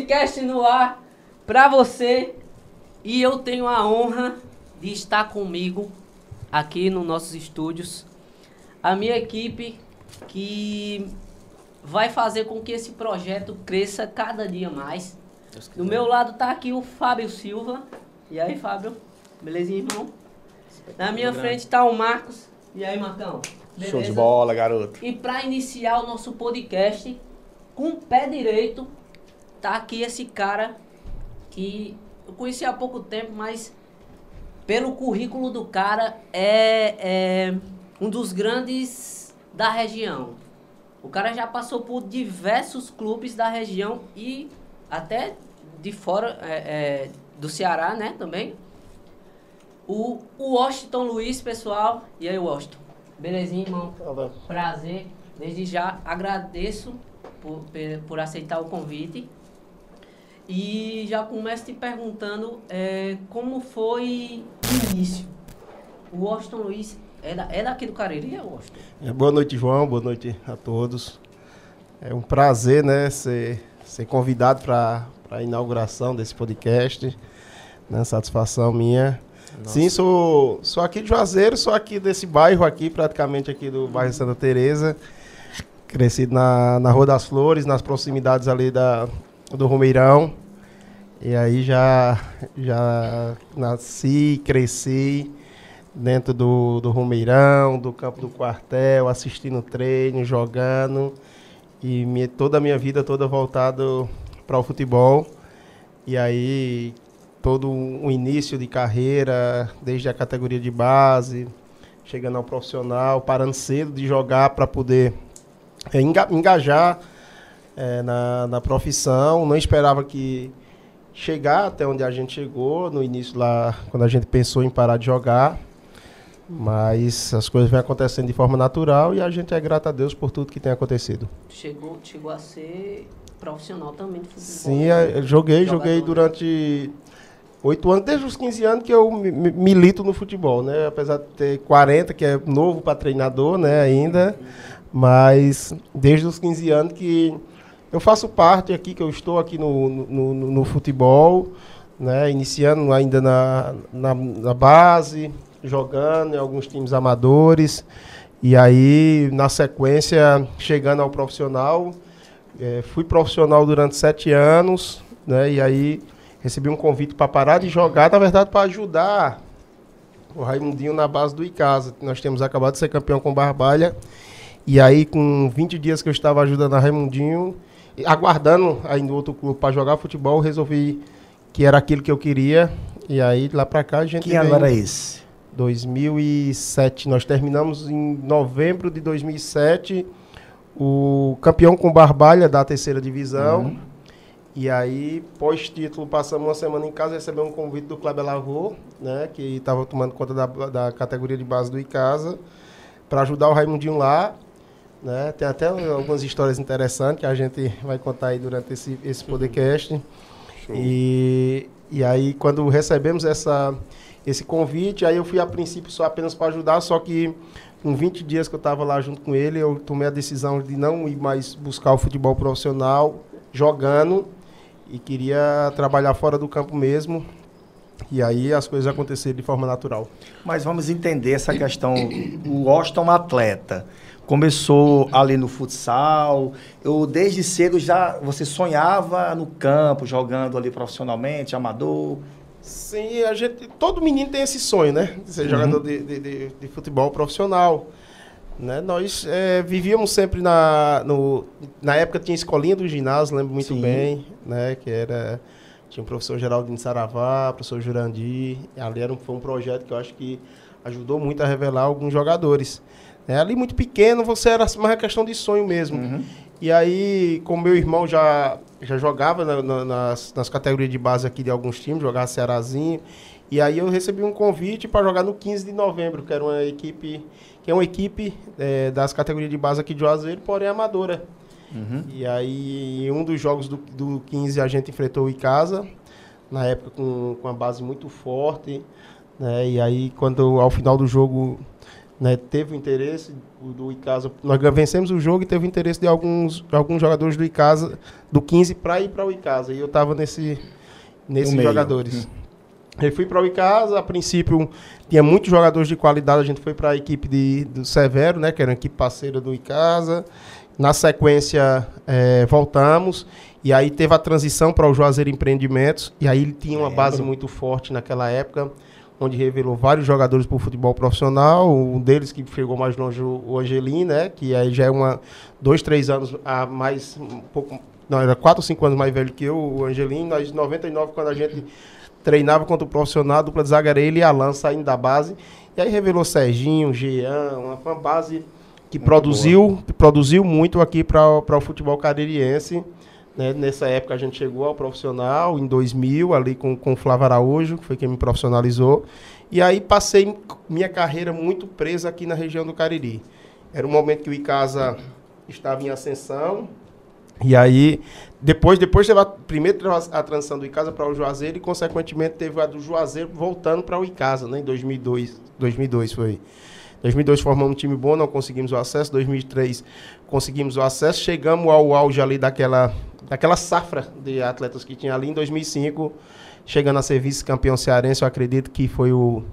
podcast no ar para você e eu tenho a honra de estar comigo aqui nos nossos estúdios a minha equipe que vai fazer com que esse projeto cresça cada dia mais. Do meu lado tá aqui o Fábio Silva. E aí, Fábio? Belezinha, irmão? Na minha frente tá o Marcos. E aí, Marcão? Beleza? Show de bola, garoto. E para iniciar o nosso podcast, com o pé direito, tá aqui esse cara que eu conheci há pouco tempo, mas pelo currículo do cara é, é um dos grandes da região. O cara já passou por diversos clubes da região e até de fora é, é, do Ceará, né, também. O, o Washington Luiz, pessoal. E aí, Washington? Belezinha, irmão? Prazer. Desde já agradeço por, por aceitar o convite. E já começo te perguntando é, como foi o início. O Washington Luiz é, da, é daqui do Cariri, é Washington? É, boa noite, João. Boa noite a todos. É um prazer, né, ser, ser convidado para a inauguração desse podcast. Né, satisfação minha. Nossa. Sim, sou, sou aqui de Juazeiro, sou aqui desse bairro aqui, praticamente aqui do bairro Santa Teresa. Crescido na, na Rua das Flores, nas proximidades ali da, do Romeirão. E aí já, já nasci, cresci dentro do, do Romeirão, do campo do quartel, assistindo treino, jogando. E minha, toda a minha vida toda voltado para o futebol. E aí todo um início de carreira, desde a categoria de base, chegando ao profissional, parando cedo de jogar para poder é, engajar é, na, na profissão. Não esperava que chegar até onde a gente chegou no início lá, quando a gente pensou em parar de jogar. Mas as coisas vêm acontecendo de forma natural e a gente é grato a Deus por tudo que tem acontecido. Chegou, chegou a ser profissional também de futebol? Sim, né? eu joguei, Jogador, joguei durante oito anos, desde os 15 anos que eu milito no futebol, né? Apesar de ter 40, que é novo para treinador, né, ainda, mas desde os 15 anos que eu faço parte aqui, que eu estou aqui no, no, no, no futebol, né, iniciando ainda na, na, na base, jogando em alguns times amadores. E aí, na sequência, chegando ao profissional, é, fui profissional durante sete anos, né? E aí recebi um convite para parar de jogar, na verdade, para ajudar o Raimundinho na base do Icasa. Nós temos acabado de ser campeão com Barbalha. E aí, com 20 dias que eu estava ajudando a Raimundinho, aguardando ainda outro clube para jogar futebol, resolvi que era aquilo que eu queria. E aí, lá para cá, a gente. Que ano era esse? 2007. Nós terminamos em novembro de 2007 o campeão com Barbalha da terceira divisão. Uhum. E aí, pós-título, passamos uma semana em casa, recebemos um convite do Kleber Lavô, né, que estava tomando conta da, da categoria de base do Icasa, para ajudar o Raimundinho lá. Né? Tem até algumas histórias interessantes que a gente vai contar aí durante esse, esse podcast. E, e aí, quando recebemos essa, esse convite. Aí eu fui a princípio só apenas para ajudar, só que com 20 dias que eu estava lá junto com ele, eu tomei a decisão de não ir mais buscar o futebol profissional jogando e queria trabalhar fora do campo mesmo. E aí as coisas aconteceram de forma natural. Mas vamos entender essa questão. O Washington é um atleta. Começou ali no futsal. Eu desde cedo já você sonhava no campo, jogando ali profissionalmente, amador. Sim, a gente, todo menino tem esse sonho, né? De ser uhum. jogador de, de, de, de, futebol profissional. Né? Nós é, vivíamos sempre na... No, na época tinha escolinha do ginásio, lembro muito Sim. bem, né? Que era... Tinha o professor Geraldinho Saravá, professor Jurandir. Ali era um, foi um projeto que eu acho que ajudou muito a revelar alguns jogadores. É, ali muito pequeno, você era mais uma questão de sonho mesmo. Uhum. E aí, como meu irmão já, já jogava na, na, nas, nas categorias de base aqui de alguns times, jogava Cearazinho, e aí eu recebi um convite para jogar no 15 de novembro, que era uma equipe, que é uma equipe é, das categorias de base aqui de Juazeiro, porém amadora. Uhum. E aí, em um dos jogos do, do 15, a gente enfrentou o Icasa, na época com, com uma base muito forte, né? E aí, quando ao final do jogo né, teve o interesse do Icasa. Nós vencemos o jogo e teve o interesse de alguns, alguns jogadores do Icasa, do 15 para ir para o Icasa. E eu estava nesse, nesses jogadores. Hum. Eu fui para o Icasa, a princípio tinha muitos jogadores de qualidade, a gente foi para a equipe de, do Severo, né, que era uma equipe parceira do Icasa. Na sequência, é, voltamos e aí teve a transição para o Juazeiro Empreendimentos e aí ele tinha uma base muito forte naquela época onde revelou vários jogadores para o futebol profissional. Um deles que chegou mais longe, o Angelim, né? Que aí já é uma dois, três anos a mais um pouco, não era quatro, cinco anos mais velho que eu, o Angelim. Nós em 99 quando a gente treinava contra o profissional, dupla de zaga ele e Alan saindo da base. E aí revelou Serginho, Jean, uma, uma base que muito produziu, produziu muito aqui para o futebol caririense. Né? Nessa época a gente chegou ao profissional, em 2000, ali com, com o Flávio Araújo, que foi quem me profissionalizou. E aí passei minha carreira muito presa aqui na região do Cariri. Era um momento que o Icasa estava em ascensão. E aí, depois, depois teve a, primeiro a transição do Icasa para o Juazeiro e, consequentemente, teve a do Juazeiro voltando para o Icasa, né? Em 2002, 2002 foi. 2002 formamos um time bom, não conseguimos o acesso. 2003 conseguimos o acesso. Chegamos ao auge ali daquela daquela safra de atletas que tinha ali em 2005, chegando a ser vice-campeão cearense, eu acredito que foi o,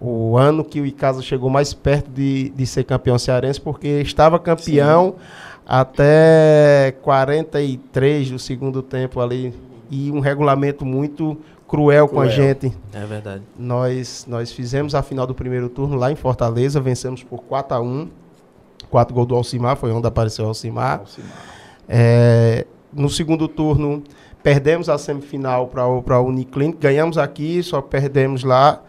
o ano que o Icasa chegou mais perto de, de ser campeão cearense, porque estava campeão Sim. até 43 do segundo tempo ali, e um regulamento muito cruel, cruel, com a gente. É verdade. Nós, nós fizemos a final do primeiro turno lá em Fortaleza, vencemos por 4 a 1 Quatro gols do Alcimar, foi onde apareceu o Alcimar. Alcimar. É, no segundo turno, perdemos a semifinal para a Uniclinic, ganhamos aqui, só perdemos lá.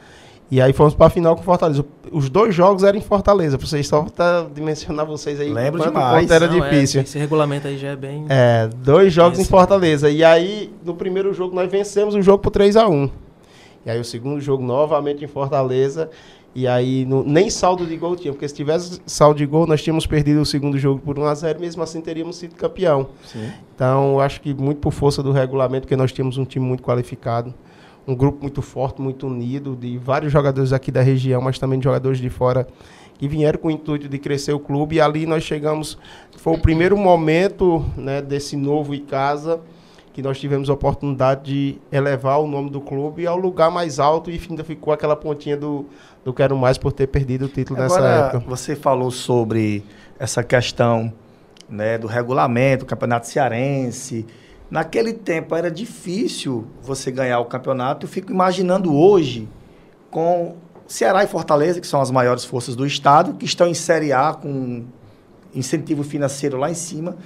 E aí fomos para a final com Fortaleza. Os dois jogos eram em Fortaleza. Vocês só para dimensionar vocês aí. Lembro demais. era Não, é, difícil. É, esse regulamento aí já é bem. É, dois jogos em Fortaleza. E aí, no primeiro jogo, nós vencemos o jogo por 3 a 1 E aí, o segundo jogo, novamente em Fortaleza. E aí, no, nem saldo de gol tinha, porque se tivesse saldo de gol, nós tínhamos perdido o segundo jogo por 1x0, mesmo assim teríamos sido campeão. Sim. Então, acho que muito por força do regulamento, porque nós tínhamos um time muito qualificado, um grupo muito forte, muito unido, de vários jogadores aqui da região, mas também de jogadores de fora, que vieram com o intuito de crescer o clube. E ali nós chegamos, foi o primeiro momento né, desse novo Icasa, que nós tivemos a oportunidade de elevar o nome do clube ao lugar mais alto e ainda ficou aquela pontinha do do Quero Mais por ter perdido o título Agora, nessa época. Você falou sobre essa questão né, do regulamento, do campeonato cearense. Naquele tempo era difícil você ganhar o campeonato. Eu fico imaginando hoje com Ceará e Fortaleza, que são as maiores forças do estado, que estão em Série A com incentivo financeiro lá em cima.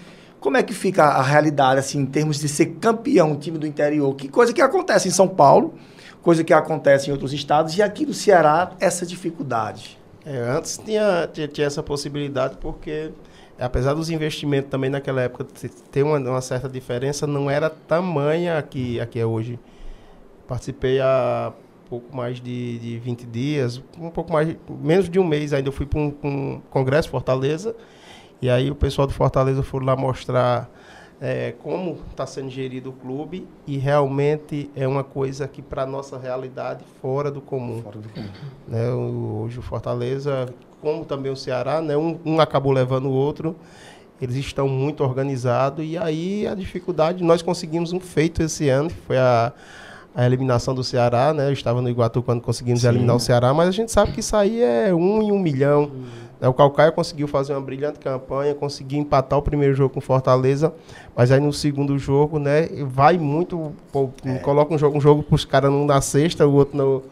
Como é que fica a realidade assim em termos de ser campeão, um time do interior? Que coisa que acontece em São Paulo coisa que acontece em outros estados, e aqui no Ceará, essa dificuldade. É, antes tinha, tinha, tinha, essa possibilidade, porque apesar dos investimentos também naquela época ter uma, uma certa diferença, não era tamanha aqui, aqui é hoje. Participei há pouco mais de, de 20 dias, um pouco mais, menos de um mês ainda, eu fui para um, um congresso Fortaleza, e aí o pessoal do Fortaleza foi lá mostrar é, como está sendo gerido o clube e realmente é uma coisa que para nossa realidade fora do comum. Fora do comum. Né, hoje o Fortaleza, como também o Ceará, né, um, um acabou levando o outro. Eles estão muito organizados e aí a dificuldade, nós conseguimos um feito esse ano, que foi a, a eliminação do Ceará, né? Eu estava no Iguatu quando conseguimos Sim. eliminar o Ceará, mas a gente sabe que isso aí é um em um milhão. Hum. O Calcaia conseguiu fazer uma brilhante campanha, conseguiu empatar o primeiro jogo com Fortaleza, mas aí no segundo jogo, né, vai muito, pô, é. coloca um jogo, um jogo para os caras um na sexta, o outro no,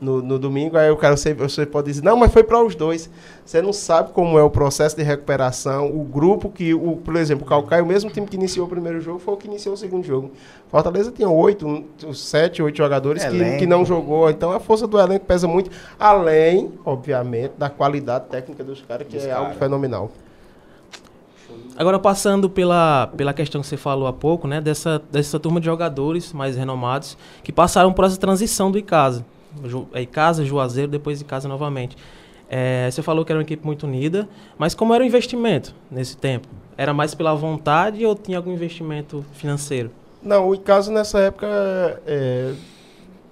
no, no, domingo, aí o cara você, você pode dizer, não, mas foi para os dois. Você não sabe como é o processo de recuperação, o grupo que, o, por exemplo, o Calcaia, o mesmo time que iniciou o primeiro jogo, foi o que iniciou o segundo jogo. Fortaleza tinha oito, sete, oito jogadores que, que não jogou, então a força do elenco pesa muito, além, obviamente, da qualidade técnica dos caras, que dos é cara. algo fenomenal. Agora, passando pela, pela questão que você falou há pouco, né, dessa, dessa turma de jogadores mais renomados que passaram por essa transição do Icasa. Ju, Icasa, Juazeiro, depois Icasa novamente. É, você falou que era uma equipe muito unida, mas como era o investimento nesse tempo? Era mais pela vontade ou tinha algum investimento financeiro? Não, o Icasa nessa época é,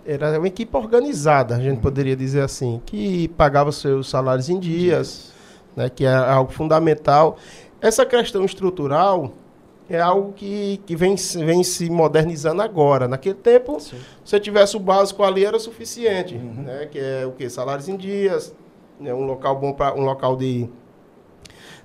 era uma equipe organizada, a gente poderia dizer assim, que pagava seus salários em dias, né, que é algo fundamental. Essa questão estrutural é algo que, que vem, se- vem se modernizando agora. Naquele tempo, se você tivesse o básico ali, era suficiente, né, que é o quê? Salários em dias, né, um local bom para um local de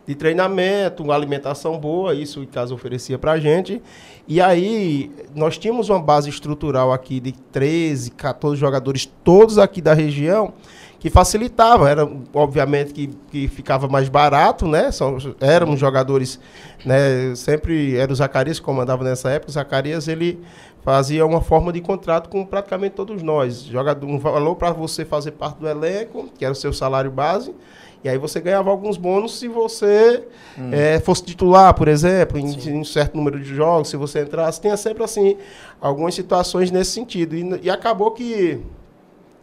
de treinamento, uma alimentação boa, isso o Icasa oferecia para a gente. E aí, nós tínhamos uma base estrutural aqui de 13, 14 jogadores, todos aqui da região, que facilitava. Era, obviamente, que, que ficava mais barato, né? São, éramos jogadores, né? Sempre era o Zacarias que comandava nessa época. O Zacarias, ele fazia uma forma de contrato com praticamente todos nós. Jogador, um valor para você fazer parte do elenco, que era o seu salário base. E aí você ganhava alguns bônus se você eh, fosse titular, por exemplo, em, em um certo número de jogos, se você entrasse. Tinha sempre, assim, algumas situações nesse sentido. E, e acabou que,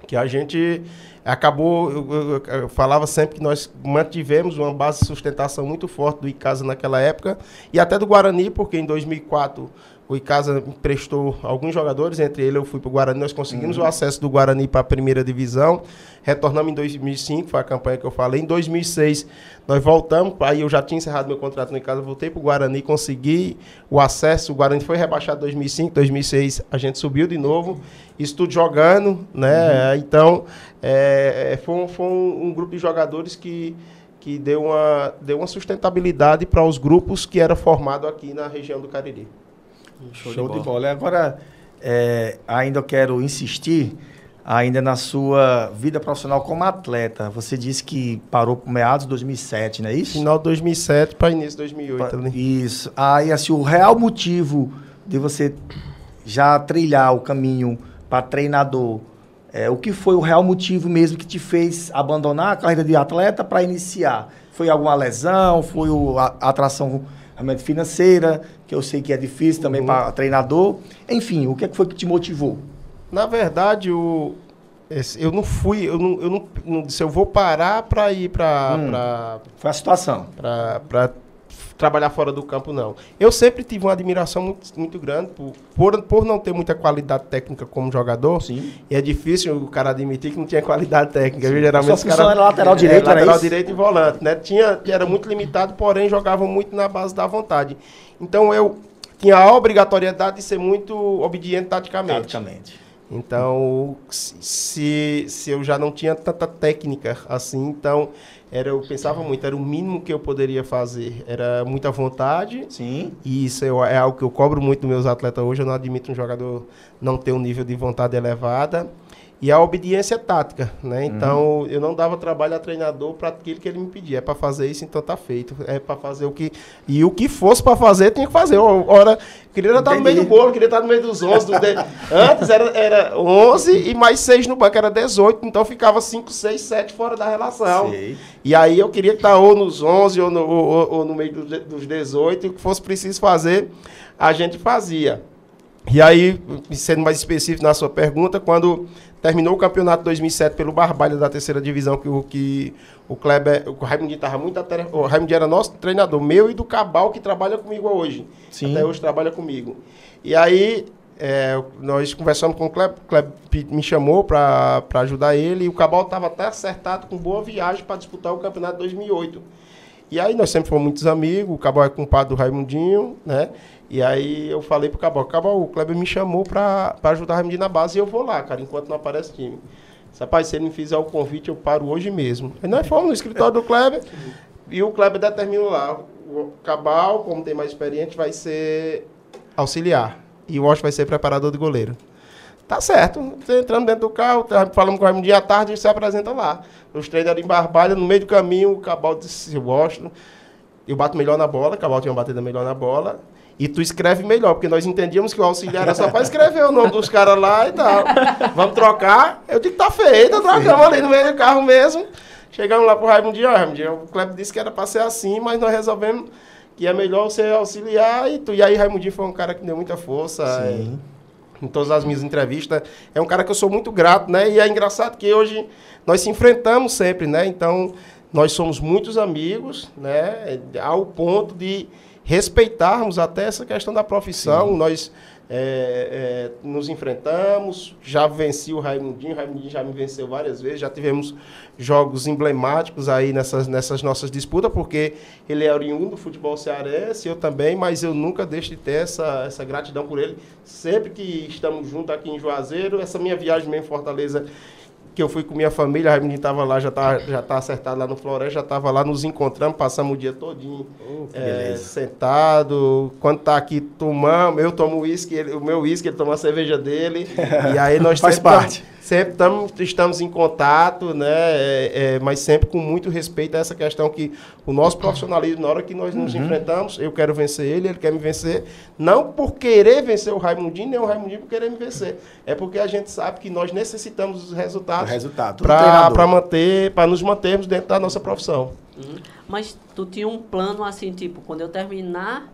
que a gente acabou... Eu, eu- eu falava sempre que nós mantivemos uma base de sustentação muito forte do Icasa naquela época. E até do Guarani, porque em 2004... O Icasa emprestou alguns jogadores, entre eles eu fui para o Guarani, nós conseguimos o acesso do Guarani para a primeira divisão. Retornamos em 2005, foi a campanha que eu falei. Em 2006, nós voltamos, aí eu já tinha encerrado meu contrato no Icasa, voltei para o Guarani, consegui o acesso. O Guarani foi rebaixado em 2005, 2006 a gente subiu de novo. Isso tudo jogando, né? Então, é, é, foi, um, foi um, um grupo de jogadores que, que deu, uma, deu uma sustentabilidade para os grupos que era formado aqui na região do Cariri. Show, de, bola. E Agora, é, ainda eu quero insistir ainda na sua vida profissional como atleta. Você disse que parou por meados de 2007, não é isso? Final de 2007 para início de 2008 ali. Isso. Aí, assim, o real motivo de você já trilhar o caminho para treinador, é, o que foi o real motivo mesmo que te fez abandonar a carreira de atleta para iniciar? Foi alguma lesão? Foi o, a, a atração realmente financeira, que eu sei que é difícil também Uhum. para treinador? Enfim, o que, é que foi que te motivou? Na verdade, o, eu não fui, eu não, eu não, não disse, eu vou parar para ir para Hum. Foi a situação. para trabalhar fora do campo, não. Eu sempre tive uma admiração muito, muito grande por, por, por não ter muita qualidade técnica como jogador. Sim. E é difícil o cara admitir que não tinha qualidade técnica. viu? Geralmente Sua cara- era lateral direito, é, era lateral isso? direito e volante, né? Tinha, era muito limitado, porém jogava muito na base da vontade. Então eu tinha a obrigatoriedade de ser muito obediente taticamente. Praticamente. Então, se, se eu já não tinha tanta técnica assim, então era, eu pensava muito, era o mínimo que eu poderia fazer. Era muita vontade. Sim. E isso eu- é algo que eu cobro muito dos meus atletas hoje. Eu não admito um jogador não ter um nível de vontade elevada. E a obediência tática, né? Então, eu não dava trabalho a treinador para aquilo que ele me pedia. É para fazer isso, então tá feito. É para fazer o que... E o que fosse para fazer, tinha que fazer. Ora, queria estar no meio do bolo, queria estar no meio dos 11. do de- Antes era, era 11 e mais 6 no banco, era 18. Então, ficava 5, 6, 7 fora da relação. Sei. E aí eu queria estar ou nos 11 ou no, ou, ou- no meio dos dos 18, e o que fosse preciso fazer, a gente fazia. E aí, sendo mais específico na sua pergunta, quando terminou o campeonato 2007 pelo Barbalha da terceira divisão, que o, que o Kleber, o Raimundinho estava muito atere- O Raimundinho era nosso treinador, meu e do Cabal, que trabalha comigo hoje. Sim. Até hoje trabalha comigo. E aí, é, nós conversamos com o Kleber, o Kleber me chamou para ajudar ele, e o Cabal estava até acertado com boa viagem para disputar o campeonato 2008. E aí nós sempre fomos muitos amigos, o Cabal é compadre do Raimundinho, né? E aí eu falei pro Cabal, Cabal, o Kleber me chamou pra, pra ajudar o Raimundinho na base e eu vou lá, cara, enquanto não aparece time. Rapaz, se ele me fizer o convite, eu paro hoje mesmo. Aí nós fomos no escritório do Kleber e o Kleber determinou lá, o Cabal, como tem mais experiente, vai ser auxiliar. E o Washington vai ser preparador de goleiro. Tá certo. Entrando dentro do carro, tá, falamos com o Raimundo à tarde e se apresenta lá. Os treinos eram em Barbalha, no meio do caminho, o Cabal disse, Washington, eu bato melhor na bola, o Cabal tinha uma batida melhor na bola. E tu escreve melhor, porque nós entendíamos que o auxiliar era só para escrever o nome dos caras lá e tal. Vamos trocar? Eu digo, tá feito, trocamos ali no meio do carro mesmo. Chegamos lá pro Raimundinho, ó, Raimundinho, o Kleber disse que era para ser assim, mas nós resolvemos que é melhor você auxiliar e tu. E aí Raimundinho foi um cara que deu muita força. É, em todas as minhas entrevistas. É um cara que eu sou muito grato, né? E é engraçado que hoje nós se enfrentamos sempre, né? Então, nós somos muitos amigos, né? Ao ponto de respeitarmos até essa questão da profissão. Nós é, é, nos enfrentamos, já venci o Raimundinho, o Raimundinho já me venceu várias vezes, já tivemos jogos emblemáticos aí nessas, nessas nossas disputas, porque ele é oriundo do futebol cearense, eu também, mas eu nunca deixo de ter essa, essa gratidão por ele. Sempre que estamos juntos aqui em Juazeiro, essa minha viagem mesmo em Fortaleza que eu fui com minha família, a Raimundinho estava lá, já tá, já tá acertado lá no Floresta, já estava lá, nos encontramos, passamos o dia todinho Oh, é, sentado. Quando tá aqui, tomamos, eu tomo uísque, o meu uísque, ele toma a cerveja dele. e aí nós Faz parte. Sempre tam- estamos em contato, né? É, é, mas sempre com muito respeito a essa questão que o nosso profissionalismo, na hora que nós Uhum. nos enfrentamos, eu quero vencer ele, ele quer me vencer. Não por querer vencer o Raimundinho, nem o Raimundinho por querer me vencer. É porque a gente sabe que nós necessitamos dos resultados resultado. Para manter, para nos mantermos dentro da nossa profissão. Uhum. Mas tu tinha um plano assim, tipo, quando eu terminar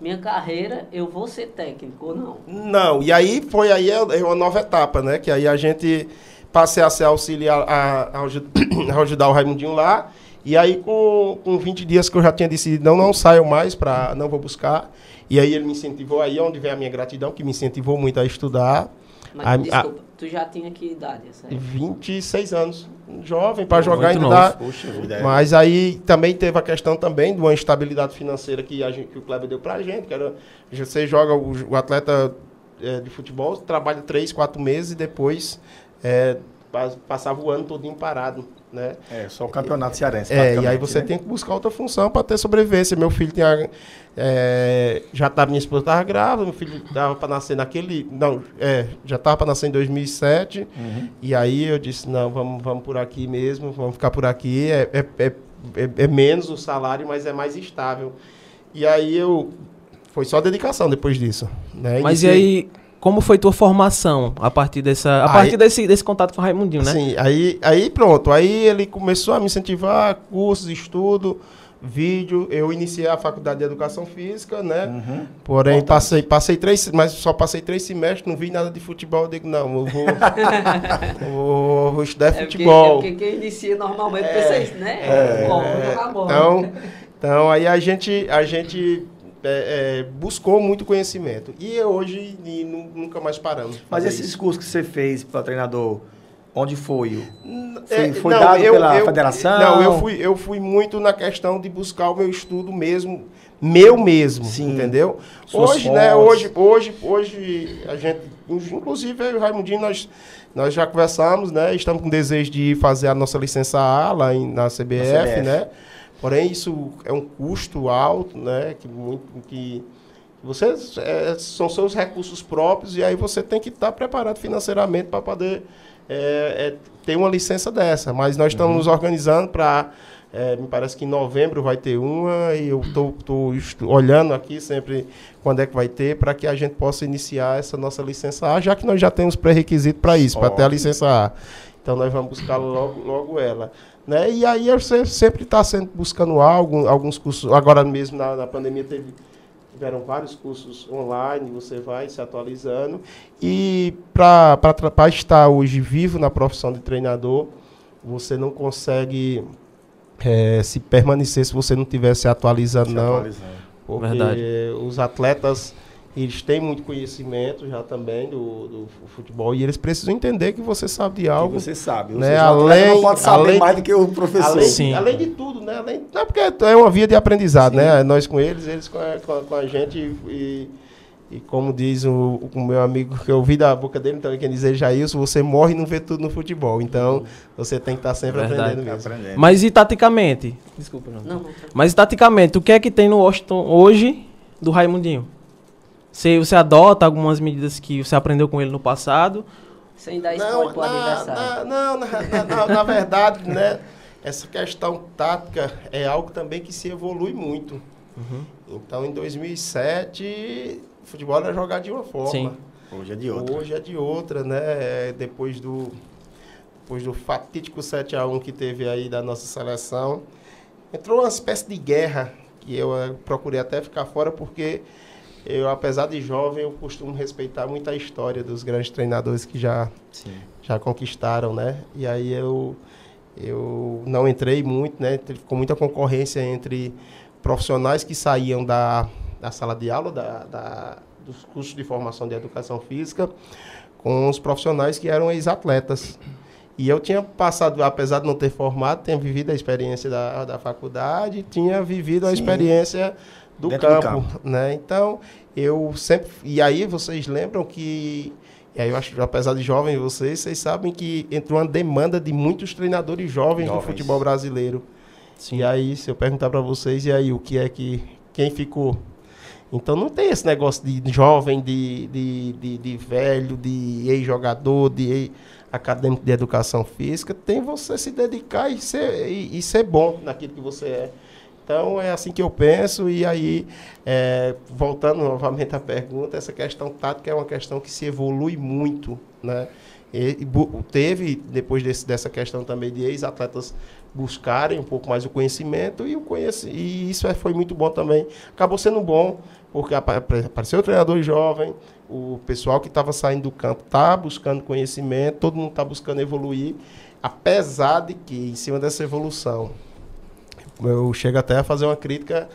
minha carreira, eu vou ser técnico ou não? Não, e aí foi aí é é uma nova etapa, né? Que aí a gente passei a ser auxiliar, a, a aju- a ajudar o Raimundinho lá. E aí com, com 20 dias que eu já tinha decidido, não, não saio mais, pra, não vou buscar. E aí ele me incentivou, aí é onde vem a minha gratidão, que me incentivou muito a estudar. Mas A- a- desculpa, tu já tinha que idade? Essa época? 26 anos, jovem, para jogar ainda dá. É. Mas aí também teve a questão também de uma instabilidade financeira que, a gente, que o Kleber deu pra gente, que era, você joga, o, o atleta é, de futebol, trabalha três, quatro meses e depois é, pa- passava o ano todinho parado, né? É, só o campeonato cearense. É, e aí você né? tem que buscar outra função para ter sobrevivência. Meu filho tinha. é, já tava, minha esposa estava grávida, meu filho dava para nascer naquele. Não, é, já estava para nascer em 2007. Uhum. E aí eu disse: não, vamos, vamos por aqui mesmo, vamos ficar por aqui. É, é, é, é- é menos o salário, mas é mais estável. E aí eu. Foi só dedicação depois disso. Né? Mas e Iniciei- aí, como foi tua formação a partir dessa, a Aí- partir desse, desse contato com o Raimundinho, né? Sim, aí, aí pronto. Aí ele começou a me incentivar, cursos, estudo, vídeo. Eu iniciei a faculdade de educação física, né? Uhum. Porém, passei, passei três, mas só passei três semestres, não vi nada de futebol. Eu digo, não, eu vou, vou, vou estudar É porque, é futebol. porque quem inicia normalmente É, pensa isso, né? É, Bom, é, vou jogar bola. Então, então aí a gente, a gente é, é, buscou muito conhecimento. E hoje e nu- nunca mais paramos. Mas esses isso. cursos que você fez para treinador, onde foi? Foi, É, foi não, dado eu- pela eu- federação? Não, eu fui, eu fui muito na questão de buscar o meu estudo mesmo, meu mesmo, Sim. entendeu? Suas hoje, né, fontes. hoje, hoje, hoje, a gente, inclusive eu e o Raimundinho, nós, nós já conversamos, né, estamos com desejo de fazer a nossa licença A lá em- na CBF, CBF. né, porém isso é um custo alto, né, que muito, que você, é, são seus recursos próprios e aí você tem que estar preparado financeiramente para poder é, é, ter uma licença dessa. Mas nós estamos nos organizando para. me parece que em novembro vai ter uma e eu estou olhando aqui sempre quando é que vai ter para que a gente possa iniciar essa nossa licença A, já que nós já temos pré-requisito para isso, para ter a licença A. Então nós vamos buscar logo, logo ela. Né? E aí você sempre está buscando algo, alguns cursos. Agora mesmo na, na pandemia teve tiveram vários cursos online, você vai se atualizando. E para estar hoje vivo na profissão de treinador, você não consegue eh, se permanecer se você não estiver se atualizando, Se não. atualizando. Porque Verdade. os atletas, eles têm muito conhecimento já também do, do futebol e eles precisam entender que você sabe de Que algo. você sabe. Né, seja, além- não pode saber além- mais do que o professor. Além, Sim. além de tudo, né? Além, não, porque é uma via de aprendizado, né? Nós com eles, eles com a, com a- com a gente e, e como diz o, o meu amigo, que eu ouvi da boca dele, então quem dizer Jailson, você morre e não vê tudo no futebol. Então, você tem que estar sempre Verdade. aprendendo Tá mesmo. aprendendo. Mas e taticamente? Desculpa. Não, não. Mas e taticamente, o que é que tem no Washington hoje do Raimundinho? Você, você adota algumas medidas que você aprendeu com ele no passado? Sem dar spoiler pro na, adversário. não, na, na- na- na verdade, né? Essa questão tática é algo também que se evolui muito. Uhum. Então, em 2007, o futebol era jogado de uma forma. Sim. Hoje é de outra. Hoje é de outra, né? É, Depois do, depois do fatídico 7x1 que teve aí da nossa seleção, entrou uma espécie de guerra que eu eh, procurei até ficar fora porque eu, apesar de jovem, eu costumo respeitar muito a história dos grandes treinadores que já, Sim. já conquistaram, né? E aí eu, eu não entrei muito, né? Ficou muita concorrência entre profissionais que saíam da, da sala de aula, da, da, dos cursos de formação de educação física com os profissionais que eram ex-atletas. E eu tinha passado, apesar de não ter formado, tinha vivido a experiência da, da faculdade, tinha vivido a Sim. experiência do campo, do campo, né? Então, eu sempre... E aí vocês lembram que... E aí eu acho, apesar de jovem vocês, vocês sabem que entrou uma demanda de muitos treinadores jovens, jovens. do futebol brasileiro. Sim. E aí, se eu perguntar para vocês, e aí, o que é que... Quem ficou? Então não tem esse negócio de jovem, de, de, de, de velho, de ex-jogador, de ex acadêmico de educação física, tem você se dedicar e ser, e, e, ser bom naquilo que você é. Então é assim que eu penso, e aí, é, voltando novamente à pergunta, essa questão tática é uma questão que se evolui muito, né? E, teve, depois desse, dessa questão também de ex-atletas buscarem um pouco mais o conhecimento, e, o conheci, e isso é, foi muito bom também. Acabou sendo bom, porque apareceu o treinador jovem, o pessoal que estava saindo do campo está buscando conhecimento, todo mundo está buscando evoluir, apesar de que, em cima dessa evolução, eu chego até a fazer uma crítica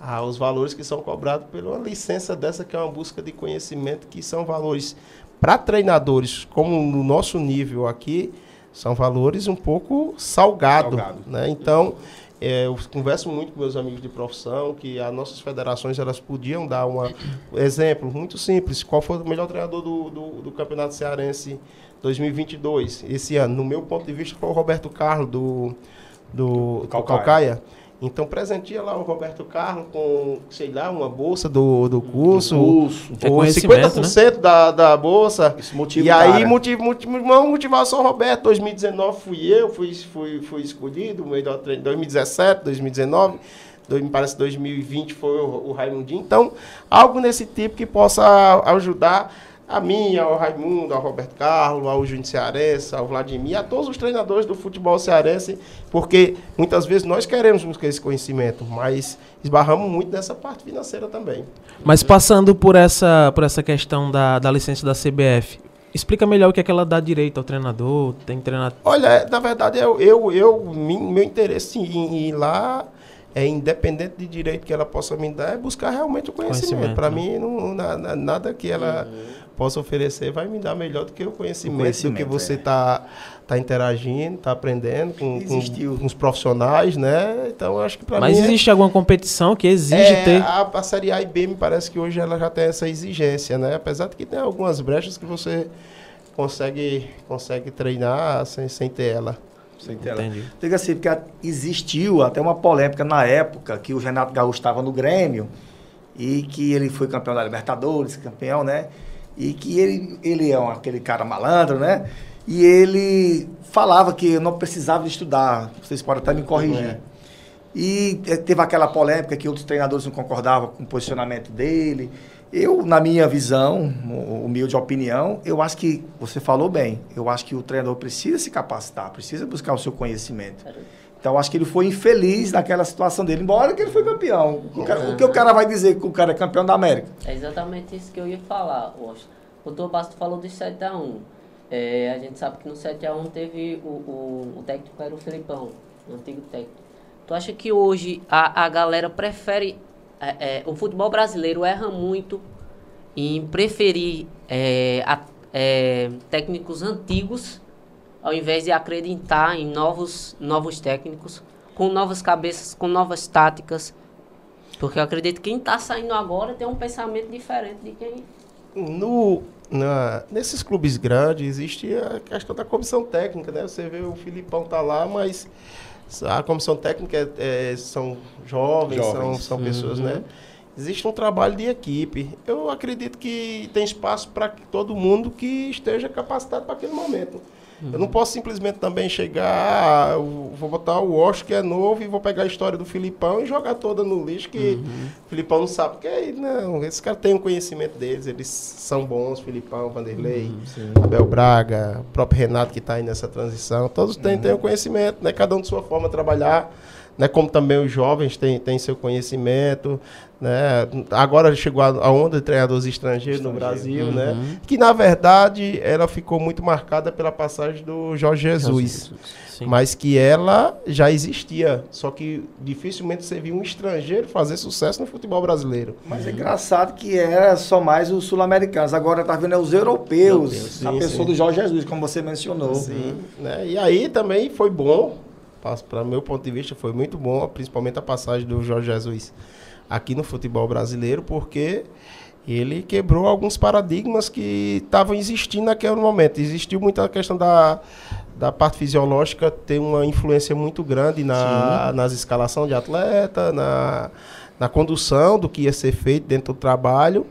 aos valores que são cobrados pela licença dessa, que é uma busca de conhecimento, que são valores para treinadores, como no nosso nível aqui, são valores um pouco salgados. Salgado. Né? Então, é, eu converso muito com meus amigos de profissão que as nossas federações elas podiam dar um exemplo muito simples. Qual foi o melhor treinador do, do, do, Campeonato Cearense 2022? Esse ano, no meu ponto de vista, foi o Roberto Carlos do, do, do Calcaia. Calcaia. Então presentia lá o Roberto Carlos com, sei lá, uma bolsa do, do curso, do curso. ou 50% né? da, da bolsa. Isso motiva E aí, motiv, motiv, motivação Roberto, 2019 fui eu, fui, fui, fui escolhido, melhor treino, 2017, 2019 me parece 2020 foi o, o Raimundinho. Então, algo nesse tipo que possa ajudar a mim, ao Raimundo, ao Roberto Carlos, ao Júnior Cearense, ao Vladimir, a todos os treinadores do futebol cearense, porque muitas vezes nós queremos buscar esse conhecimento, mas esbarramos muito nessa parte financeira também. Mas passando por essa, por essa questão da, da licença da CBF, explica melhor o que é que ela dá direito ao treinador, tem treinador... Olha, na verdade, eu, eu, eu meu interesse em ir lá é independente de direito que ela possa me dar, é buscar realmente o conhecimento. conhecimento Para né? mim, não, nada, nada que ela uhum. Possa oferecer vai me dar melhor do que o conhecimento, o conhecimento do que você está é. tá interagindo, está aprendendo com, com, com, os profissionais, né? Então, acho que para mim... Mas é existe é, alguma competição que exige é, ter... A, a Série A e B me parece que hoje ela já tem essa exigência, né? Apesar de que tem algumas brechas que você consegue, consegue treinar sem, sem ter ela. Sem. Entendi. Diga assim, porque existiu até uma polêmica na época que o Renato Gaúcho estava no Grêmio e que ele foi campeão da Libertadores, campeão, né? E que ele, ele é um, aquele cara malandro, né? E ele falava que eu não precisava de estudar. Vocês podem até me corrigir. É. E eh, teve aquela polêmica que outros treinadores não concordavam com o posicionamento dele. Eu, na minha visão, humilde opinião, eu acho que você falou bem. Eu acho que o treinador precisa se capacitar, precisa buscar o seu conhecimento. Então, acho que ele foi infeliz naquela situação dele, embora que ele foi campeão. O, cara, o que o cara vai dizer que o cara é campeão da América? É exatamente isso que eu ia falar, Washington. O Doutor Basto falou do 7x1. É, a gente sabe que no 7x1 teve o, o, o técnico era o Felipão, o antigo técnico. Tu acha que hoje a, a galera prefere é, é, o futebol brasileiro erra muito em preferir é, a, é, técnicos antigos ao invés de acreditar em novos, novos técnicos, com novas cabeças, com novas táticas. Porque eu acredito que quem está saindo agora tem um pensamento diferente de quem. No, na, nesses clubes grandes existe a questão da comissão técnica, né? Você vê o Filipão tá lá, mas a comissão técnica é, é, são jovens, jovens. são, são pessoas, né? uhum. né? Existe um trabalho de equipe. Eu acredito que tem espaço para todo mundo que esteja capacitado para aquele momento. Uhum. Eu não posso simplesmente também chegar, ah, vou botar o Osh que é novo e vou pegar a história do Filipão e jogar toda no lixo, que uhum. o Filipão não sabe. Porque não, esses caras têm o um conhecimento deles, eles são bons, Filipão, Vanderlei, uhum, Abel Braga, o próprio Renato que está aí nessa transição, todos têm, têm o conhecimento, né? Cada um de sua forma de trabalhar né, como também os jovens têm, têm seu conhecimento. Né? Agora chegou a, a onda de treinadores estrangeiros no Brasil, né? Uhum. que na verdade ela ficou muito marcada pela passagem do Jorge Jesus, Sim. mas que ela já existia, só que dificilmente você viu um estrangeiro fazer sucesso no futebol brasileiro. Mas é engraçado que era só mais os sul-americanos. Agora tá vendo é os europeus. Europeus, a sim, pessoa sim. do Jorge Jesus, como você mencionou. Sim, né? E aí também foi bom, para meu ponto de vista, foi muito bom, principalmente a passagem do Jorge Jesus aqui no futebol brasileiro, porque ele quebrou alguns paradigmas que estavam existindo naquele momento. Existiu muita questão da, da parte fisiológica ter uma influência muito grande na, nas escalações de atleta, na, na condução do que ia ser feito dentro do trabalho.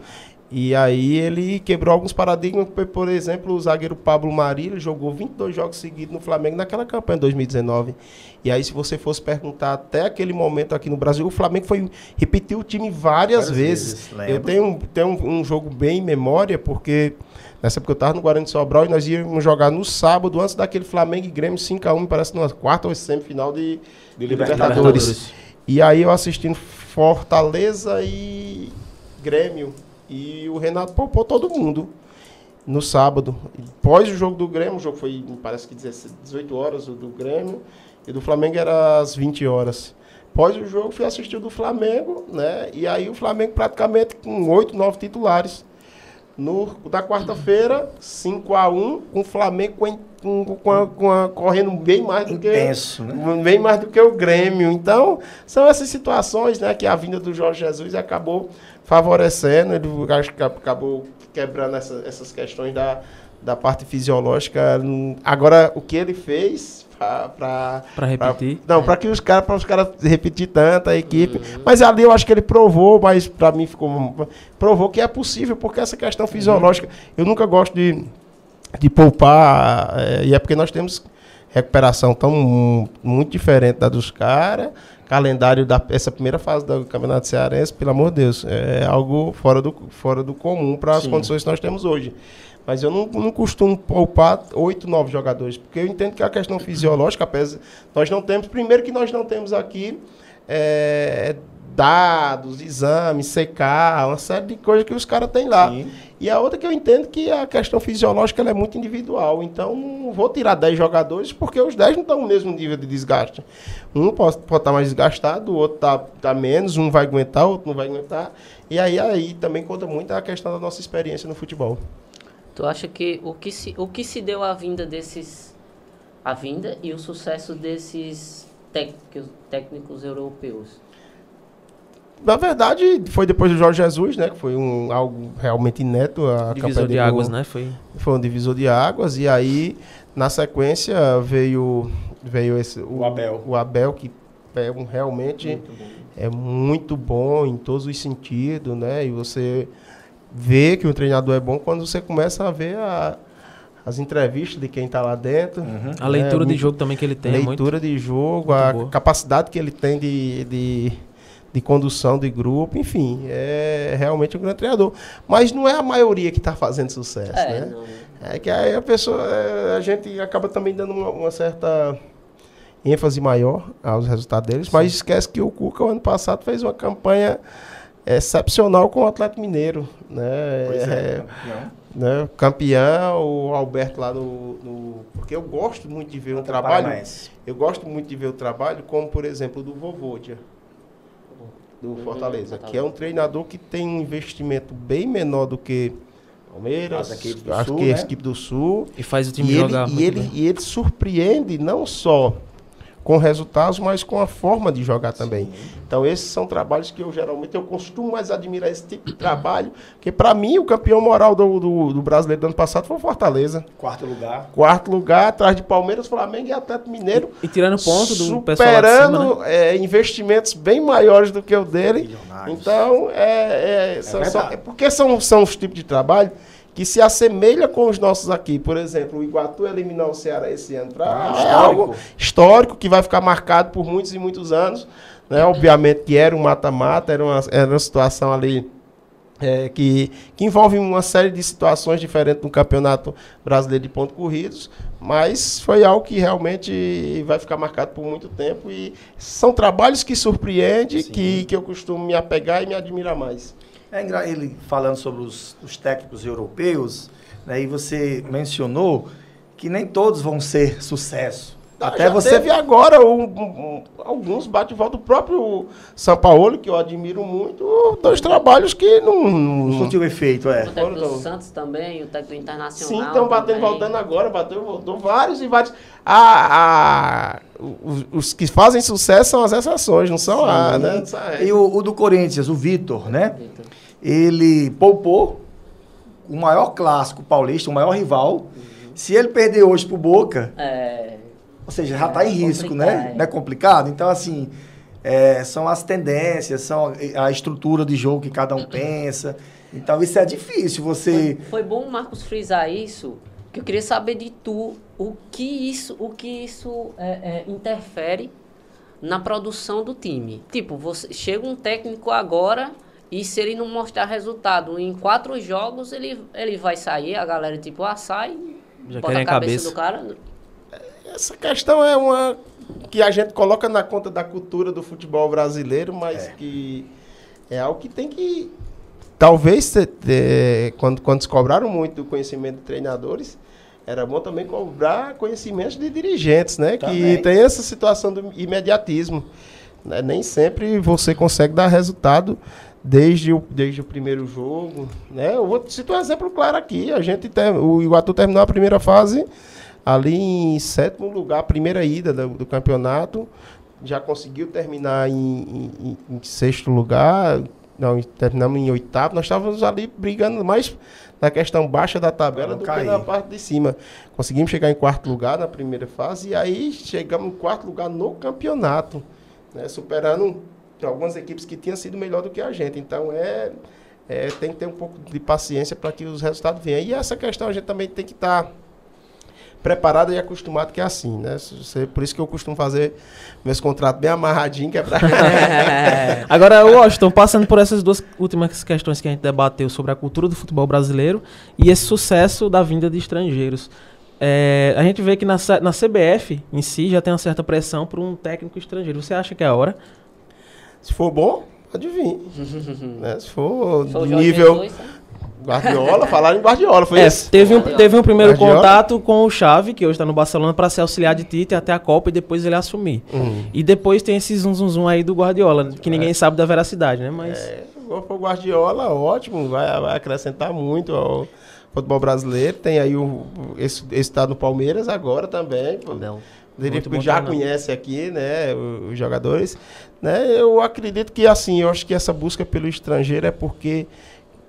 E aí ele quebrou alguns paradigmas, por- exemplo, o zagueiro Pablo Marília jogou 22 jogos seguidos no Flamengo naquela campanha de 2019. E aí se você fosse perguntar até aquele momento aqui no Brasil, o Flamengo foi repetiu o time várias, Várias vezes. vezes, Eu tenho, um, tenho um, um jogo bem em memória, porque nessa época eu estava no Guarani de Sobral e nós íamos jogar no sábado, antes daquele Flamengo e Grêmio 5x1, parece numa quarta ou semifinal de, de Libertadores. Libertadores. E aí eu assistindo Fortaleza e Grêmio. E o Renato poupou todo mundo no sábado. Pós o jogo do Grêmio, o jogo foi, parece que 16 18 horas o do Grêmio, e do Flamengo era às 20 horas. Pós o jogo, fui assistir o do Flamengo, né? E aí o Flamengo praticamente com 8, 9 titulares. No, da quarta-feira, 5x1, com o Flamengo com, com, a- com a- correndo bem mais do que Intenso, né? bem mais do que o Grêmio. Então, são essas situações né, que a vinda do Jorge Jesus acabou favorecendo, ele acho que acabou quebrando essa- essas questões da, da parte fisiológica. Agora, o que ele fez para Pra repetir. não, para que os caras, para os caras repetir tanto a equipe. Mas ali eu acho que ele provou, mas para mim ficou provou que é possível, porque essa questão fisiológica, eu nunca gosto de de poupar, é, e é porque nós temos recuperação tão mu- muito diferente da dos caras. Calendário da essa primeira fase do Campeonato Cearense, pelo amor de Deus, é algo fora do, fora do comum para as condições que nós temos hoje. Mas eu não, não costumo poupar oito, nove jogadores, porque eu entendo que a questão fisiológica, apesar, nós não temos, primeiro que nós não temos aqui é, dados, exames, CK, uma série de coisas que os caras têm lá. Sim. E a outra que eu entendo que a questão fisiológica é muito individual. Então, não vou tirar 10 jogadores porque os 10 não estão no mesmo nível de desgaste. Um pode, estar mais desgastado, o outro está tá menos, um vai aguentar, o outro não vai aguentar. E aí, aí também conta muito a questão da nossa experiência no futebol. Tu acha que o que se, o que se deu à vinda desses. A vinda e o sucesso desses técnicos, técnicos europeus? Na verdade, foi depois do Jorge Jesus, né? Que foi um, algo realmente inédito. A Divisor de águas, né? Foi. Foi um divisor de águas. E aí, na sequência, veio, veio esse, O Abel. O Abel, que é um, realmente é muito bom em todos os sentidos, né? E você vê que o treinador é bom quando você começa a ver a- as entrevistas de quem está lá dentro. Uhum. A leitura É, de muito- jogo também que ele tem. é muito- leitura de jogo, muito a boa. capacidade que ele tem de, de, de condução de grupo, enfim, é realmente um grande treinador. Mas não é a maioria que está fazendo sucesso, É, né? não. É que aí a pessoa, é, a gente acaba também dando uma, uma certa ênfase maior aos resultados deles, mas esquece que o Cuca, o ano passado, fez uma campanha excepcional com o Atlético Mineiro, né? Pois é, É, campeão. né? Campeão, o Alberto lá no, no- Porque eu gosto muito de ver um trabalho. Paranaense. Eu gosto muito de ver o trabalho, como por exemplo do Vovodia, do Uhum, Fortaleza, que é um treinador que tem um investimento bem menor do que Palmeiras, As equipes do acho Sul, que né? a equipe do Sul. E faz o time E ele, jogar e, muito ele, bem. e ele surpreende não só com resultados, mas com a forma de jogar também. Então esses são trabalhos que eu geralmente eu costumo mais admirar esse tipo de trabalho, porque para mim o campeão moral do, do, do brasileiro do ano passado foi o Fortaleza. Quarto lugar. Quarto lugar, atrás de Palmeiras, Flamengo e Atlético Mineiro. E tirando ponto do pessoal lá de cima, né? superando é, investimentos bem maiores do que o dele. Milionários. Então, é, é, são- verdade. são- é porque são, são os tipos de trabalho que se assemelha com os nossos aqui. Por exemplo, o Iguatu eliminar o Ceará esse ano pra, Ah, é histórico. algo histórico que vai ficar marcado por muitos e muitos anos. Né? Obviamente que era um mata-mata, era uma, era uma situação ali é, que, que envolve uma série de situações diferentes no Campeonato Brasileiro de Pontos Corridos, mas foi algo que realmente vai ficar marcado por muito tempo e são trabalhos que surpreendem, que, que eu costumo me apegar e me admirar mais. É ele falando sobre os, os técnicos europeus, né, e você mencionou que nem todos vão ser sucesso. Até Já você teve agora um- um- um- alguns bate-volta do próprio São Paulo, que eu admiro muito, dois trabalhos que não. não não surtiu efeito, é. O técnico do Santos também, o técnico do Sim, Internacional. estão batendo, também. voltando agora, bateu, voltou vários e vários. A, a- os, os que fazem sucesso são as exceções, não são a, né? Não são a- E o, o do Corinthians, o Vitor, né? Vitor. Ele poupou o maior clássico paulista, o maior rival. Se ele perder hoje pro Boca, É, ou seja, já É, está em risco, complicado, né? é. Não é complicado? Então, assim, é, são as tendências, são a estrutura de jogo que cada um pensa. Então, isso é difícil você... Foi, foi bom o Marcos frisar isso, que eu queria saber de tu o que isso, o que isso é, é, interfere na produção do time. Tipo, você chega um técnico agora e se ele não mostrar resultado em quatro jogos, ele, ele vai sair, a galera tipo, ah, sai, Já bota a cabeça, cabeça. do cara. Essa questão é uma que a gente coloca na conta da cultura do futebol brasileiro, mas É. que é algo que tem que. Talvez, te- quando, quando se cobraram muito do conhecimento de treinadores, era bom também cobrar conhecimentos de dirigentes, né? Também. Que tem essa situação do imediatismo. né? Nem sempre você consegue dar resultado desde o, desde o primeiro jogo. Né? Eu vou citar um exemplo claro aqui. A gente tem, o Iguatu terminou a primeira fase ali em sétimo lugar, primeira ida do, do campeonato. Já conseguiu terminar em, em- em- sexto lugar. Não, terminamos em oitavo. Nós estávamos ali brigando mais na questão baixa da tabela não do que na parte de cima. Conseguimos chegar em quarto lugar na primeira fase e aí chegamos em quarto lugar no campeonato, né, superando algumas equipes que tinham sido melhor do que a gente. Então é, é, tem que ter um pouco de paciência para que os resultados venham. E essa questão a gente também tem que estar preparado e acostumado que é assim, né? Você- por isso que eu costumo fazer meus contratos bem amarradinhos, que é pra... Agora, Washington, passando por essas duas últimas questões que a gente debateu sobre a cultura do futebol brasileiro e esse sucesso da vinda de estrangeiros. É, a gente vê que na, na CBF em si já tem uma certa pressão por um técnico estrangeiro. Você acha que é a hora? Se for bom, pode vir. né? Se for nível Jesus, né? Guardiola, falaram em Guardiola, foi É, isso? teve, um, teve um primeiro Guardiola. contato com o Xavi, que hoje está no Barcelona, para ser auxiliar de Tite até a Copa e depois ele assumir. Uhum. E depois tem esse zum, zum, zum aí do Guardiola, que ninguém sabe da veracidade, né? Mas É, o o Guardiola, ótimo, vai, vai acrescentar muito ao futebol brasileiro. Tem aí o, esse, esse tá no Palmeiras agora também. pô. Abel. Bom já treinador. conhece aqui, né, os jogadores. Né, eu acredito que, assim, eu acho que essa busca pelo estrangeiro é porque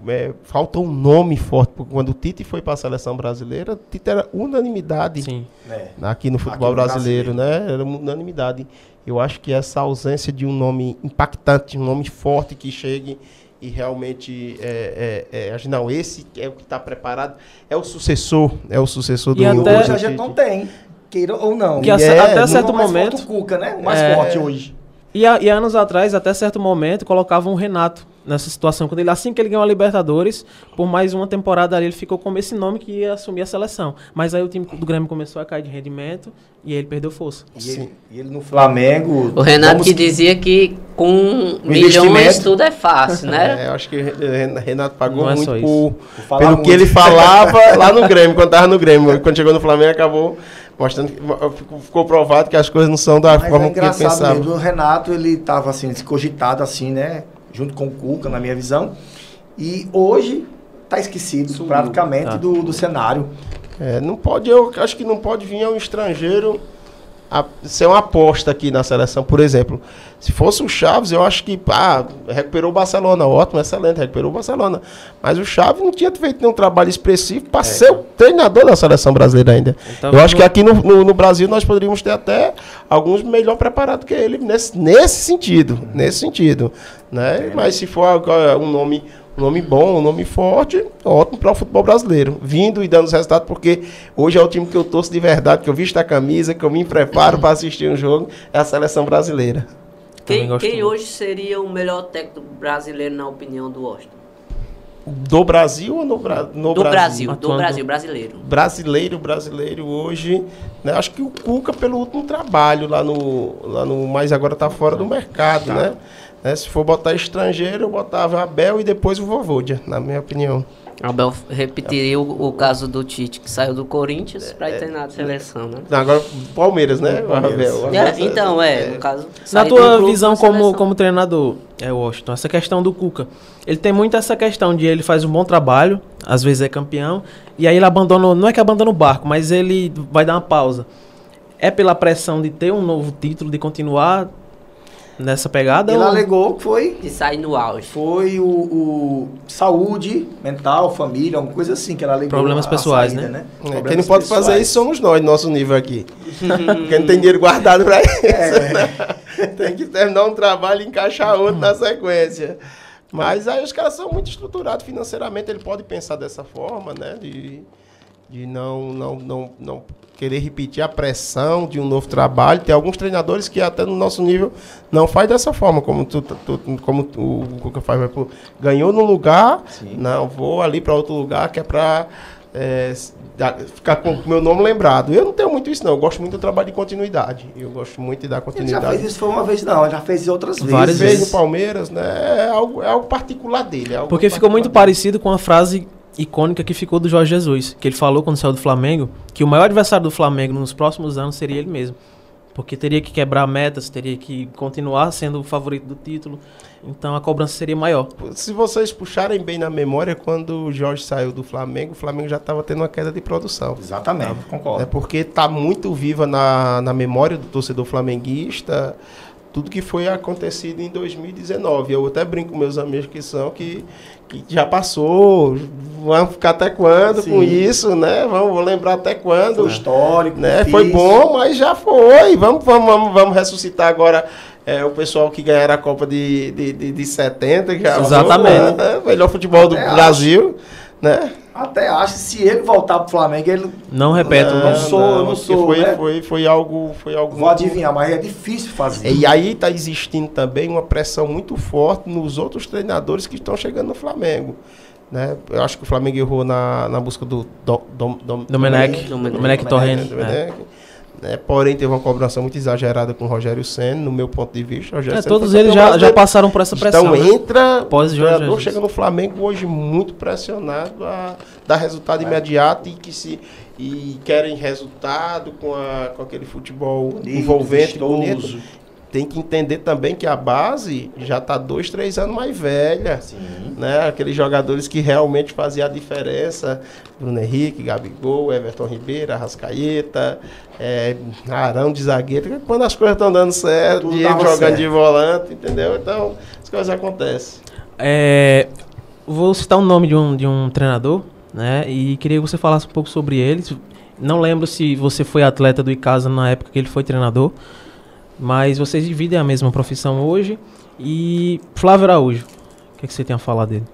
é, falta um nome forte. Porque quando o Tite foi para a seleção brasileira, o Tite era unanimidade sim. É. aqui no futebol no brasileiro, né? Era uma unanimidade. Eu acho que essa ausência de um nome impactante, um nome forte que chegue e realmente é, é, é, não, esse é o que está preparado, é o sucessor, é o sucessor E do até- do Hoje a gente não tem, queira ou não. Que a- é, até não- certo momento. forte o Cuca, né? O mais É. forte hoje. E, a- e anos atrás, até certo momento, colocavam o Renato nessa situação. Quando ele, assim que ele ganhou a Libertadores, por mais uma temporada ali, ele ficou como esse nome que ia assumir a seleção. Mas aí o time do Grêmio começou a cair de rendimento e aí ele perdeu força. E ele, e ele no Flamengo. O Renato que dizia que com milhões tudo é fácil, né? É, eu acho que o Renato pagou Não é muito por, pelo muito. que ele falava lá no Grêmio, quando estava no Grêmio. Quando chegou no Flamengo, acabou mostrando que ficou, provado que as coisas não são da Mas forma é que pensava. mesmo. O Renato, ele tava assim, cogitado assim, né? Junto com o Cuca, na minha visão. E hoje tá esquecido praticamente Tá. Do, do cenário. É, não pode, eu acho que não pode vir um estrangeiro a, ser uma aposta aqui na seleção, por exemplo. Se fosse o Chaves, eu acho que ah, recuperou o Barcelona, ótimo, excelente, recuperou o Barcelona. Mas o Chaves não tinha feito nenhum trabalho expressivo para ser o treinador da seleção brasileira ainda. Então, eu acho que aqui no, no- no Brasil nós poderíamos ter até alguns melhor preparados que ele nesse, nesse sentido, nesse sentido, né? Mas se for agora um nome um nome bom, um nome forte, ótimo para o futebol brasileiro. Vindo e dando os resultados, porque hoje é o time que eu torço de verdade, que eu visto a camisa, que eu me preparo para assistir um jogo, é a seleção brasileira. Quem, gosto quem hoje seria o melhor técnico brasileiro na opinião do Washington? Do Brasil ou no, Bra no do Brasil, do Atuando. Brasil, brasileiro. brasileiro, brasileiro hoje, né? Acho que o Cuca pelo último trabalho lá no, lá no mas agora tá fora do mercado, né? Né, Se for botar estrangeiro, eu botava Abel e depois o Vovodia, na minha opinião. Abel repetiria o, o caso do Tite, que saiu do Corinthians pra ir treinar a seleção, né? Não, agora Palmeiras, né? O Palmeiras. Abel. É, então, é, no caso. Na tua clube visão como, como treinador, é Washington, essa questão do Cuca, ele tem muito essa questão de ele faz um bom trabalho, às vezes é campeão, e aí ele abandona, não é que abandona o barco, mas ele vai dar uma pausa. É pela pressão de ter um novo título, de continuar nessa pegada? Ele ou- alegou que foi, De sair no auge. foi o, o saúde mental, família, alguma coisa assim que ela alegou. Problemas a pessoais, saída, né? É, Problemas quem não pode fazer pessoais. isso somos nós, nosso nível aqui. Quem não tem dinheiro guardado pra isso. né? Tem que terminar um trabalho e encaixar outro na sequência. Mas aí os caras são muito estruturados financeiramente, ele pode pensar dessa forma, né? De, de não, não, não, não querer repetir a pressão de um novo trabalho. Tem alguns treinadores que até no nosso nível não faz dessa forma, como tu, tu- como tu- o Cuca faz, vai pro- ganhou num lugar, não, vou ali para outro lugar que é para ficar com o meu nome lembrado. Eu não tenho muito isso não, eu gosto muito do trabalho de continuidade. Eu gosto muito de dar Ele já continuidade. fez isso foi uma vez, não, ele já fez outras vezes. Várias Fez vezes. no Palmeiras, né? É algo, é algo particular dele. é algo Porque ficou muito dele. parecido com a frase icônica que ficou do Jorge Jesus, que ele falou quando saiu do Flamengo, que o maior adversário do Flamengo nos próximos anos seria ele mesmo. Porque teria que quebrar metas, teria que continuar sendo o favorito do título. Então a cobrança seria maior. Se vocês puxarem bem na memória, quando o Jorge saiu do Flamengo, o Flamengo já estava tendo uma queda de produção. Exatamente, É concordo. porque está muito viva na, na memória do torcedor flamenguista tudo que foi acontecido em 2019. Eu até brinco com meus amigos que são que, que já passou, vamos ficar até quando com Sim. isso, né? Vamos vou lembrar até quando. Foi histórico, né? difícil. Foi bom, mas já foi. Vamos, vamos, vamos, vamos ressuscitar agora é, o pessoal que ganharam a Copa de, de, de, de 70. Que já Exatamente. Foi, né? Melhor futebol do Brasil, né? Até acho que se ele voltar pro Flamengo, ele. Não repete Não mesmo. sou, não porque sou, Foi, né? foi, foi algo, foi algo. Vou adivinhar, mas é difícil fazer. E aí está existindo também uma pressão muito forte nos outros treinadores que estão chegando no Flamengo. Né? Eu acho que o Flamengo errou na, na busca do Dom, Dom, Dom, Domenech, Domenech. Domenech Torrent. né, Domenech. Né? Porém, teve uma cobrança muito exagerada com o Rogério Senna, no meu ponto de vista. É, Senna todos eles já, já passaram por essa pressão. Então né? entra, Após o jogador chega no Flamengo hoje muito pressionado a dar resultado imediato e que se e querem resultado com, a, com aquele futebol Bonito, envolvente, bonito. Tem que entender também que a base já está dois, três anos mais velha. Né? Aqueles jogadores que realmente faziam a diferença. Bruno Henrique, Gabigol, Everton Ribeiro, Arrascaeta, é, Arão de zagueiro. Quando as coisas estão dando certo, Tudo Diego jogando certo. de volante, entendeu? Então, as coisas acontecem. É, vou citar o nome de um, de um treinador, né? E queria que você falasse um pouco sobre ele. Não lembro se você foi atleta do Icasa na época que ele foi treinador, mas vocês dividem a mesma profissão hoje. E Flávio Araújo, o que, é que você tem a falar dele?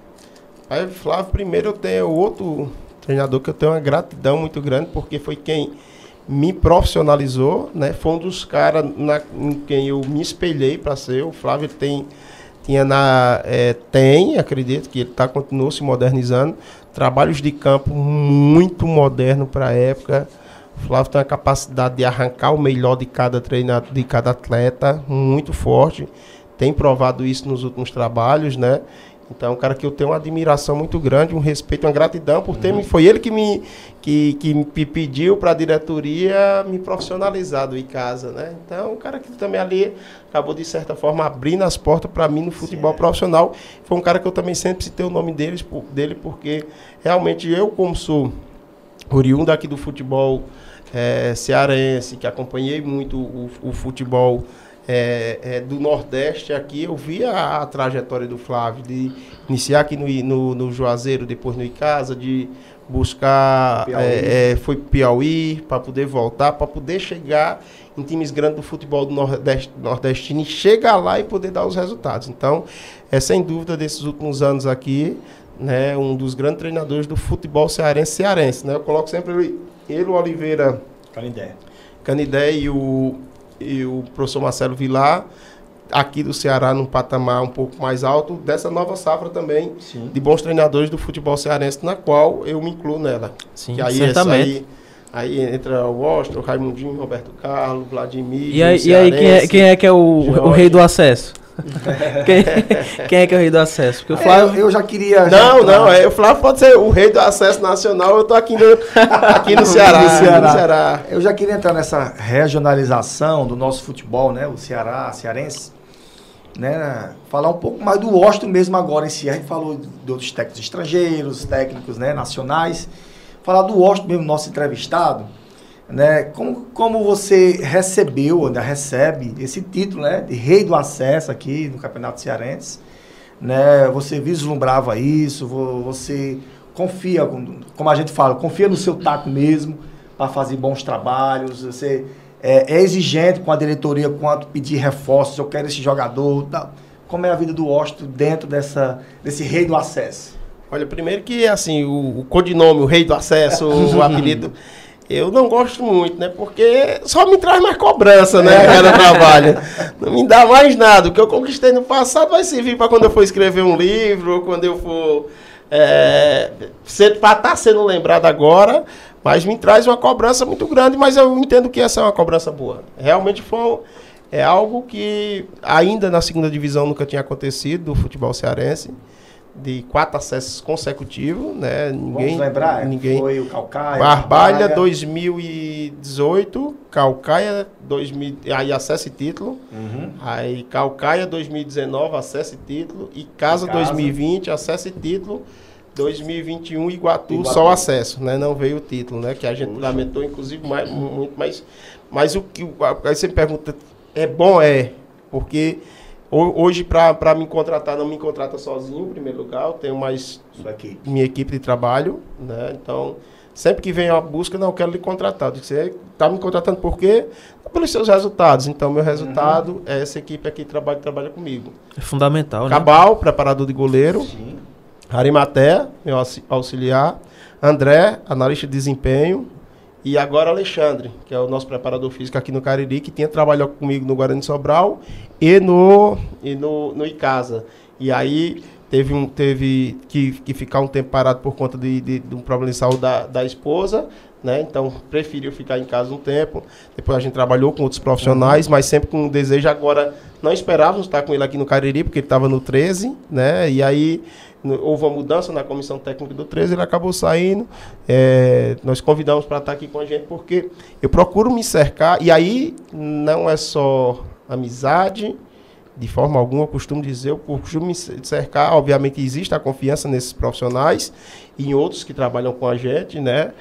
Aí, Flávio, primeiro eu tenho outro treinador que eu tenho uma gratidão muito grande, porque foi quem me profissionalizou, né? Foi um dos caras em quem eu me espelhei para ser. O Flávio tem, tinha na, eh, tem, acredito que ele tá, continuou se modernizando, trabalhos de campo muito moderno para a época. O Flávio tem a capacidade de arrancar o melhor de cada treinador, de cada atleta, muito forte. Tem provado isso nos últimos trabalhos, né? Então, é um cara que eu tenho uma admiração muito grande, um respeito, uma gratidão por ter me. Foi ele que me, que, que me pediu para a diretoria me profissionalizar do Icasa, né? Então, um cara que também ali acabou, de certa forma, abrindo as portas para mim no futebol profissional. Foi um cara que eu também sempre citei o nome deles, dele, porque realmente eu, como sou oriundo aqui do futebol eh, cearense, que acompanhei muito o, o futebol eh, eh, do Nordeste aqui, eu vi a, a trajetória do Flávio, de iniciar aqui no, no, no Juazeiro, depois no Icasa, de buscar, Piauí. eh, eh, foi Piauí, para poder voltar, para poder chegar em times grandes do futebol do Nordeste, nordestino e chegar lá e poder dar os resultados. Então, é sem dúvida desses últimos anos aqui, né, um dos grandes treinadores do futebol cearense cearense, né? Eu coloco sempre ele, ele o Oliveira Canindé. Canidé e o, e o professor Marcelo Vilar aqui do Ceará num patamar um pouco mais alto dessa nova safra também Sim. de bons treinadores do futebol cearense, na qual eu me incluo nela. Sim, que aí, certamente. Aí, aí entra o Washington, Raimundinho, Roberto Carlos, Vladimir. E aí, o e aí quem, é, quem é que é o, o rei do acesso? quem, quem é que é o rei do acesso? Porque o Flávio. É, eu já queria. Não, já- não, é, o Flávio pode ser o rei do acesso nacional, eu tô aqui no, aqui no Ceará. No Ceará. no Ceará. Eu já queria entrar nessa regionalização do nosso futebol, né? O Ceará, cearense. Né? Falar um pouco mais do Washington mesmo agora em si. A gente falou de outros técnicos estrangeiros, técnicos né, nacionais. Falar do Washington mesmo, nosso entrevistado. Né? Como, como você recebeu, ainda recebe esse título né, de rei do acesso aqui no Campeonato Cearense. Né? Você vislumbrava isso, vo- você confia, como a gente fala, confia no seu taco mesmo para fazer bons trabalhos. Você é, é exigente com a diretoria quanto pedir reforços, eu quero esse jogador. Como é a vida do Washington dentro dessa, desse rei do acesso? Olha, primeiro que assim, o, o codinome, o rei do acesso, o apelido, eu não gosto muito, né? Porque só me traz mais cobrança, né? Cada trabalho. Não me dá mais nada. O que eu conquistei no passado vai servir para quando eu for escrever um livro, ou quando eu for. É, para estar sendo lembrado agora, mas me traz uma cobrança muito grande, mas eu entendo que essa é uma cobrança boa. Realmente foi é algo que ainda na segunda divisão nunca tinha acontecido do futebol cearense de quatro acessos consecutivos, né? Ninguém, Vamos lembrar? ninguém. Foi o Calcaia. Barbalha Braga. 2018, Calcaia 2000, aí acesso e título. Uhum. Aí Calcaia 2019, acesso e título. E Casa, Casa. 2020, acesso e título. 2021, Iguatu, Iguatu. só o acesso, né? Não veio o título, né? Que a gente lamentou, inclusive, mais, muito, mas, mas o que. Aí você me pergunta, é bom? É. Porque hoje, para me contratar, não me contrata sozinho, em primeiro lugar. Eu tenho mais aqui. minha equipe de trabalho, né? Então, sempre que vem a busca, não eu quero lhe contratar. Eu digo, Você está me contratando por quê? Pelos seus resultados. Então, meu resultado é essa equipe aqui que trabalha, trabalha comigo. É fundamental, né? Cabal, preparador de goleiro. Sim. Arimaté, meu auxi- auxiliar. André, analista de desempenho. E agora Alexandre, que é o nosso preparador físico aqui no Cariri, que tinha trabalhado comigo no Guarani Sobral e no, e no, no Icasa. E aí teve, um, teve que, que ficar um tempo parado por conta de, de, de um problema de saúde da, da esposa. Né? Então preferiu ficar em casa um tempo. Depois a gente trabalhou com outros profissionais, mas sempre com um desejo. Agora não esperávamos estar com ele aqui no Cariri, porque ele estava no 13, né? E aí houve uma mudança na comissão técnica do 13, ele acabou saindo. É, nós convidamos para estar aqui com a gente, porque eu procuro me cercar, e aí não é só amizade, de forma alguma, eu costumo dizer, eu costumo me cercar, obviamente existe a confiança nesses profissionais e em outros que trabalham com a gente, né?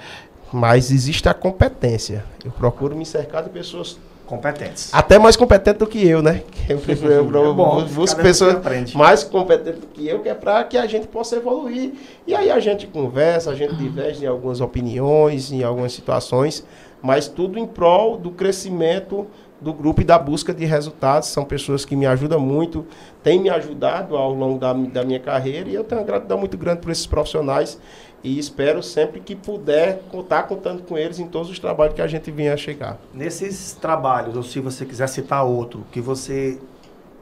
Mas existe a competência. Eu procuro me cercar de pessoas Competentes. até mais competentes do que eu, né? Eu, eu, eu, É bom, busco cada pessoas que mais competentes do que eu, que é para que a gente possa evoluir. E aí a gente conversa, a gente diverge em algumas opiniões, em algumas situações, mas tudo em prol do crescimento do grupo e da busca de resultados. São pessoas que me ajudam muito, têm me ajudado ao longo da, da minha carreira e eu tenho uma gratidão muito grande por esses profissionais e espero sempre que puder estar contando com eles em todos os trabalhos que a gente venha a chegar. Nesses trabalhos, ou se você quiser citar outro, que você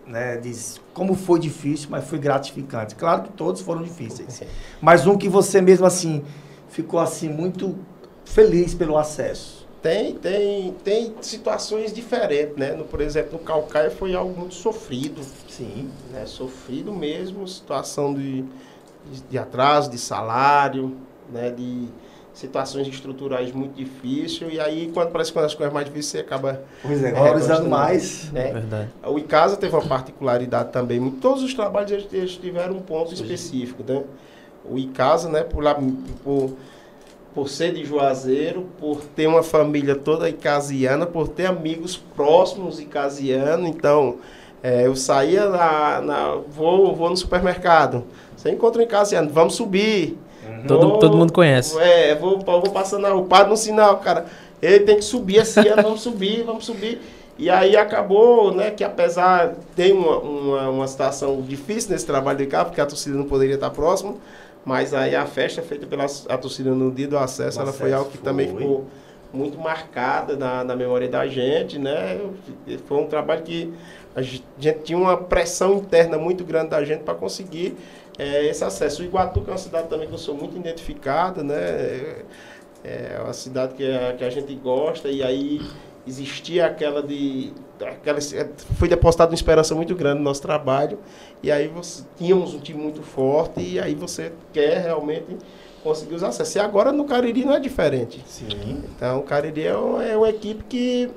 né, diz como foi difícil, mas foi gratificante. Claro que todos foram difíceis. Mas um que você mesmo assim ficou assim muito feliz pelo acesso. Tem, tem, tem situações diferentes, né? No, por exemplo, no Calcaia foi algo muito sofrido, Sim. né? Sofrido mesmo, situação de, de, de atraso de salário, né? De situações estruturais muito difíceis. E aí, quando parece que quando as coisas mais difíceis, você acaba... Pois é, É, valorizando mais. Né? Verdade. O Icasa teve uma particularidade também. Todos os trabalhos eles, tiveram um ponto específico, né? O Icasa, né, por, lá, por, por ser de Juazeiro, por ter uma família toda icasiana, por ter amigos próximos icasianos, então é, eu saía na, na vou, vou no supermercado, você encontra um icasiano, vamos subir. Todo, Vou- todo mundo conhece. é, vou, vou passando na rua, no sinal, cara. Ele tem que subir esse ano, vamos subir, vamos subir. E aí acabou, né, que apesar tem uma, uma, uma situação difícil nesse trabalho de cá, porque a torcida não poderia estar próxima, mas aí a festa feita pela a torcida no dia do acesso, O ela foi acesso algo que também foi. ficou muito marcada na, na memória da gente, né? Foi um trabalho que a gente tinha uma pressão interna muito grande da gente para conseguir é, esse acesso. O Iguatu, que é uma cidade também que eu sou muito identificada, né? É, é uma cidade que a, que a gente gosta e aí existia aquela de aquela foi depositada uma esperança muito grande no nosso trabalho e aí você tínhamos um time muito forte e aí você quer realmente conseguir os acessos. E agora no Cariri não é diferente. Sim. Então o Cariri é, uma, é uma equipe que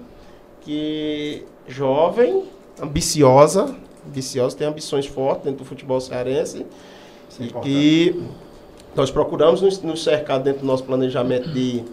que jovem, ambiciosa, ambiciosa, tem ambições fortes dentro do futebol cearense É e importante. que nós procuramos nos, nos cercar dentro do nosso planejamento de,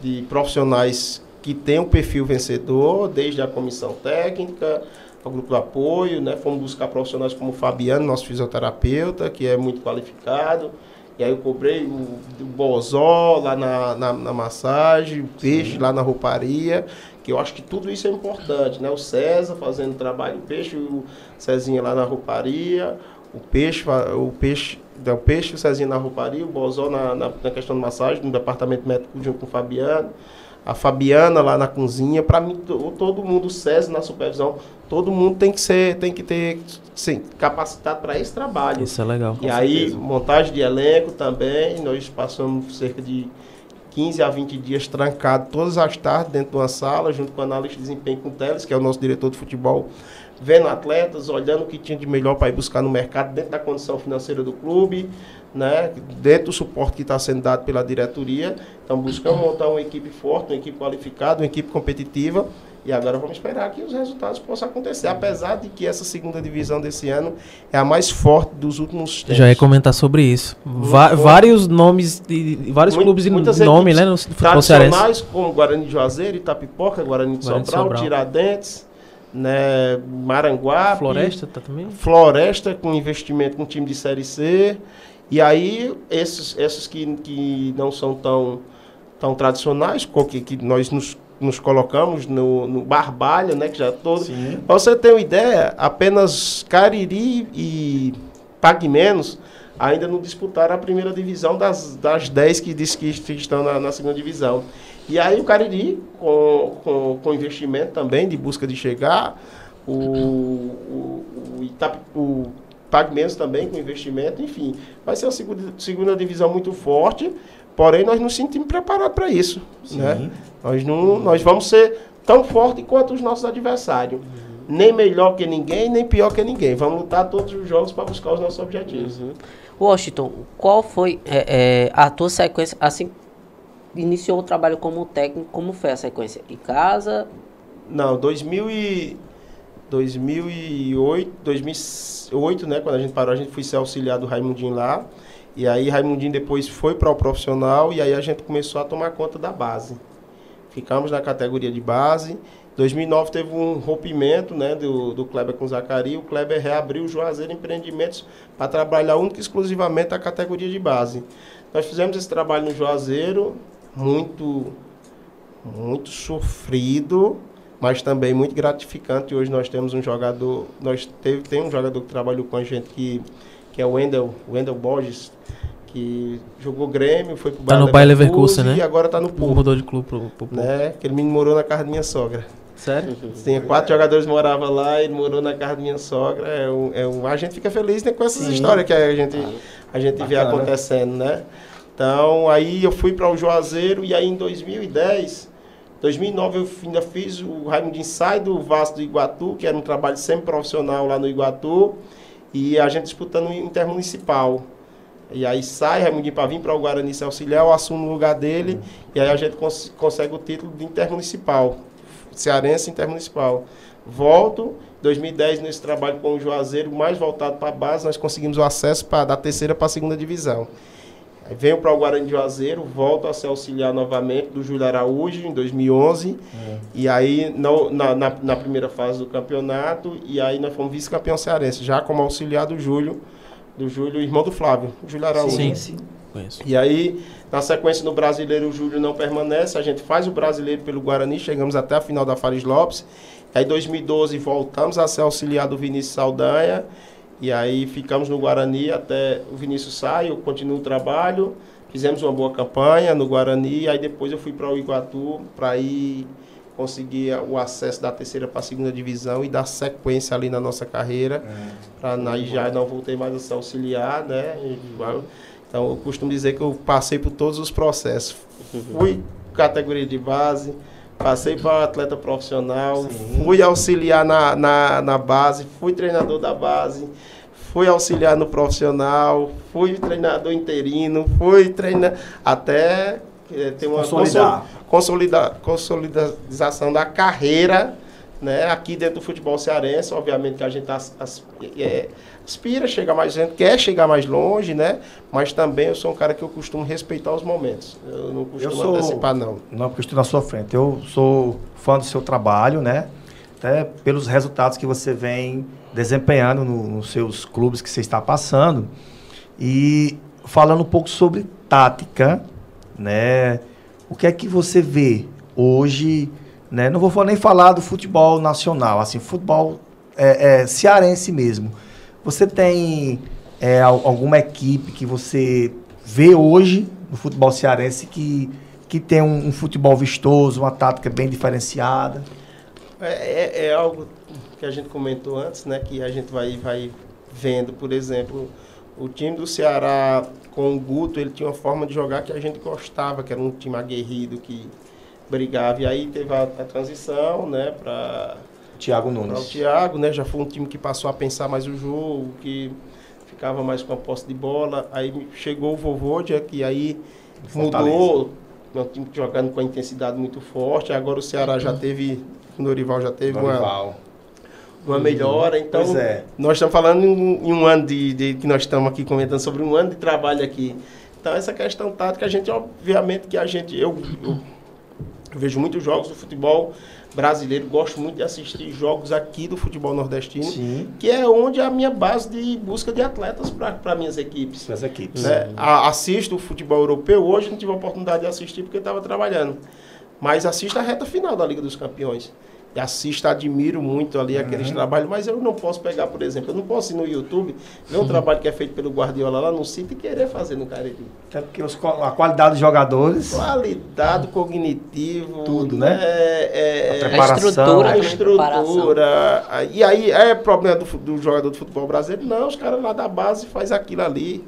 de profissionais que têm um perfil vencedor, desde a comissão técnica, ao grupo de apoio, né? Fomos buscar profissionais como o Fabiano, nosso fisioterapeuta, que é muito qualificado. E aí eu cobrei o, o bozó lá na, na, na massagem, o peixe lá na rouparia, que eu acho que tudo isso é importante, né? O César fazendo trabalho, o peixe, o Cezinha lá na rouparia, o peixe, o peixe, o peixe, o Cezinha na rouparia, o bozó na, na, na questão de massagem, no departamento médico junto com o Fabiano a Fabiana lá na cozinha, para mim to- todo mundo, o César na supervisão, todo mundo tem que ser, tem que ter sim, capacitado para esse trabalho. Isso é legal. E aí, montagem de elenco também, nós passamos cerca de 15 a 20 dias trancados todas as tardes dentro de uma sala, junto com o analista de desempenho com o Teles, que é o nosso diretor de futebol, vendo atletas, olhando o que tinha de melhor para ir buscar no mercado, dentro da condição financeira do clube, né, dentro do suporte que está sendo dado pela diretoria. Então, buscamos montar uma equipe forte, uma equipe qualificada, uma equipe competitiva. E agora vamos esperar que os resultados possam acontecer. Apesar de que essa segunda divisão desse ano é a mais forte dos últimos tempos. Já ia comentar sobre isso. Va- vários nomes, de, vários Muito- clubes de nome, né, no futebol cearense. tradicionais como Guarani de Juazeiro, Itapipoca, Guarani de Guarani Sobral, Sobral. Tiradentes, né, Maranguape, Floresta tá também? Floresta com investimento com time de série C. E aí esses, esses que, que não são tão, tão tradicionais, que, que nós nos, nos colocamos no, no Barbalha, né, que já todo Sim. Pra você ter uma ideia, apenas Cariri e Pague Menos ainda não disputaram a primeira divisão das, das 10 que diz que estão na, na segunda divisão. E aí o Cariri, com, com, com investimento também, de busca de chegar, o, o, o, Itapi, o Pague Menos também com investimento, enfim. Vai ser uma segunda, segunda divisão muito forte, porém nós nos sentimos preparados para isso. Né? Nós, não, nós vamos ser tão fortes quanto os nossos adversários. Nem melhor que ninguém, nem pior que ninguém. Vamos lutar todos os jogos para buscar os nossos objetivos. Washington, qual foi é, é, a tua sequência, assim, iniciou o trabalho como técnico, como foi a sequência? Em casa, Não, 2000 e 2008, 2008, né, quando a gente parou, a gente foi ser auxiliar do Raimundinho lá. E aí Raimundinho depois foi para o profissional e aí a gente começou a tomar conta da base. Ficamos na categoria de base. 2009 teve um rompimento né, do, do Kleber com o Zacari. O Kleber reabriu o Juazeiro Empreendimentos para trabalhar única e exclusivamente a categoria de base. Nós fizemos esse trabalho no Juazeiro, muito, muito sofrido, mas também muito gratificante. Hoje nós temos um jogador, nós teve, tem um jogador que trabalhou com a gente que, que é o Wendel, Wendel Borges, que jogou Grêmio, foi pro Tá no Bayer Leverkusen, né? e agora está no Porto. Mudou de clube pro, pro, pro- Né? Aquele menino morou na casa da minha sogra. Sério? Tinha quatro jogadores que moravam lá, ele morou na casa da minha sogra. É um, é um, a gente fica feliz né, com essas Sim. histórias que a gente, a gente vê acontecendo, né? Então, aí eu fui para o Juazeiro e aí em 2010, 2009 eu ainda fiz o Raimundinho sai do Vasco do Iguatu, que era um trabalho semi-profissional lá no Iguatu, e a gente disputando o intermunicipal. E aí sai Raimundinho para vir para o Guarani ser auxiliar, eu assumo o lugar dele, e aí a gente cons- consegue o título de intermunicipal, cearense intermunicipal. Volto, 2010 nesse trabalho com o Juazeiro, mais voltado para a base, nós conseguimos o acesso pra, da terceira para a segunda divisão. Aí venho para o Guarani de Juazeiro, volto a ser auxiliar novamente do Júlio Araújo em 2011. E aí no- na, na, na primeira fase do campeonato, e aí nós fomos vice-campeão cearense, já como auxiliar do Júlio, do Júlio, irmão do Flávio, Júlio Araújo. Sim. sim. Conheço. E aí, na sequência no brasileiro, o Júlio não permanece. A gente faz o brasileiro pelo Guarani, chegamos até a final da Fares Lopes. Aí, em 2012, voltamos a ser auxiliar do Vinícius Saldanha. E aí, ficamos no Guarani até o Vinícius sai, eu continuo o trabalho. fizemos uma boa campanha no Guarani, aí depois eu fui para o Iguatu para ir conseguir o acesso da terceira para a segunda divisão e dar sequência ali na nossa carreira. Pra, aí já não voltei mais a ser auxiliar, né? Então eu costumo dizer que eu passei por todos os processos. Fui categoria de base, passei para atleta profissional, Sim. fui auxiliar na, na, na base, fui treinador da base, fui auxiliar no profissional, fui treinador interino, fui treinar até eh, ter uma Consolidar. consolida, consolidação da carreira né, aqui dentro do futebol cearense. Obviamente que a gente as- as- é, aspira a chegar mais longe, quer chegar mais longe, né? Mas também eu sou um cara que eu costumo respeitar os momentos. Eu não costumo sou- antecipar, não. Não, porque eu estou na sua frente. Eu sou fã do seu trabalho, né? Até pelos resultados que você vem desempenhando no- nos seus clubes que você está passando. E falando um pouco sobre tática, né? O que é que você vê hoje, né? Não vou nem falar do futebol nacional, assim, futebol é, é, cearense mesmo. Você tem é, al- alguma equipe que você vê hoje no futebol cearense que, que tem um, um futebol vistoso, uma tática bem diferenciada? É, é- é algo que a gente comentou antes, né? Que a gente vai, vai vendo, por exemplo, o time do Ceará com o Guto, ele tinha uma forma de jogar que a gente gostava, que era um time aguerrido, que brigava. E aí teve a, a transição, né? Para Tiago o Nunes. Thiago, né? Já foi um time que passou a pensar mais o jogo, que ficava mais com a posse de bola. Aí chegou o Vovodia, que aí Fortaleza. mudou. É um time jogando com a intensidade muito forte. Agora o Ceará já teve, o Norival já teve uma, Dorival. uma melhora. Então, Pois é. nós estamos falando em um, em um ano de, de- que nós estamos aqui comentando sobre um ano de trabalho aqui. Então, essa questão tática, a gente, obviamente, que a gente, eu, eu vejo muitos jogos do futebol brasileiro, gosto muito de assistir jogos aqui do futebol nordestino, Sim. que é onde é a minha base de busca de atletas para minhas equipes. As equipes. Né? A- Assisto o futebol europeu, hoje não tive a oportunidade de assistir porque estava trabalhando. Mas assisto a reta final da Liga dos Campeões. Assisto, admiro muito ali aqueles trabalhos, mas eu não posso pegar, por exemplo, eu não posso ir no YouTube, ver um trabalho que é feito pelo Guardiola lá no sítio e querer fazer no Cariri. Até porque os a qualidade dos jogadores. Qualidade cognitivo, Tudo, né? É, A é, preparação. estrutura a preparação. estrutura. E aí é problema do, do jogador de futebol brasileiro? Não, os caras lá da base faz aquilo ali.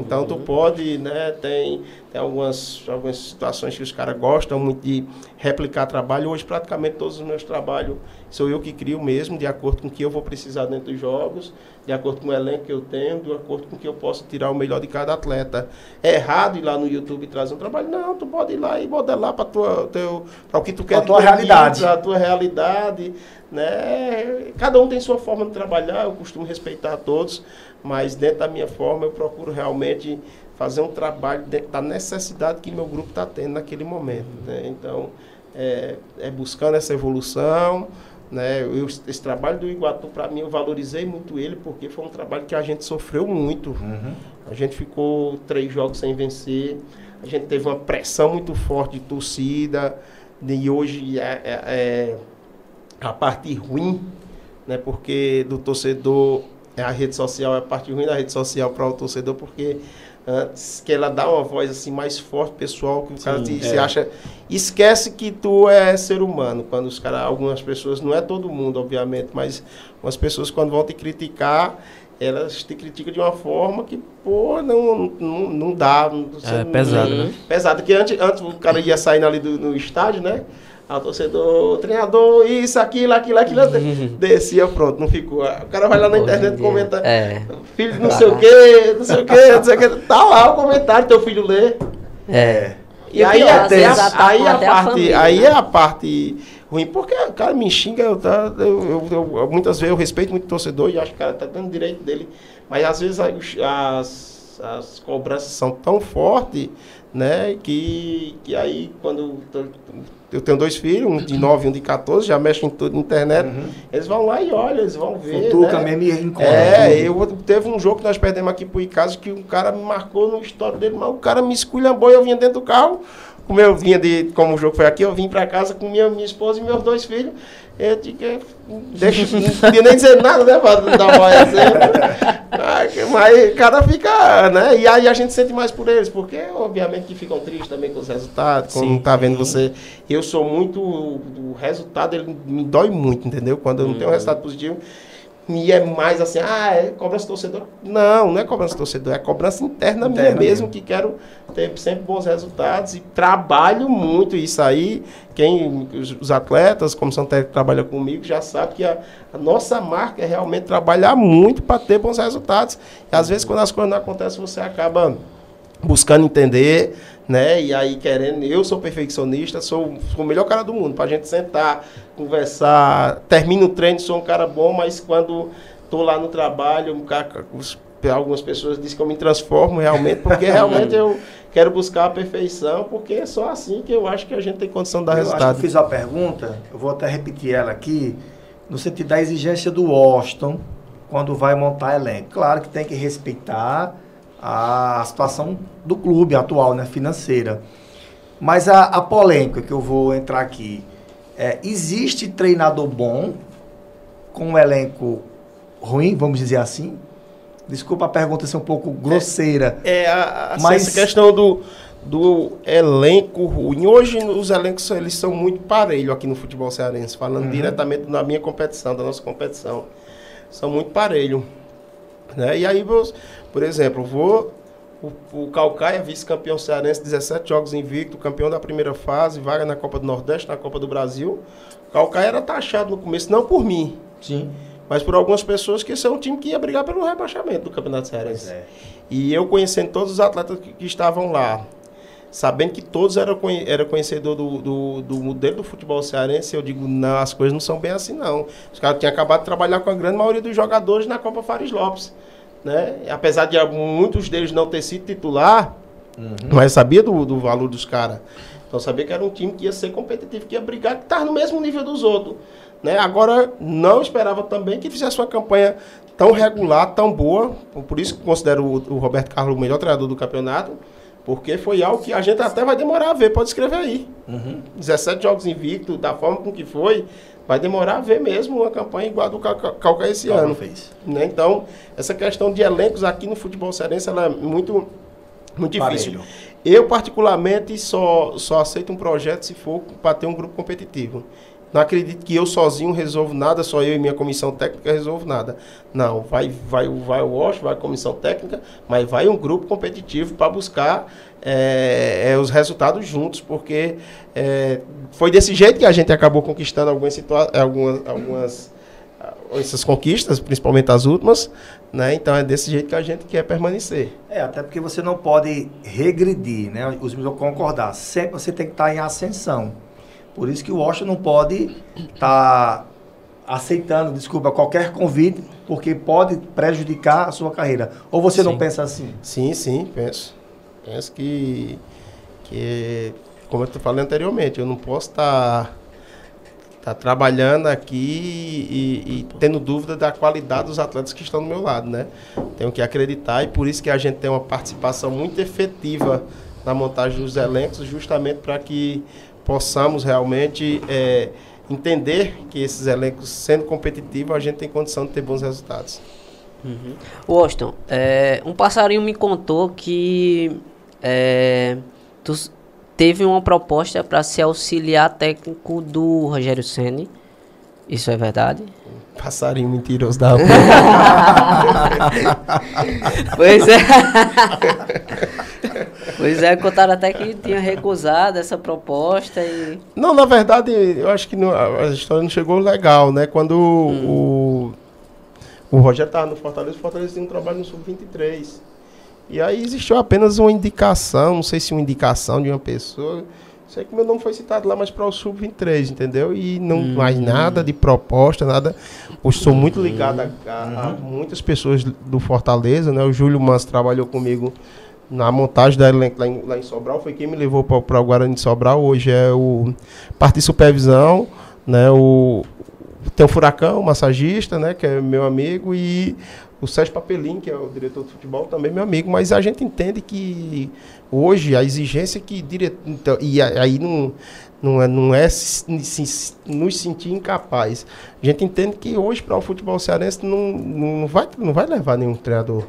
Então tu pode, né? Tem, tem algumas, algumas situações que os caras gostam muito de replicar trabalho. Hoje praticamente todos os meus trabalhos sou eu que crio mesmo, de acordo com o que eu vou precisar dentro dos jogos, de acordo com o elenco que eu tenho, de acordo com o que eu posso tirar o melhor de cada atleta. É errado ir lá no YouTube e trazer um trabalho? Não, tu pode ir lá e modelar para o que tu quer. Pra tua de realidade. Para a tua realidade. Né? Cada um tem sua forma de trabalhar, eu costumo respeitar todos, mas dentro da minha forma eu procuro realmente fazer um trabalho dentro da necessidade que meu grupo está tendo naquele momento. Né? Então, é, é buscando essa evolução. Né? Eu, esse trabalho do Iguatu, para mim, eu valorizei muito ele, porque foi um trabalho que a gente sofreu muito. Uhum. A gente ficou três jogos sem vencer. A gente teve uma pressão muito forte de torcida. E hoje é, é- é a parte ruim, né? Porque do torcedor, é a rede social é a parte ruim da rede social para o torcedor, porque antes que ela dá uma voz assim mais forte, pessoal, que o cara Sim, te- é. se acha. Esquece que tu é ser humano. Quando os caras, algumas pessoas, não é todo mundo, obviamente, mas algumas pessoas quando vão te criticar, elas te criticam de uma forma que, pô, não, não, não dá. não- É não- pesado, né? Pesado, que antes, antes o cara ia saindo ali do, no estádio, né? A torcedor, treinador, isso, aquilo, aquilo, aquilo. descia, pronto, não ficou. O cara vai lá na Hoje internet e comenta, É. filho de não sei o quê, não sei o quê, não sei o quê. Tá lá o comentário, teu filho lê. É. E, E o aí, pior, às até, vezes a, aí, a até a parte, família, aí né? é a parte ruim, porque o cara me xinga, eu, tá, eu, eu- eu- muitas vezes eu respeito muito o torcedor e acho que o cara tá dando direito dele, mas às vezes as, as cobranças são tão fortes, né, que, que aí quando eu- tenho dois filhos, um de 9 e um de 14, já mexem em tudo na internet, eles vão lá e olham, eles vão ver, Futuca né? mesmo e. É, eu teve um jogo que nós perdemos aqui pro Icasa que um cara me marcou no histórico dele, mas o cara me esculhambou e eu vinha dentro do carro. Como eu vinha de, como o jogo foi aqui, eu vim para casa com minha, minha esposa e meus dois filhos. Eu digo, deixa, não podia nem dizer nada, né, para dar uma assim. Mas o cara fica, né? E aí a gente sente mais por eles, porque obviamente que ficam tristes também com os resultados, quando não tá vendo você. Eu sou muito. O resultado ele me dói muito, entendeu? Quando eu não tenho um resultado positivo. E é mais assim, ah, é cobrança torcedor. Não, não é cobrança torcedor, é cobrança interna, interna minha mesmo, que quero ter sempre bons resultados e trabalho muito isso aí. Quem, os atletas, comissão técnica que trabalha comigo, já sabe que a, a nossa marca é realmente trabalhar muito para ter bons resultados. E às vezes, quando as coisas não acontecem, você acaba buscando entender, né? E aí querendo, eu sou perfeccionista, sou, sou o melhor cara do mundo, pra gente sentar, conversar, termino o treino, sou um cara bom, mas quando tô lá no trabalho, algumas pessoas dizem que eu me transformo realmente, porque realmente eu quero buscar a perfeição, porque é só assim que eu acho que a gente tem condição de dar eu resultado. eu fiz a pergunta, eu vou até repetir ela aqui, no sentido da exigência do Washington quando vai montar elenco. Claro que tem que respeitar a situação do clube atual, né, financeira. Mas a, a polêmica que eu vou entrar aqui é, existe treinador bom com um elenco ruim, vamos dizer assim? Desculpa a pergunta ser um pouco grosseira. É, é a, a, mas essa questão do, do elenco ruim. Hoje os elencos eles são muito parelhos aqui no futebol cearense, falando uhum. diretamente da minha competição, da nossa competição. São muito parelhos. Né? E aí, por exemplo, vou. O, o Calcaia, vice-campeão cearense, 17 jogos invicto, campeão da primeira fase, vaga na Copa do Nordeste, na Copa do Brasil. O Calcaia era taxado no começo, não por mim. Sim. Mas por algumas pessoas que esse é um time que ia brigar pelo rebaixamento do Campeonato Cearense. É. E eu conhecendo todos os atletas que, que estavam lá, sabendo que todos eram, eram conhecedores do, do, do, modelo do futebol cearense, eu digo, não, as coisas não são bem assim, não. Os caras tinham acabado de trabalhar com a grande maioria dos jogadores na Copa Fares Lopes né? Apesar de muitos deles não ter sido titular, uhum. mas sabia do, do valor dos caras. Então sabia que era um time que ia ser competitivo, que ia brigar, que estava no mesmo nível dos outros. Né? Agora, não esperava também que fizesse uma campanha tão regular, tão boa. Por isso que considero o, o Roberto Carlos o melhor treinador do campeonato. Porque foi algo que a gente até vai demorar a ver, pode escrever aí. Uhum. 17 jogos invicto, da forma com que foi, vai demorar a ver mesmo uma campanha igual a do Calca esse Calca ano. Fez. Né? Então, essa questão de elencos aqui no futebol cearense ela é muito, muito difícil. Eu, particularmente, só, só aceito um projeto se for para ter um grupo competitivo. Não acredito que eu sozinho resolvo nada, só eu e minha comissão técnica resolvo nada. Não, vai, vai, vai o Wash, vai a comissão técnica, mas vai um grupo competitivo para buscar é, é, os resultados juntos, porque é, foi desse jeito que a gente acabou conquistando algumas, algumas, algumas essas conquistas, principalmente as últimas, né? Então é desse jeito que a gente quer permanecer. É, até porque você não pode regredir, né? Os meus vão concordar. Sempre você tem que estar em ascensão. Por isso que o Washington não pode estar tá aceitando, desculpa, qualquer convite, porque pode prejudicar a sua carreira. Ou você sim. não pensa assim? Sim, sim, penso. Penso que, que como eu falei anteriormente, eu não posso estar tá, tá trabalhando aqui e, e, tendo dúvida da qualidade dos atletas que estão do meu lado, né? Tenho que acreditar e por isso que a gente tem uma participação muito efetiva na montagem dos elencos, justamente para que possamos realmente é, entender que esses elencos, sendo competitivos, a gente tem condição de ter bons resultados. Uhum. Washington, é, um passarinho me contou que é, tu teve uma proposta para ser auxiliar técnico do Rogério Ceni. Isso é verdade? Passarinho mentiroso da Pois é. pois é, contaram até que tinha recusado essa proposta e... Não, na verdade, eu acho que não, a história não chegou legal, né? Quando hum. o, o Rogério estava no Fortaleza, o Fortaleza tinha um trabalho no Sub-23. E aí existiu apenas uma indicação, não sei se uma indicação de uma pessoa Sei que meu nome foi citado lá, mas para o Sub-23, entendeu? E não uhum. mais nada de proposta, nada. Hoje sou muito ligado a, a, a, uhum. muitas pessoas do Fortaleza, né? O Júlio Mans trabalhou comigo na montagem da elenco lá em, lá em Sobral, foi quem me levou para o Guarani de Sobral. Hoje é o parte de supervisão, né? O, tem o Furacão, massagista, né? Que é meu amigo, e o Sérgio Papelim, que é o diretor de futebol, também meu amigo, mas a gente entende que hoje a exigência que diretor. Então, e aí não, não é, não é nos sentir incapaz. A gente entende que hoje para o futebol cearense não, não, vai, não vai levar nenhum treinador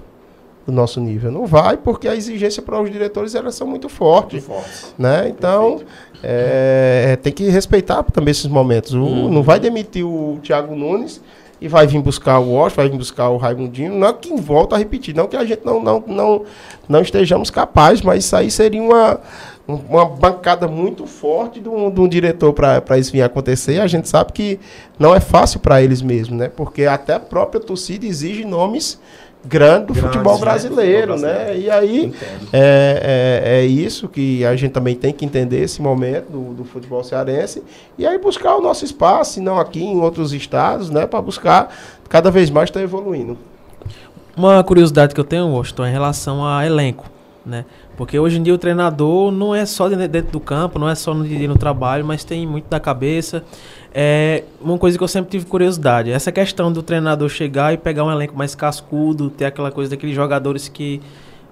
do nosso nível. Não vai, porque a exigência para os diretores elas são muito fortes. Muito fortes. Né? Então, é, tem que respeitar também esses momentos. O, uhum. Não vai demitir o Thiago Nunes e vai vir buscar o Washington, vai vir buscar o Raimundinho. Não é que volta a repetir, não que a gente não, não, não, não estejamos capazes, mas isso aí seria uma, uma bancada muito forte de um, de um diretor para isso vir acontecer. A gente sabe que não é fácil para eles mesmo, né? Porque até a própria torcida exige nomes grande do Grandes, futebol né? brasileiro, né? né? E aí é, é, é, isso que a gente também tem que entender esse momento do, do futebol cearense e aí buscar o nosso espaço, se não aqui em outros estados, né? Para buscar cada vez mais estar tá evoluindo. Uma curiosidade que eu tenho, Washington, é em relação a elenco, né? Porque hoje em dia o treinador não é só dentro do campo, não é só no no trabalho, mas tem muito da cabeça. É uma coisa que eu sempre tive curiosidade. Essa questão do treinador chegar e pegar um elenco mais cascudo, ter aquela coisa daqueles jogadores que,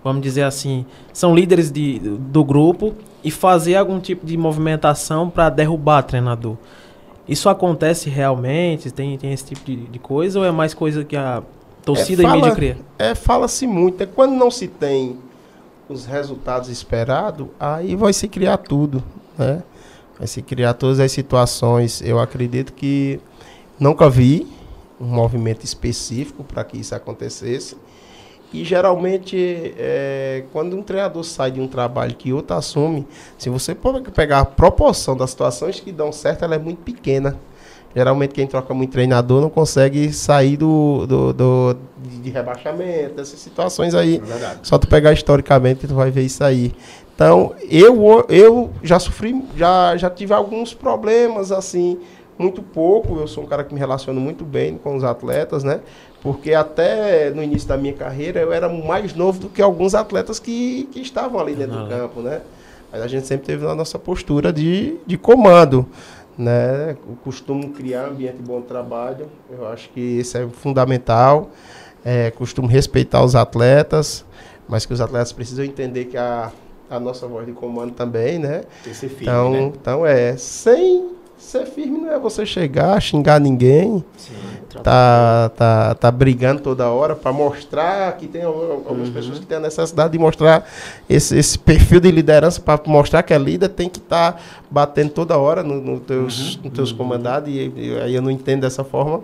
vamos dizer assim, são líderes de, do grupo e fazer algum tipo de movimentação para derrubar treinador. Isso acontece realmente? Tem, tem esse tipo de, de coisa ou é mais coisa que a torcida é, fala, e mídia cria? É, fala-se muito. É quando não se tem os resultados esperados, aí vai se criar tudo, né? Vai se criar todas as situações. Eu acredito que nunca vi um movimento específico para que isso acontecesse. E geralmente, é, quando um treinador sai de um trabalho que outro assume, se você pegar a proporção das situações que dão certo, ela é muito pequena. Geralmente quem troca muito treinador não consegue sair do, do, do de rebaixamento, dessas situações aí. É Só tu pegar historicamente tu vai ver isso aí. Então, eu, eu já sofri, já, já tive alguns problemas, assim, muito pouco. Eu sou um cara que me relaciono muito bem com os atletas, né? Porque até no início da minha carreira eu era mais novo do que alguns atletas que, que estavam ali dentro do campo, né? Mas a gente sempre teve a nossa postura de, de comando, né? O costume criar ambiente bom de trabalho, eu acho que isso é fundamental. É, costumo respeitar os atletas, mas que os atletas precisam entender que a a nossa voz de comando também, né? Tem que ser firme, então, né? então é, sem ser firme não é você chegar, xingar ninguém, Sim, tá, tá, tá brigando toda hora para mostrar que tem algumas uhum. pessoas que têm a necessidade de mostrar esse, esse perfil de liderança para mostrar que a líder tem que estar tá batendo toda hora nos no teus, uhum. no teus uhum. comandados e, e aí eu não entendo dessa forma.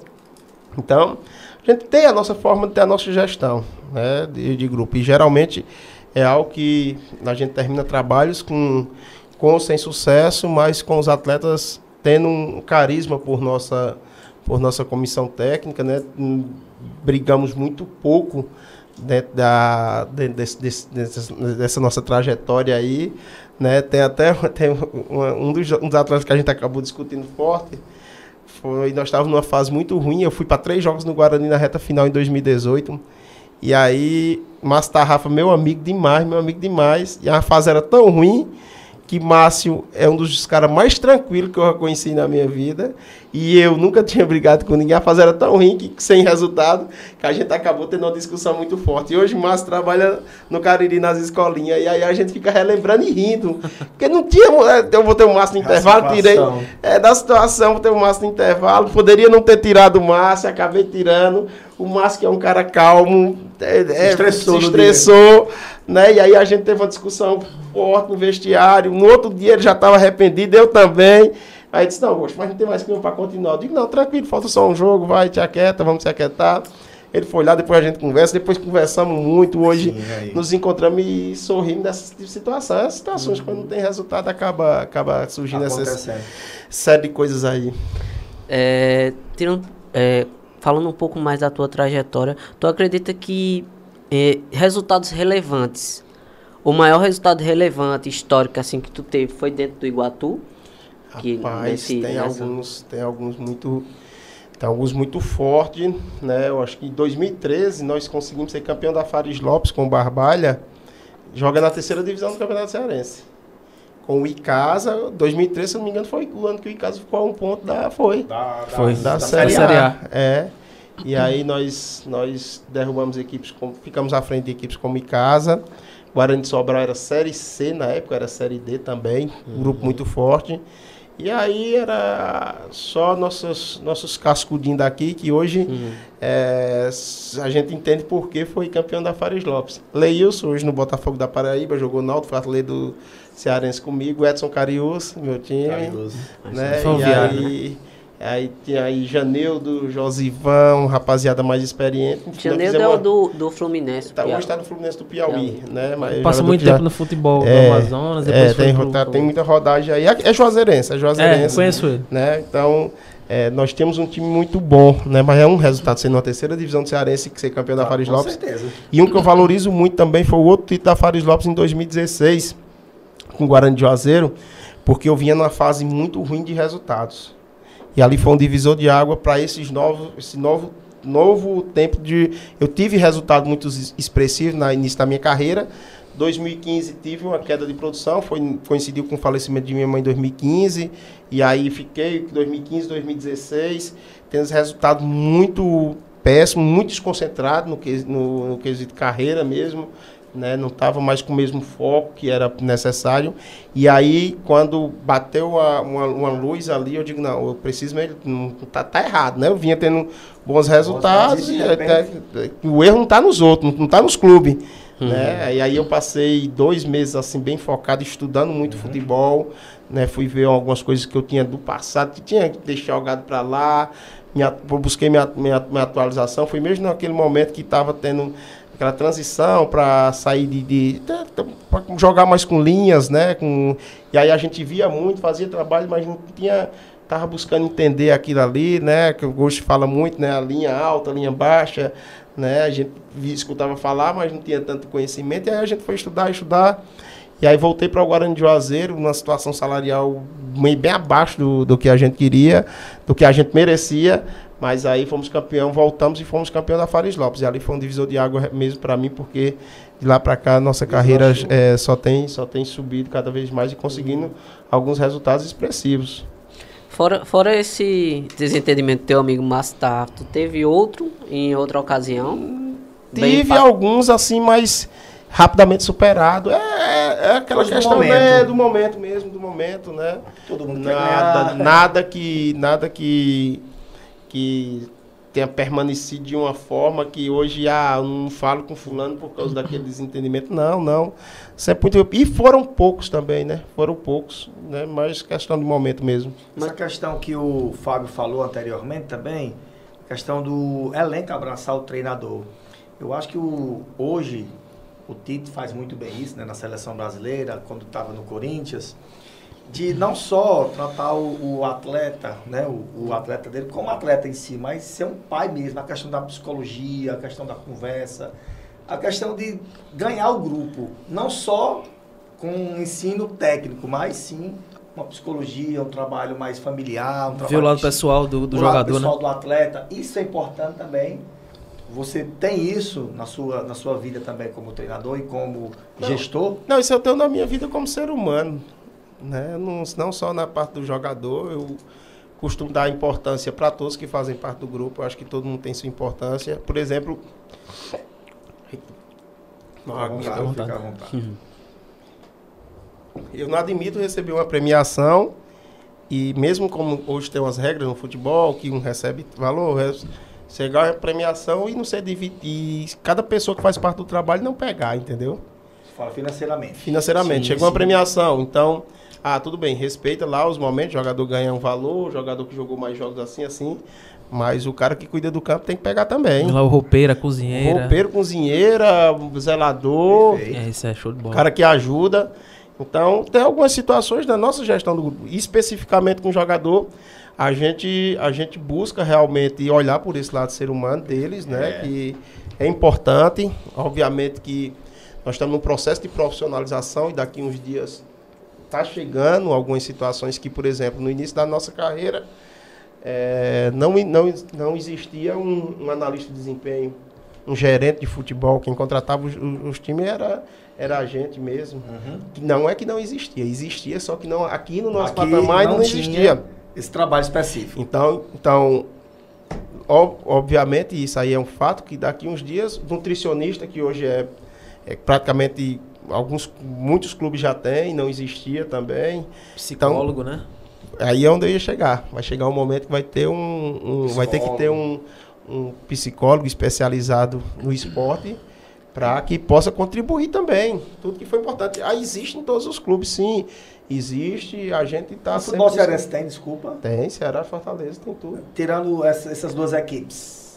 Então, a gente tem a nossa forma de ter a nossa gestão né, de, de grupo e geralmente é algo que a gente termina trabalhos com, com sem sucesso, mas com os atletas tendo um carisma por nossa, por nossa comissão técnica, né? Brigamos muito pouco dentro da, dentro desse, desse, dessa, dessa nossa trajetória aí, né? Tem até tem um, dos, um dos atletas que a gente acabou discutindo forte, foi, nós estávamos numa fase muito ruim, eu fui para três jogos no Guarani na reta final em 2018, e aí, Márcio Tarrafa, meu amigo demais, meu amigo demais. E a fase era tão ruim que Márcio é um dos caras mais tranquilos que eu conheci na minha vida. E eu nunca tinha brigado com ninguém. A fase era tão ruim que sem resultado que a gente acabou tendo uma discussão muito forte. E hoje Márcio trabalha no Cariri nas escolinhas. E aí a gente fica relembrando e rindo. Porque não tinha. É, eu vou ter um Márcio no intervalo, tirei. É, da situação, vou ter um Márcio no intervalo. Poderia não ter tirado o Márcio, acabei tirando. O Márcio que é um cara calmo, é, se é, estressou, se estressou né? E aí a gente teve uma discussão forte no vestiário. No outro dia ele já estava arrependido, eu também. Aí disse, não, mas não tem mais clima para continuar. Eu digo, não, tranquilo, falta só um jogo, vai, te aquieta, vamos se aquietar. Ele foi lá, depois a gente conversa, depois conversamos muito. Hoje Sim, nos encontramos e sorrimos dessa situação. Essas situações, uhum. quando não tem resultado, acaba, acaba surgindo essa série de coisas aí. É, tirando, é, falando um pouco mais da tua trajetória, tu acredita que é, resultados relevantes, o maior resultado relevante histórico assim que tu teve foi dentro do Iguatu? Que Rapaz, nesse, tem nessa... alguns, tem alguns muito tem alguns muito fortes, né? Eu acho que em 2013 nós conseguimos ser campeão da Fares Lopes com o Barbalha, joga na terceira divisão do Campeonato Cearense. Com o Icasa, 2013, se não me engano, foi o ano que o Icasa ficou a um ponto da. Foi. Da, da, foi. Da, da Série A. A. É. E aí nós, nós derrubamos equipes, como, ficamos à frente de equipes como Icasa. Guarani de Sobral era Série C na época, era Série D também, um grupo muito forte. E aí era só nossos, nossos cascudinhos daqui, que hoje é, s- a gente entende por que foi campeão da Fares Lopes. Leilson, hoje no Botafogo da Paraíba, jogou no Alto, atleta do Cearense comigo. Edson Carius, meu time. Né? E aí, aí tinha aí Janeudo, Josivão, rapaziada mais experiente. Nós Janeiro é o uma- do, do Fluminense. Tá, hoje está no Fluminense do Piauí, né? Mas Passa muito já- tempo no futebol É, do Amazonas, É, tem, pro- tá- tem muita rodagem aí. É Juazeirense, é É, Juazeirense. conheço ele. né? Então, é, nós temos um time muito bom, né? Mas é um resultado sendo uma terceira divisão do Cearense que ser campeão da Fares Com Lopes. certeza. E um que eu valorizo muito também foi o outro título da Fares Lopes em 2016, com o Guarani de Juazeiro, porque eu vinha numa fase muito ruim de resultados. E ali foi um divisor de água para esses novos, esse novo, novo tempo de. Eu tive resultados muito es- expressivos no início da minha carreira. 2015 tive uma queda de produção, foi, coincidiu com o falecimento de minha mãe em 2015. E aí fiquei 2015, 2016, tendo resultados muito péssimo, muito desconcentrado no, que, no, no quesito carreira mesmo, né? Não estava mais com o mesmo foco que era necessário. E aí, quando bateu a- uma, uma luz ali, eu digo, não, eu preciso mesmo, não, tá, tá errado, né? Eu vinha tendo bons resultados resultados e e de até, repente- o erro não está nos outros, não está nos clubes. Uhum. Né? E aí eu passei dois meses assim bem focado, estudando muito Uhum. futebol, né? Fui ver algumas coisas que eu tinha do passado, que tinha que deixar jogado para lá, atu- busquei minha, minha, minha atualização, foi mesmo naquele momento que estava tendo aquela transição para sair de, de para jogar mais com linhas, né? Com, e aí a gente via muito, fazia trabalho, mas não tinha tava buscando entender aquilo ali, né? Que o Gosto fala muito, né? A linha alta, a linha baixa, né? A gente escutava falar, mas não tinha tanto conhecimento. E aí a gente foi estudar, estudar. E aí voltei para o Guarani de Juazeiro, numa situação salarial meio bem abaixo do, do que a gente queria, do que a gente merecia. Mas aí fomos campeão, voltamos e fomos campeão da Fares Lopes. E ali foi um divisor de água mesmo para mim, porque de lá para cá nossa carreira é, só, tem, só tem subido cada vez mais e conseguindo alguns resultados expressivos. Fora, fora esse desentendimento do teu amigo tu teve outro em outra ocasião? Tive pa- alguns assim, mas rapidamente superado. É, é, é aquela questão momento. né, do momento mesmo, do momento, né? Todo mundo quer Nada, ganhar. nada que nada que que tenha permanecido de uma forma que hoje ah, não falo com fulano por causa daquele desentendimento. Não, não. Sempre muito e foram poucos também, né? Foram poucos, né? Mas questão de momento mesmo. Essa questão que o Fábio falou anteriormente também, questão do elenco abraçar o treinador. Eu acho que o, hoje o Tite faz muito bem isso né, na seleção brasileira, quando estava no Corinthians, de não só tratar o, o atleta, né, o, o atleta dele como atleta em si, mas ser um pai mesmo, a questão da psicologia, a questão da conversa, a questão de ganhar o grupo, não só com um ensino técnico, mas sim uma psicologia, um trabalho mais familiar, um trabalho o lado pessoal do, do o lado jogador, pessoal né? do atleta. Isso é importante também. Você tem isso na sua, na sua vida também como treinador e como Não. gestor? Não, isso eu tenho na minha vida como ser humano. Né? Não, não só na parte do jogador, eu costumo dar importância para todos que fazem parte do grupo. Eu acho que todo mundo tem sua importância. Por exemplo. À vontade, fica à vontade. Eu não admito receber uma premiação e mesmo como hoje tem umas regras no futebol que um recebe valor, você ganha a premiação e não ser dividir. Cada pessoa que faz parte do trabalho não pegar, entendeu? Você fala financeiramente. financeiramente. Sim, Chegou uma sim. premiação, então, ah, tudo bem, respeita lá os momentos, o jogador ganha um valor, o jogador que jogou mais jogos assim, assim, mas o cara que cuida do campo tem que pegar também. Lá o roupeiro, a cozinheira. Roupeiro, cozinheira, zelador, Perfeito. É, isso é show de bola. cara que ajuda. Então, tem algumas situações da nossa gestão do grupo, especificamente com o jogador, a gente, a gente busca realmente olhar por esse lado ser humano deles, né? É. Que é importante. Obviamente que nós estamos num processo de profissionalização e daqui uns dias está chegando algumas situações que, por exemplo, no início da nossa carreira, eh, não, não, não existia um, um analista de desempenho, um gerente de futebol. Quem contratava os, os- times era, era a gente mesmo. Uhum. Que Não é que não existia, existia, só que não, aqui no nosso Aqui patamar não não, existia. Esse trabalho específico. Então, então ob- obviamente, isso aí é um fato, que daqui uns dias, nutricionista, que hoje é, é praticamente, alguns, muitos clubes já têm, não existia também. Psicólogo, né? Aí é onde eu ia chegar. Vai chegar um momento que vai ter um. um- vai ter que ter um, um psicólogo especializado no esporte para que possa contribuir também. Tudo que foi importante. Ah, existe em todos os clubes, sim. Existe, a gente está O futebol cearense tem, desculpa. Tem, Ceará, Fortaleza, tem tudo. Tirando essa- essas duas equipes.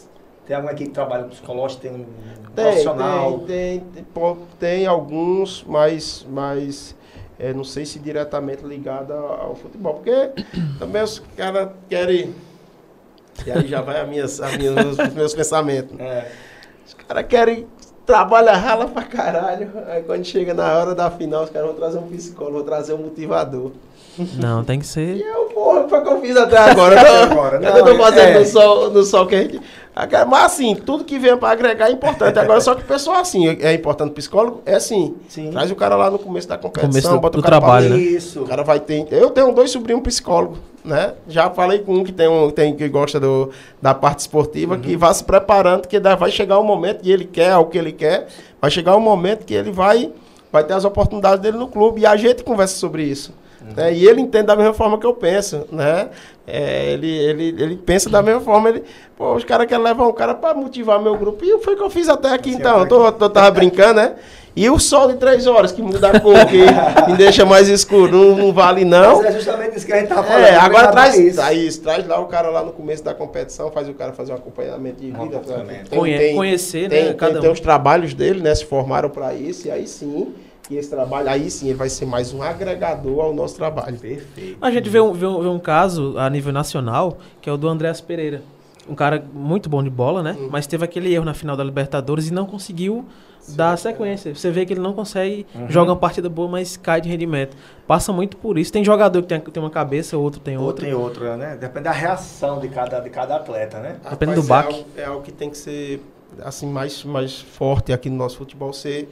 Tem alguma equipe que trabalha com psicológico, tem um Tem, profissional. tem, tem, tem, tem alguns, mas, mas é, não sei se diretamente ligado ao, futebol, porque também os caras querem. E aí já vai a minhas, a minhas, os meus pensamentos. É. Os caras querem. Trabalha rala pra caralho. Aí quando chega na hora da final, os caras vão trazer um psicólogo, vão trazer um motivador. Não, tem que E ser. eu, porra, foi o que eu fiz até agora. Até Não, agora, eu tô não, fazendo é. no, sol, no sol quente. Agora, Mas assim, tudo que vem pra agregar é importante. Agora, só que o pessoal, assim, é importante o psicólogo? É sim. Sim. Traz o cara lá no começo da competição, Começo do- bota do o cara trabalho, pra né? Isso. o cara vai ter. Eu tenho dois sobrinhos psicólogos, né? Já falei com um que tem um tem, que gosta do, da parte esportiva, que vai se preparando, que vai chegar um momento que ele quer o que ele quer, vai chegar um momento que ele vai, vai ter as oportunidades dele no clube. E a gente conversa sobre isso. Né? E ele entende da mesma forma que eu penso, né? É, ele, ele, ele pensa da mesma forma, ele, pô, os caras querem levar um cara para motivar meu grupo. E foi o que eu fiz até aqui, então. Eu tô, tô, tava brincando, né? E o sol de três horas, que muda a cor, que me deixa mais escuro, não, não vale não. Mas é justamente isso que a gente tava falando. É, agora traz, com isso. traz, traz lá o cara lá no começo da competição, faz o cara fazer um acompanhamento de Um vida. acompanhamento. Conhe- conhecer, tem, né, tem- cada tem um. os trabalhos dele, né? Se formaram para isso, e aí sim, e esse trabalho, aí sim, ele vai ser mais um agregador ao nosso trabalho. Perfeito. A gente vê um, vê, um, vê um caso a nível nacional, que é o do Andréas Pereira. Um cara muito bom de bola, né? Mas teve aquele erro na final da Libertadores e não conseguiu dar sequência. Você vê que ele não consegue joga uma partida boa, mas cai de rendimento. Passa muito por isso. Tem jogador que tem, tem uma cabeça, outro tem Ou outra. tem outra, né? Depende da reação de cada, de cada atleta, né? Depende do é baque. algo, é algo que tem que ser assim mais, mais forte aqui no nosso futebol. Você,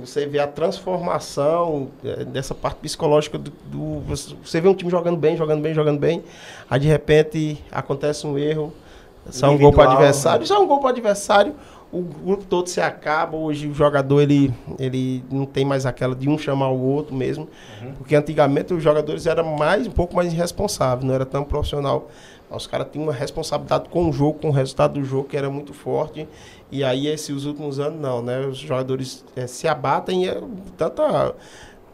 você vê a transformação é, dessa parte psicológica do, do- Você vê um time jogando bem, jogando bem, jogando bem. Aí de repente acontece um erro, sai um gol para adversário, né? sai um gol para adversário. O grupo todo se acaba. Hoje o jogador ele, ele não tem mais aquela de um chamar o outro mesmo. Uhum. Porque antigamente os jogadores eram mais, um pouco mais irresponsáveis, não era tão profissional. Os caras tinham uma responsabilidade com o jogo, com o resultado do jogo, que era muito forte. E aí, esses últimos anos, não, né? Os jogadores eh, se abatem e é tanta.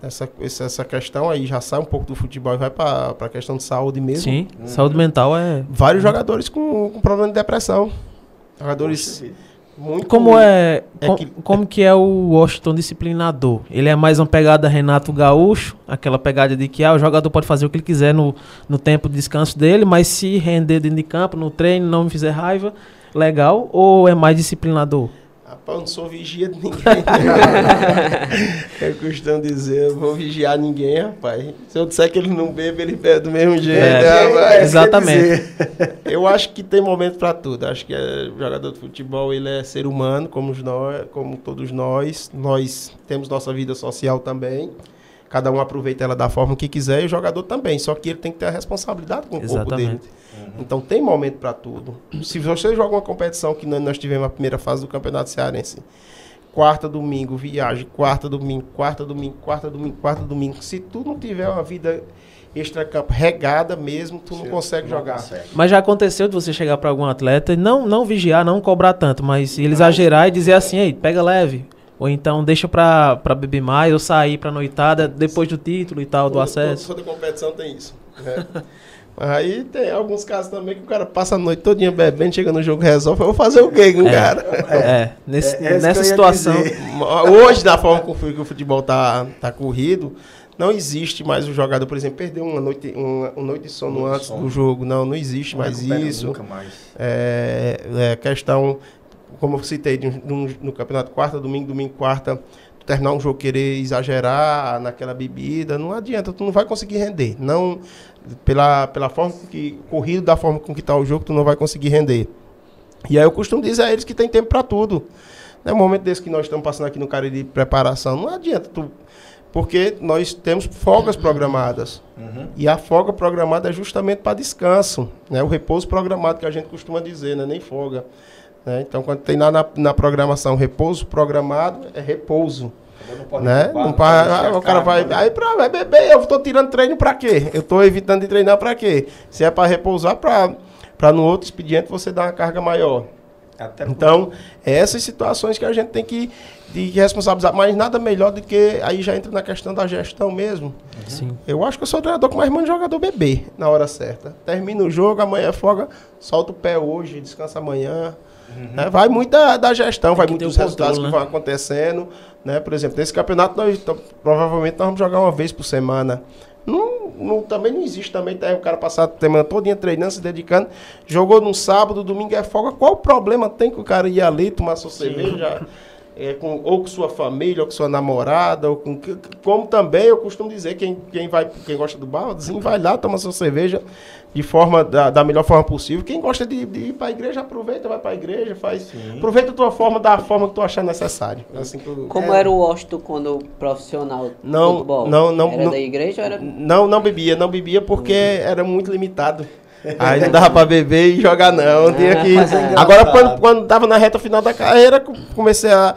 Essa, essa, essa questão aí já sai um pouco do futebol e vai para a questão de saúde mesmo. Sim, saúde mental é. Vários jogadores com, com problema de depressão. Jogadores Poxa. Muito. Como é, É com- que- como que é o Washington disciplinador? Ele é mais uma pegada Renato Gaúcho, aquela pegada de que ah, o jogador pode fazer o que ele quiser no, no tempo de descanso dele, mas se render dentro de campo, no treino, não me fizer raiva, legal? Ou é mais disciplinador? Rapaz, eu não sou vigia de ninguém. eu costumo dizer, eu vou vigiar ninguém, rapaz. Se eu disser que ele não bebe, ele bebe do mesmo jeito. É, né, rapaz? É, Exatamente. quer dizer, Eu acho que tem momento para tudo. Acho que é, o jogador de futebol ele é ser humano, como, nós, como todos nós. Nós temos nossa vida social também. Cada um aproveita ela da forma que quiser e o jogador também. Só que ele tem que ter a responsabilidade com o corpo dele. Exatamente. Então tem momento para tudo. Se você joga uma competição que nós- nós tivemos a primeira fase do Campeonato Cearense, quarta, domingo, viagem, quarta, domingo, quarta, domingo, quarta, domingo, quarta, domingo. Se tu não tiver uma vida extra-campo regada mesmo, tu não consegue não jogar. consegue. Mas já aconteceu de você chegar para algum atleta e não, não vigiar, não cobrar tanto, mas ele exagerar e dizer assim, ei, pega leve. Ou então deixa pra, pra beber mais, ou sair pra noitada depois do título e tal, do Todo- acesso. Toda competição tem isso. né? Mas aí tem alguns casos também que o cara passa a noite todinha bebendo, chega no jogo resolve. Eu vou fazer o quê com o É. cara? É, nesse- É- é nessa situação. Hoje, da forma que o futebol tá, tá corrido, não existe mais o jogador, por exemplo, perder uma noite, uma, uma noite de sono Noite de antes sono. do jogo. Não, não existe Não mais isso. Nunca mais. É, é questão, como eu citei, de de no campeonato quarta, domingo, domingo, quarta, tu terminar um jogo querer exagerar naquela bebida, não adianta, tu não vai conseguir render. Não, pela, pela forma com que, corrido da forma com que tá o jogo, tu não vai conseguir render. E aí eu costumo dizer a eles que tem tempo para tudo. No momento desse que nós estamos passando aqui no cara de preparação, não adianta tu porque nós temos folgas programadas. Uhum. E a folga programada é justamente para descanso, né? O repouso programado que a gente costuma dizer, né? Nem folga. Né? Então, quando tem lá na, na programação repouso programado, é repouso. Não pode Né? ocupar, Não não ah, o cara vai, né? aí pra, vai beber, eu tô tirando treino pra quê? Eu tô evitando de treinar pra quê? Se é pra repousar, pra, pra no outro expediente você dar uma carga maior. Até Então, é essas situações que a gente tem que de responsabilizar, mas nada melhor do que aí já entra na questão da gestão mesmo. Sim. Eu acho que eu sou o treinador que mais manda jogador beber na hora certa. Termina o jogo, amanhã é folga, solta o pé hoje, descansa amanhã. Né? Vai muito da, da gestão, vai que muito ter o dos resultados controle, que né? vão acontecendo. Né? Por exemplo, nesse campeonato, nós, então, provavelmente nós vamos jogar uma vez por semana. Não, não- também não existe também tá, o cara passar a semana todinha treinando, se dedicando. Jogou no sábado, domingo é folga. Qual o problema tem que o cara ir ali tomar sua cerveja? é, com, ou com sua família, ou com sua namorada, ou com. Como também eu costumo dizer, quem, quem, vai, quem gosta do barzinho, vai lá, toma sua cerveja de forma, da, da melhor forma possível. Quem gosta de, de ir para a igreja, aproveita, vai para a igreja, faz. Aproveita a tua forma da forma que tu achar necessário. Assim que eu- Como é, era o Washington quando profissional de Não, futebol? não, não, Era não. da igreja ou era... Não, não bebia, não bebia porque era muito limitado. Aí não dava pra beber e jogar não. Tinha que... mas é. Agora, quando, quando tava na reta final da carreira, co- comecei a,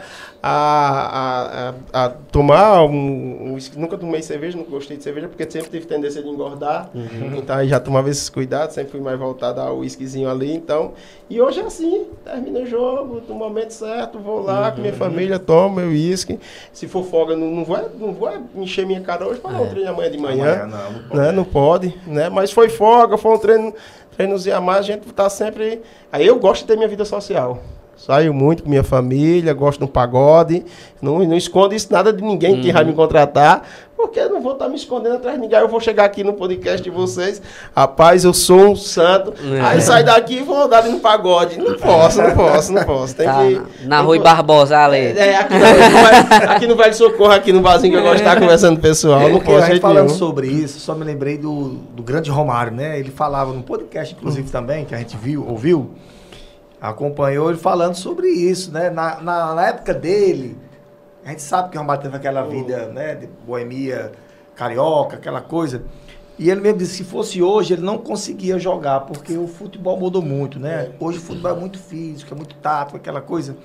a, a, a tomar um, um. Nunca tomei cerveja, não gostei de cerveja, porque sempre tive tendência de engordar. Então aí já tomava esses cuidados, sempre fui mais voltado ao whiskyzinho ali. Então, e hoje é assim, termina o jogo, no momento certo, vou lá com minha família, tomo meu uísque. Se for folga, não, não, vou, não vou encher minha cara hoje para não treinar amanhã de manhã Amanhã não, não pode. né? Não pode, né? Mas foi folga, foi um treino, treinozinho a mais, a gente tá sempre... Aí eu gosto de ter minha vida social. Saio muito com minha família, gosto de um pagode, não, não escondo isso nada de ninguém que vai me contratar, porque eu não vou estar me escondendo atrás de ninguém. Eu vou chegar aqui no podcast de vocês, rapaz, eu sou um santo, aí sai daqui e vou dar no pagode. Não posso, não posso, não posso. Tem Tá, que, na- Rui que- Barbosa ali. É, aqui, no, aqui no Velho Socorro, aqui no barzinho que eu gosto de estar conversando com o pessoal. Não Porque posso a de gente jeito falando nenhum. sobre isso, só me lembrei do, do grande Romário, né? Ele falava no podcast, inclusive, também, que a gente viu, ouviu, acompanhou ele falando sobre isso, né? Na, na, na época dele, a gente sabe que o Romário teve aquela vida, né? De boemia, carioca, aquela coisa. E ele mesmo disse que se fosse hoje, ele não conseguia jogar, porque o futebol mudou muito, né? Hoje o futebol é muito físico, é muito tático, aquela coisa.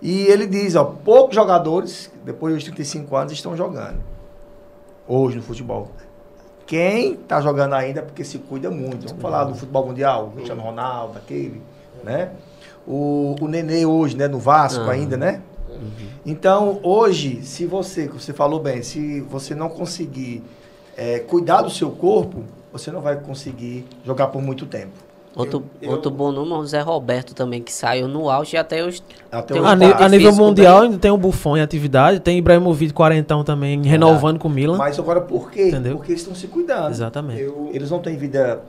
E ele diz, ó, poucos jogadores, depois dos 35 anos, estão jogando. Hoje no futebol. Quem tá jogando ainda é porque se cuida muito. Vamos falar do futebol mundial, Cristiano Ronaldo, aquele, né? O, o Nenê hoje, né, no Vasco Ah. ainda, né? Então, hoje, se você, que você falou bem, se você não conseguir é, cuidar do seu corpo, você não vai conseguir jogar por muito tempo. Outro, Eu- outro bom nome é o Zé Roberto também, que saiu no auge e até hoje. Até A, um porte a nível mundial ainda tem o Buffon em atividade, tem Ibrahimovic quarentão também renovando com o Milan. Mas agora por quê? Entendeu? Porque eles estão se cuidando. Exatamente. Eu, Eles não têm vida.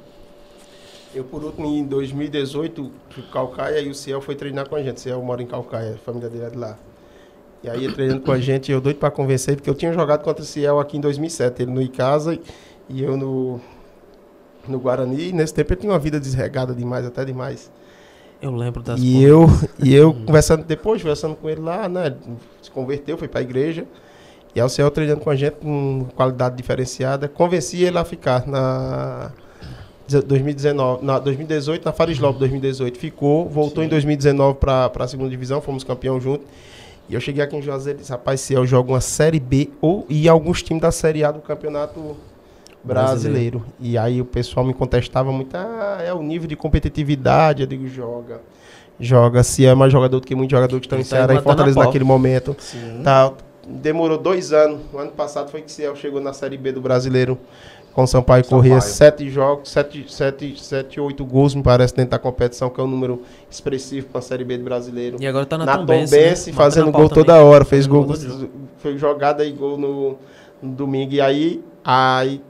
Eu, por último, em 2018, fui pro Calcaia e o Ciel foi treinar com a gente. O Ciel mora em Calcaia, a família dele é de lá. E aí, ele treinando com a gente, eu doido pra convencer, porque eu tinha jogado contra o Ciel aqui em 2007. Ele no Icasa e eu no, no Guarani. E nesse tempo ele tinha uma vida desregada demais, até demais. Eu lembro das E eu, e eu conversando, depois, conversando com ele lá, né? Se converteu, foi pra igreja. E aí o Ciel treinando com a gente com qualidade diferenciada. Convenci ele a ficar na 2019, na 2018, na Fares Lopes 2018. Ficou, voltou em 2019 para a segunda divisão, fomos campeão junto. E eu cheguei aqui em Juazeiro e disse, rapaz, Ciel joga uma Série B ou, e alguns times da Série A do Campeonato Brasileiro. E aí o pessoal me contestava muito, ah, é o nível de competitividade. Eu digo, joga. Joga. Se é mais jogador do que muitos jogadores que estão em Ele tá Ceará e Fortaleza naquele momento. Sim. Tá, demorou dois anos. O ano passado foi que o Ciel chegou na Série B do Brasileiro com o Sampaio, Sampaio. Corrêa. Sete jogos, sete, sete, sete, oito gols, me parece, dentro da competição, que é um número expressivo para a Série B do Brasileiro. E agora tá na, na Tombense, Tombense, né? fazendo gol pau toda também. hora. Fez gol, foi jogada e gol no, no domingo. E aí, aí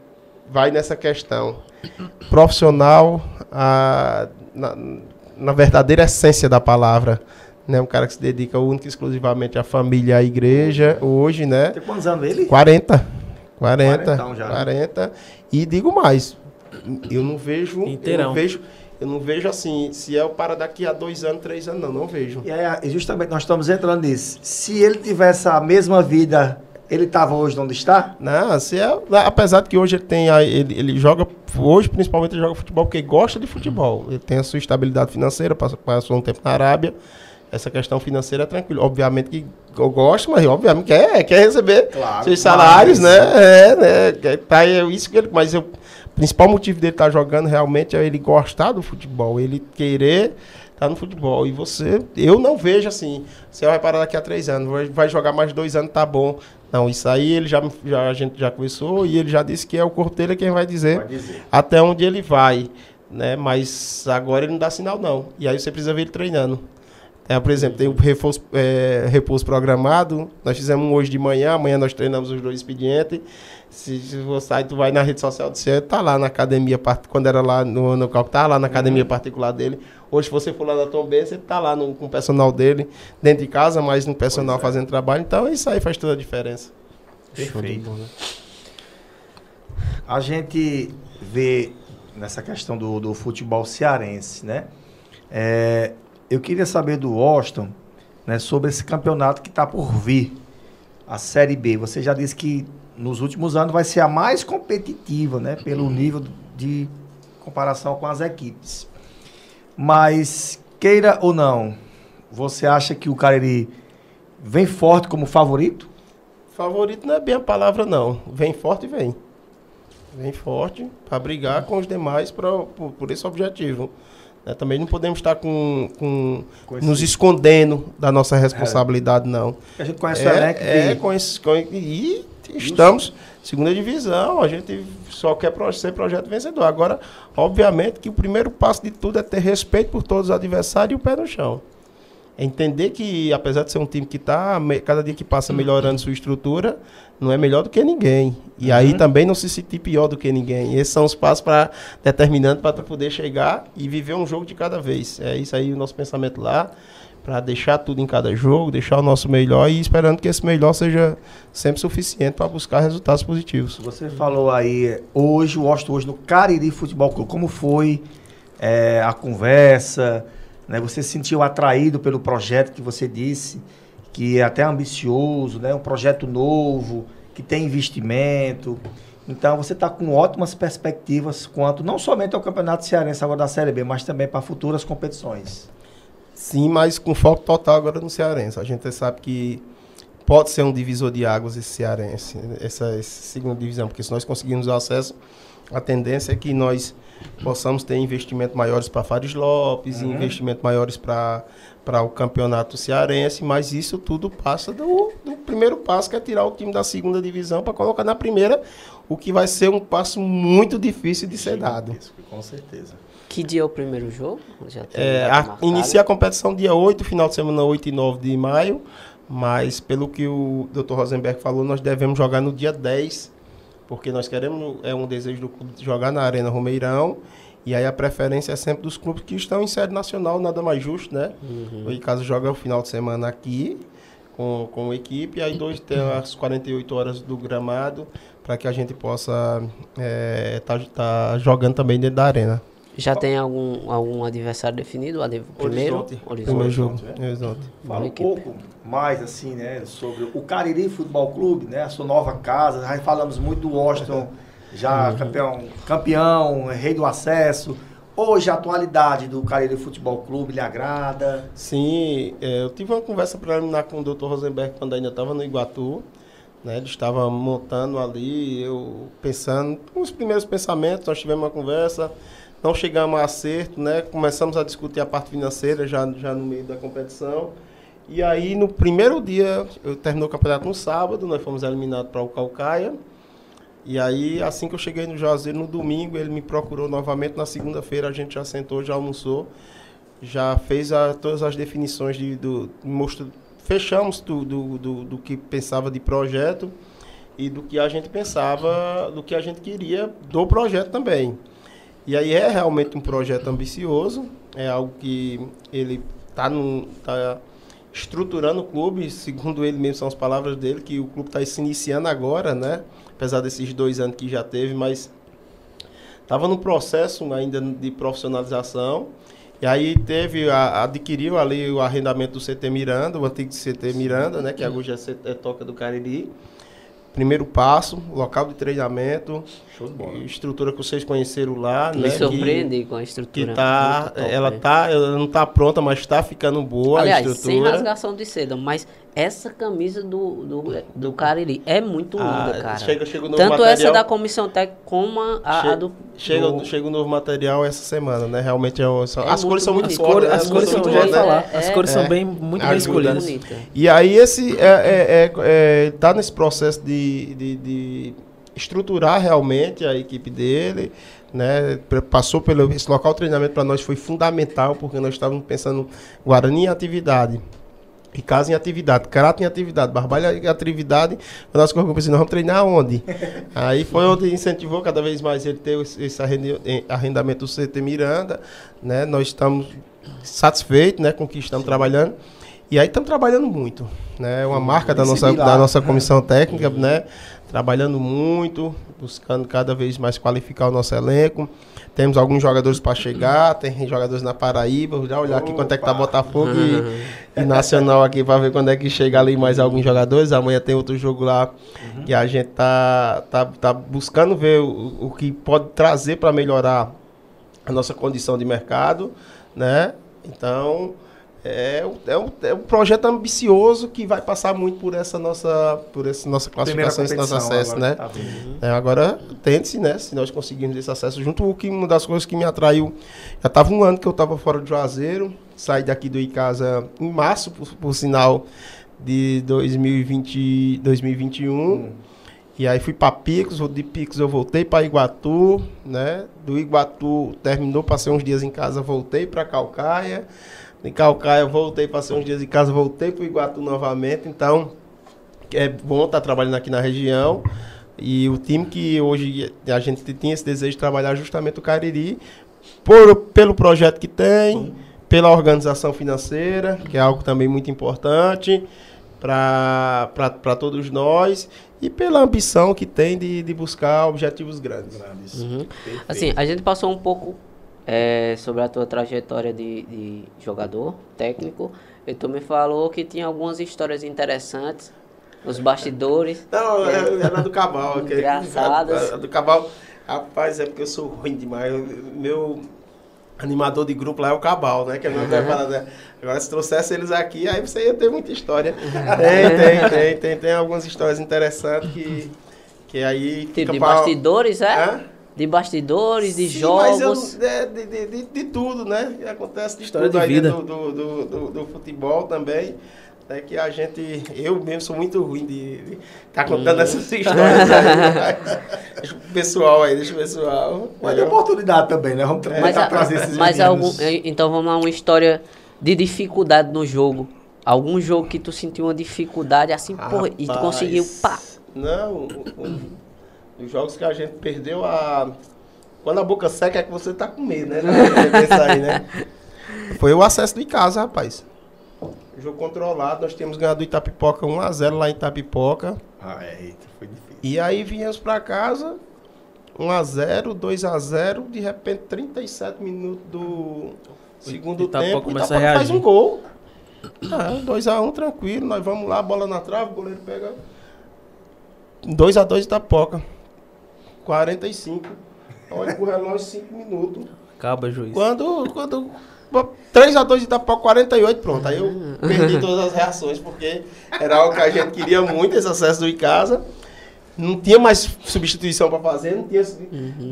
vai nessa questão. Profissional, a, na, na verdadeira essência da palavra. Né? Um cara que se dedica única e exclusivamente à família e à igreja, hoje, né? Tem quantos anos ele? 40. 40. Quarentão já. 40. E digo mais, eu não vejo. Eu não vejo, eu não vejo assim, se é o para daqui a dois anos, três anos, não, não vejo. E aí, justamente nós estamos entrando nisso. Se ele tivesse a mesma vida Ele estava hoje onde está? Não, assim, é, apesar de que hoje ele tem. a- Ele, ele joga. Hoje, principalmente, ele joga futebol porque gosta de futebol. Ele tem a sua estabilidade financeira, passa- passou um tempo na Arábia. Essa questão financeira é tranquila. Obviamente que eu gosto, mas obviamente quer, quer receber Claro, seus salários, mas- né? É, né? Tá, é isso que ele, mas eu, o principal motivo dele estar jogando realmente é ele gostar do futebol, ele querer estar no futebol. E você, eu não vejo assim, você vai parar daqui a três anos, vai, vai jogar mais dois anos, tá bom. Não, isso aí ele já, já a gente já conversou e ele já disse que é o corpo dele quem vai dizer Vai dizer. até onde ele vai, né? Mas agora ele não dá sinal não. E aí você precisa ver ele treinando. É, por exemplo, tem o reforço, é, repouso programado. Nós fizemos um hoje de manhã, amanhã nós treinamos os dois expedientes. Se, se você tu vai na rede social do Cielo, tá lá na academia, quando era lá no, no Cal- tá lá na academia particular dele. Hoje, se você for lá na Tom Benz, você tá lá no, com o personal dele, dentro de casa, mas no personal é. fazendo trabalho. Então, isso aí faz toda a diferença. Perfeito. A gente vê nessa questão do, do futebol cearense, né? É, eu queria saber do Austin, né, sobre esse campeonato que está por vir, a Série B. Você já disse que nos últimos anos vai ser a mais competitiva, né, pelo nível de comparação com as equipes. Mas queira ou não, você acha que o Cariri vem forte como favorito? Favorito não é bem a palavra, não. Vem forte vem. Vem forte para brigar com os demais pra, por, por esse objetivo. Né? Também não podemos estar com, com nos escondendo da nossa responsabilidade, não. A gente conhece o É, é com esse, com, e estamos segunda divisão. A gente só quer ser projeto vencedor. Agora, obviamente que o primeiro passo de tudo é ter respeito por todos os adversários e o pé no chão. É entender que, apesar de ser um time que está, cada dia que passa melhorando sua estrutura, não é melhor do que ninguém. E aí também não se sentir pior do que ninguém. Esses são os passos para determinando para poder chegar e viver um jogo de cada vez. É isso aí o nosso pensamento lá, para deixar tudo em cada jogo, deixar o nosso melhor e esperando que esse melhor seja sempre suficiente para buscar resultados positivos. Você falou aí hoje, o Washington hoje no Cariri Futebol Clube. Como foi é, a conversa? Né? Você se sentiu atraído pelo projeto que você disse, que é até ambicioso, né? um projeto novo, que tem investimento. Então você está com ótimas perspectivas quanto não somente ao Campeonato Cearense agora da Série B, mas também para futuras competições. Sim, mas com foco total agora no Cearense. A gente sabe que pode ser um divisor de águas esse Cearense, essa, essa segunda divisão, porque se nós conseguirmos o acesso, a tendência é que nós possamos ter investimentos maiores para Fares Lopes, Uhum. investimentos maiores para para o campeonato cearense, mas isso tudo passa do, do primeiro passo, que é tirar o time da segunda divisão para colocar na primeira, o que vai ser um passo muito difícil de ser dado. Com certeza. Que dia é o primeiro jogo? Já tem É, a- inicia a competição dia 8, final de semana 8 e 9 de maio, mas pelo que o Dr. Rosenberg falou, nós devemos jogar no dia 10, porque nós queremos, é um desejo do clube de jogar na Arena Romeirão, e aí a preferência é sempre dos clubes que estão em sede nacional, nada mais justo, né? Uhum. Em caso joga o final de semana aqui, com, com a equipe, e aí dois tem as 48 horas do gramado, para que a gente possa estar jogando também dentro da arena. Já tem algum, algum adversário definido? O primeiro? Horizonte. Horizonte. Primeiro jogo. Horizonte, Horizonte. Fala um pouco mais assim, né, sobre o Cariri Futebol Clube, né, a sua nova casa. Já falamos muito do Washington, já campeão, campeão, rei do acesso. Hoje a atualidade do Cariri Futebol Clube lhe agrada? Sim, é, eu tive uma conversa preliminar com o Dr. Rosenberg quando ainda estava no Iguatu. Né, ele estava montando ali, eu pensando, os primeiros pensamentos, nós tivemos uma conversa, não chegamos a acerto, né, começamos a discutir a parte financeira já, já no meio da competição. E aí, no primeiro dia, eu terminou o campeonato no sábado, nós fomos eliminados para o Calcaia. E aí, assim que eu cheguei no Juazeiro, no domingo, ele me procurou novamente. Na segunda-feira, a gente já sentou, já almoçou, já fez a- todas as definições de, do. Mostrou, fechamos do, do, do, do que pensava de projeto e do que a gente pensava, do que a gente queria do projeto também. E aí é realmente um projeto ambicioso, é algo que ele está tá estruturando o clube, segundo ele mesmo são as palavras dele, que o clube está se iniciando agora, né? Apesar desses dois anos que já teve, mas estava no processo ainda de profissionalização. E aí teve, a- adquiriu ali o arrendamento do CT Miranda, o antigo CT Miranda, né? Que agora já é, é Toca do Cariri. primeiro passo, local de treinamento, Show de bola. estrutura que vocês conheceram lá, Me né? surpreendi com a Que, estrutura. que tá, top, ela né? tá, ela não tá pronta, mas tá ficando boa Aliás, a sem estrutura. rasgação de seda, mas essa camisa do, do, do Cariri é muito linda, Ah, cara. chega- chega Tanto essa material. da comissão técnica como a, a- do. Chega, do- chega o novo material essa semana, né? Realmente é um- são- É as muito cores são muito fortes. né? as cores são, né? falar, É, as é. cores são É. bem, muito bem Ajuda. escolhidas. bonita. E aí esse é, é, é, é, tá nesse processo de, de, de estruturar realmente a equipe dele, né? Passou pelo esse local de treinamento para nós foi fundamental porque nós estávamos pensando Guarani em atividade. Ricaza em atividade, Carato em atividade, Barbalha em atividade. O nosso corpo pensou, nós vamos treinar onde? Aí foi onde incentivou cada vez mais ele ter esse arrendamento do CT Miranda, né? Nós estamos satisfeitos, né, com o que estamos trabalhando. E aí estamos trabalhando muito, né? É uma marca da nossa, da nossa comissão técnica, né? Trabalhando muito, buscando cada vez mais qualificar o nosso elenco. Temos alguns jogadores para chegar, tem jogadores na Paraíba, já olhar aqui quanto é que tá Botafogo e, e Nacional aqui para ver quando é que chega ali mais alguns jogadores. Amanhã tem outro jogo lá que a gente tá, tá, tá buscando ver o, o que pode trazer para melhorar a nossa condição de mercado, né? Então, é, um- é, um, é um projeto ambicioso que vai passar muito por essa nossa, por essa nossa classificação, esse nosso acesso, agora né? tá vindo. É, agora, tente-se, né? Se nós conseguirmos esse acesso junto, o que uma das coisas que me atraiu, já estava um ano que eu estava fora do Juazeiro, saí daqui do Icasa em março, por, por sinal de 2020, 2021. E aí fui para Picos, de Picos eu voltei para Iguatu, né? Do Iguatu terminou, passei uns dias em casa, voltei para Calcaia. Em Calcaia voltei, passei uns dias em casa, voltei para Iguatu novamente. Então, é bom estar trabalhando aqui na região. E o time que hoje a gente tinha esse desejo de trabalhar justamente o Cariri, por, pelo projeto que tem, pela organização financeira, que é algo também muito importante para todos nós, e pela ambição que tem de, de buscar objetivos grandes. Uhum. Assim, a gente passou um pouco é, sobre a tua trajetória de, de jogador, técnico. E tu me falou que tinha algumas histórias interessantes nos bastidores. Não, é- era do Cabal. Engraçadas. a- a Do Cabal. Rapaz, é porque eu sou ruim demais. Eu- Meu animador de grupo lá é o Cabal, né? Que é meu preparador. né? Agora, se trouxesse eles aqui, aí você ia ter muita história. Tem, tem, tem, tem, tem algumas histórias interessantes que, que aí... Tipo, de pra- bastidores, é? Hã? De bastidores, de Sim, jogos. Mas eu, é, de, de, de, de tudo, né? E Acontece de História tudo de vida. Do, do, do, do- do futebol também. É que a gente, eu mesmo sou muito ruim de estar contando Hum. essas histórias aí. deixa o pessoal aí, deixa o pessoal. Mas é oportunidade também, né? Vamos Mas, tentar a- trazer esses mas algum, então vamos lá, uma história de dificuldade no jogo. Algum jogo que tu sentiu uma dificuldade assim, porra, e tu Rapaz, conseguiu, pá. Não, o- o- os jogos que a gente perdeu a. Quando a boca seca é que você tá com medo, né? Aí, né? Foi o acesso de casa, rapaz. Jogo controlado, nós tínhamos ganhado do Itapipoca 1x0 lá em Itapipoca. Ah, eita, foi difícil. E aí viemos pra casa, 1x0, 2x0, de repente 37 minutos do segundo Itapipoca tempo, o começa a Itapipoca faz reagir. um gol. Ah, 2x1 tranquilo, nós vamos lá, bola na trave, o goleiro pega 2x2 Itapipoca. 45. Olha pro relógio 5 minutos. Acaba, juiz. Quando, quando 3x2 Itapipoca, 48, pronto. Aí eu perdi todas as reações, porque era algo que a gente queria muito, esse acesso do Icasa. Não tinha mais substituição para fazer, não tinha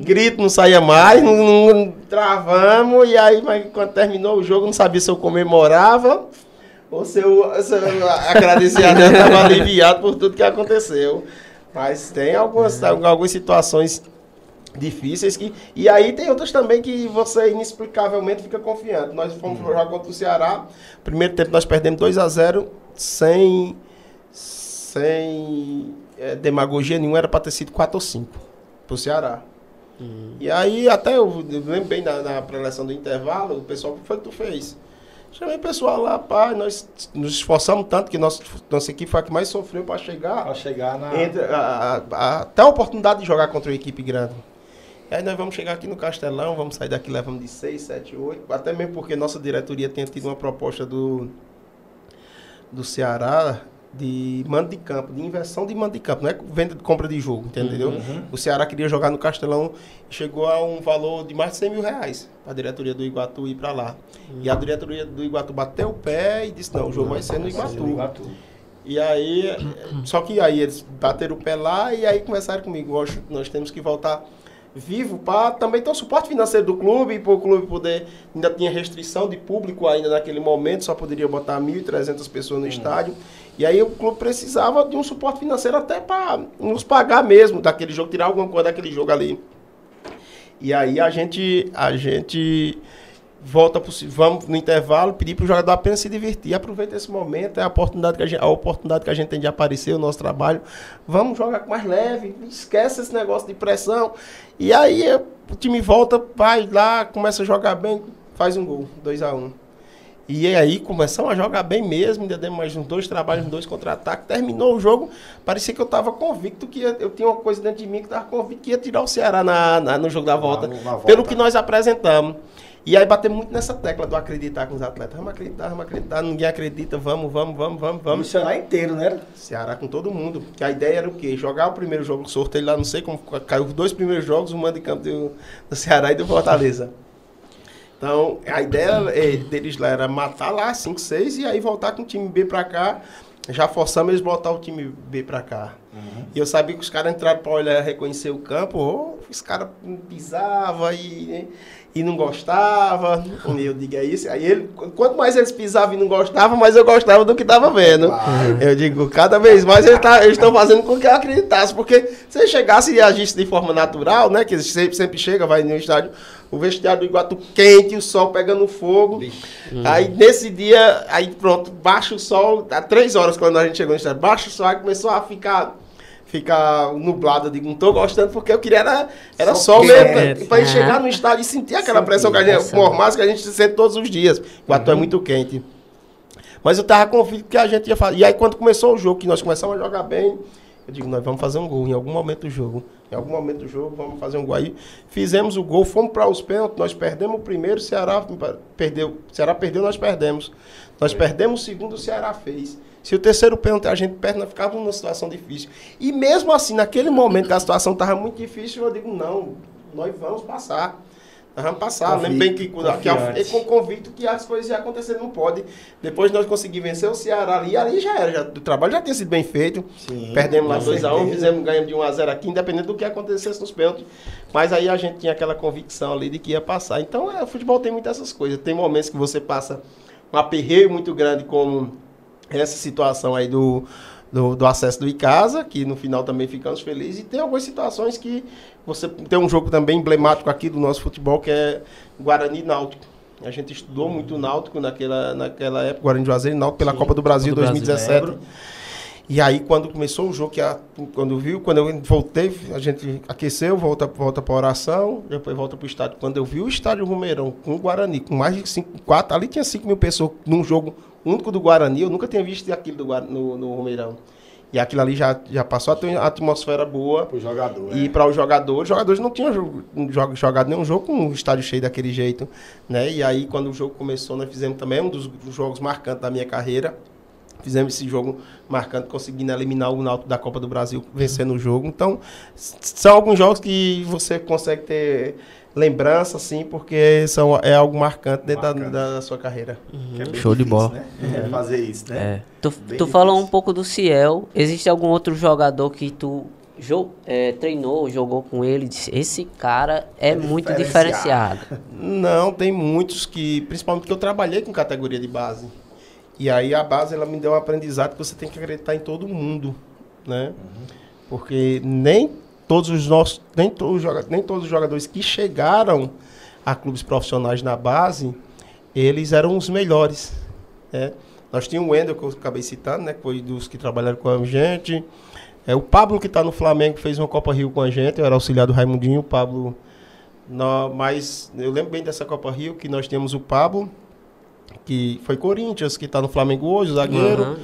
grito, não saía mais, não, não- travamos, e aí, mas quando terminou o jogo, não sabia se eu comemorava ou se eu, se eu agradecia a Deus, estava aliviado por tudo que aconteceu. Mas tem algumas, algumas situações difíceis que e aí tem outras também que você inexplicavelmente fica confiante. Nós fomos jogar contra o Ceará. Primeiro tempo nós perdemos 2 a 0 sem sem eh, demagogia nenhuma, era para ter sido 4 ou 5 pro Ceará. E aí até eu, eu lembro bem na, na preleção do intervalo, o pessoal, o que foi que tu fez? Chamei o pessoal lá, pá, nós nos esforçamos tanto que nossa, nossa equipe foi a que mais sofreu para chegar Pra chegar na... entre a, a- a- até a oportunidade de jogar contra uma equipe grande. E aí nós vamos chegar aqui no Castelão, vamos sair daqui levando de 6, 7, 8, até mesmo porque nossa diretoria tinha tido uma proposta do, do Ceará de mando de campo, de inversão de mando de campo, não é venda de compra de jogo, entendeu? O Ceará queria jogar no Castelão chegou a um valor de mais de 100 mil reais para a diretoria do Iguatu ir para lá. E a diretoria do Iguatu bateu o pé e disse, não, o jogo vai ser no Iguatu. E aí, só que aí eles bateram o pé lá e aí começaram comigo, "Nós- nós temos que voltar vivo para também ter o suporte financeiro do clube, para o clube poder, ainda tinha restrição de público ainda naquele momento, só poderia botar 1.300 pessoas no estádio. E aí o clube precisava de um suporte financeiro até para nos pagar mesmo daquele jogo, tirar alguma coisa daquele jogo ali. E aí a gente, a gente volta pro, vamos no intervalo, pedir para o jogador apenas se divertir. Aproveita esse momento, é a oportunidade que a gente, a oportunidade que a gente tem de aparecer, o nosso trabalho. Vamos jogar mais leve, esquece esse negócio de pressão. E aí o time volta, vai lá, começa a jogar bem, faz um gol, 2 a 1 um. E aí começamos a jogar bem mesmo, ainda demos mais uns dois trabalhos, uns dois contra-ataques. Terminou o jogo, parecia que eu estava convicto que ia- eu tinha uma coisa dentro de mim que estava convicto que ia tirar o Ceará na, na- no jogo da volta, no- na volta. pelo que nós apresentamos. E aí batemos muito nessa tecla do acreditar com os atletas. Vamos acreditar, vamos acreditar, ninguém acredita, vamos, vamos, vamos, vamos, O vamos. Ceará inteiro, né? Ceará com todo mundo. Que a ideia era o quê? Jogar o primeiro jogo, sorteio lá, não sei como caiu os dois primeiros jogos, o mando de campo do, do Ceará e do Fortaleza. Então, a ideia eh, deles lá era matar lá 5, 6 e aí voltar com o time B pra cá. Já forçamos eles botar o time B pra cá. E eu sabia que os caras entraram pra olhar, reconhecer o campo, ô, os caras pisavam e, e não gostavam. Eu digo, é isso. Aí ele, quanto mais eles pisavam e não gostavam, mais eu gostava do que tava vendo. Eu digo, cada vez mais eles tá- eles estão fazendo com que eu acreditasse. Porque se ele chegasse e agisse de forma natural, né? Que eles sempre, sempre chega, vai no estádio, o vestiário do Iguatu quente, o sol pegando fogo. Aí nesse dia, aí pronto, baixa o sol, há três horas quando a gente chegou no estádio, baixa o sol, aí começou a ficar. Ficar nublado, eu digo, não tô gostando porque eu queria era, era Sol sol mesmo, pra, chegar no estádio e sentir aquela pressão que a gente, mormaço que a gente sente todos os dias. O Iguatu é muito quente. Mas eu tava convicto que a gente ia fazer. E aí, quando começou o jogo, que nós começamos a jogar bem, eu digo, nós vamos fazer um gol em algum momento do jogo. Em algum momento do jogo, vamos fazer um gol. Aí fizemos o gol, fomos para os pênaltis, nós perdemos o primeiro, o Ceará perdeu. O Ceará perdeu, nós perdemos. Nós perdemos o segundo, o Ceará fez. Se o terceiro pênalti a gente perde, nós ficávamos numa situação difícil. E mesmo assim, naquele momento que a situação estava muito difícil, eu digo, não, nós vamos passar. Nós vamos passar. Convi- Lembro bem que, que, confiante. é com convicto que as coisas iam acontecer, não pode. Depois nós conseguimos vencer o Ceará ali, ali já era, já, o trabalho já tinha sido bem feito. Sim, Perdemos lá com 2x1, certeza. fizemos, ganhamos de 1x0 aqui, independente do que acontecesse nos pênaltis. Mas aí a gente tinha aquela convicção ali de que ia passar. Então, é, o futebol tem muitas essas coisas. Tem momentos que você passa um aperreio muito grande, como essa situação aí do, do, do acesso do Icasa, que no final também ficamos felizes. E tem algumas situações que você tem um jogo também emblemático aqui do nosso futebol, que é Guarani Náutico. A gente estudou muito o Náutico naquela, naquela época, Guarani de Juazeiro e Náutico pela Sim, Copa do Brasil Copa do Brasil, 2017. lembro. E aí, quando começou o jogo, que a- quando viu, quando eu voltei, a gente aqueceu, volta, volta para oração, depois volta para o estádio. Quando eu vi o estádio Romeirão com o Guarani, com mais de 5, 4, ali tinha 5 mil pessoas num jogo único do Guarani, eu nunca tinha visto aquilo do, Guara- no, no Romeirão. E aquilo ali já, já passou a ter uma atmosfera boa. Pro jogador. E é. para os jogadores, os jogadores não tinham jogo- jogo- jogado nenhum jogo com o estádio cheio daquele jeito, né? E aí quando o jogo começou, nós fizemos também um dos, dos jogos marcantes da minha carreira. Fizemos esse jogo marcante, conseguindo eliminar o Náutico da Copa do Brasil, vencendo o jogo. Então, são alguns jogos que você consegue ter lembrança, assim, porque são, é algo marcante dentro da- Marcante. Da, sua carreira. Que é Show de difícil, bola. Né? É, fazer isso, né? É. Tu, Bem tu falou um pouco do Ciel. Existe algum outro jogador que tu jo é, treinou, jogou com ele? Disse, Esse cara é, É muito diferenciado." diferenciado. Não, tem muitos que, principalmente porque eu trabalhei com categoria de base. E aí a base ela me deu um aprendizado que você tem que acreditar em todo mundo, né? Porque nem todos os nossos, nem todos, nem todos os jogadores que chegaram a clubes profissionais na base, eles eram os melhores, né? Nós tínhamos o Wendel, que eu acabei citando, né? Que foi dos que trabalharam com a gente. É, o Pablo, que está no Flamengo, fez uma Copa Rio com a gente. Eu era auxiliar do Raimundinho. O Pablo mas eu lembro bem dessa Copa Rio que nós temos o Pablo, que foi Corinthians, que está no Flamengo hoje, o zagueiro. Aham.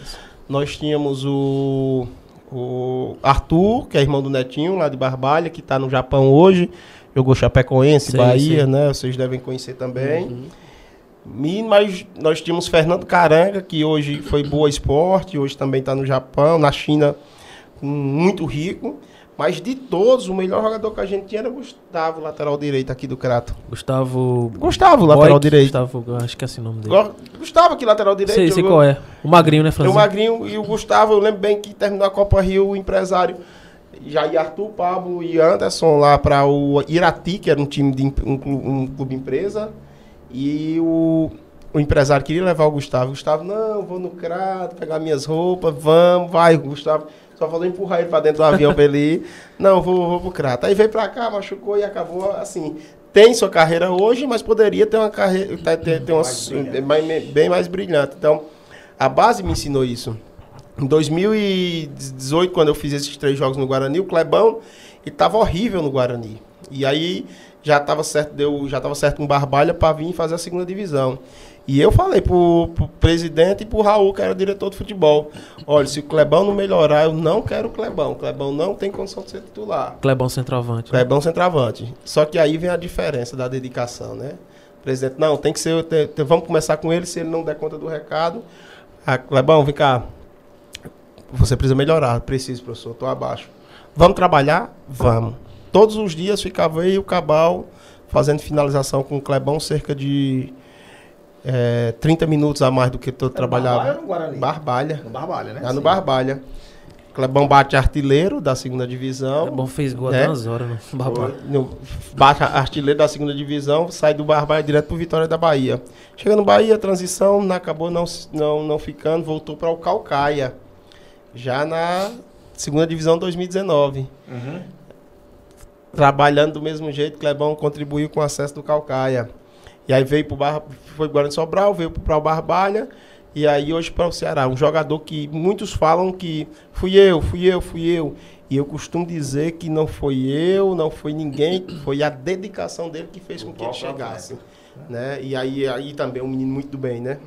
Nós tínhamos o, o Arthur, que é irmão do Netinho, lá de Barbalha, que está no Japão hoje. Jogou Chapecoense, Sei, Bahia, sei. né? Vocês devem conhecer também. Uhum. E, mas nós tínhamos Fernando Caranga, que hoje foi boa esporte, hoje também está no Japão, na China, muito rico. Mas de todos, o melhor jogador que a gente tinha era Gustavo, lateral direito aqui do Crato. Gustavo. Gustavo, lateral Boy, direito. Gustavo, acho que é assim o nome dele. Gustavo aqui, lateral direito. Sei, sei qual é. O magrinho, né, o Francisco? Magrinho e o Gustavo, eu lembro bem que terminou a Copa Rio, o empresário Jair Arthur, Pablo e Anderson lá para o Irati, que era um time de um, clu- um clube empresa. E o, o empresário queria levar o Gustavo. Gustavo, não, vou no Crato, pegar minhas roupas, vamos, vai, Gustavo. Só falou empurrar ele para dentro do avião para ele ir. Não, vou, vou pro Crato. Aí veio para cá, machucou e acabou assim. Tem sua carreira hoje, mas poderia ter uma carreira, ter, ter, ter uma, bem, bem mais brilhante. Então, a base me ensinou isso. Em 2018, quando eu fiz esses três jogos no Guarani, o Clebão estava horrível no Guarani. E aí já estava certo, deu, já estava certo com Barbalha para vir fazer a segunda divisão. E eu falei pro, pro presidente e pro Raul, que era diretor de futebol, olha, se o Clebão não melhorar, eu não quero o Clebão. O Clebão não tem condição de ser titular. Clebão centroavante. né? Clebão centroavante. Só que aí vem a diferença da dedicação, né? O presidente, não, tem que ser. te- te- vamos começar com ele, se ele não der conta do recado. Ah, Clebão, vem cá. Você precisa melhorar. Preciso, professor, estou abaixo. Vamos trabalhar? Vamos. Todos os dias ficava e o Cabal fazendo finalização com o Clebão, cerca de eh, 30 minutos a mais do que eu trabalhava. Barbalha ou no Guarani? Barbalha. No Barbalha, né? Lá no Sim. Barbalha. Clebão bate artilheiro da segunda divisão. Clebão fez gol É. até umas horas no Barbalha. No, bate artilheiro da segunda divisão, sai do Barbalha direto pro Vitória da Bahia. Chega no Bahia, transição, não acabou não, não, não ficando, voltou para o Calcaia. Já na segunda divisão 2019. Uhum. Trabalhando do mesmo jeito, Clebão contribuiu com o acesso do Calcaia. E aí veio pro Bar, foi pro Guarani Sobral, veio para o Barbalha. E aí hoje para o Ceará. Um jogador que muitos falam que fui eu, fui eu, fui eu. E eu costumo dizer que não foi eu, não foi ninguém, foi a dedicação dele que fez com que ele chegasse. Né? E aí, aí também um menino muito do bem, né?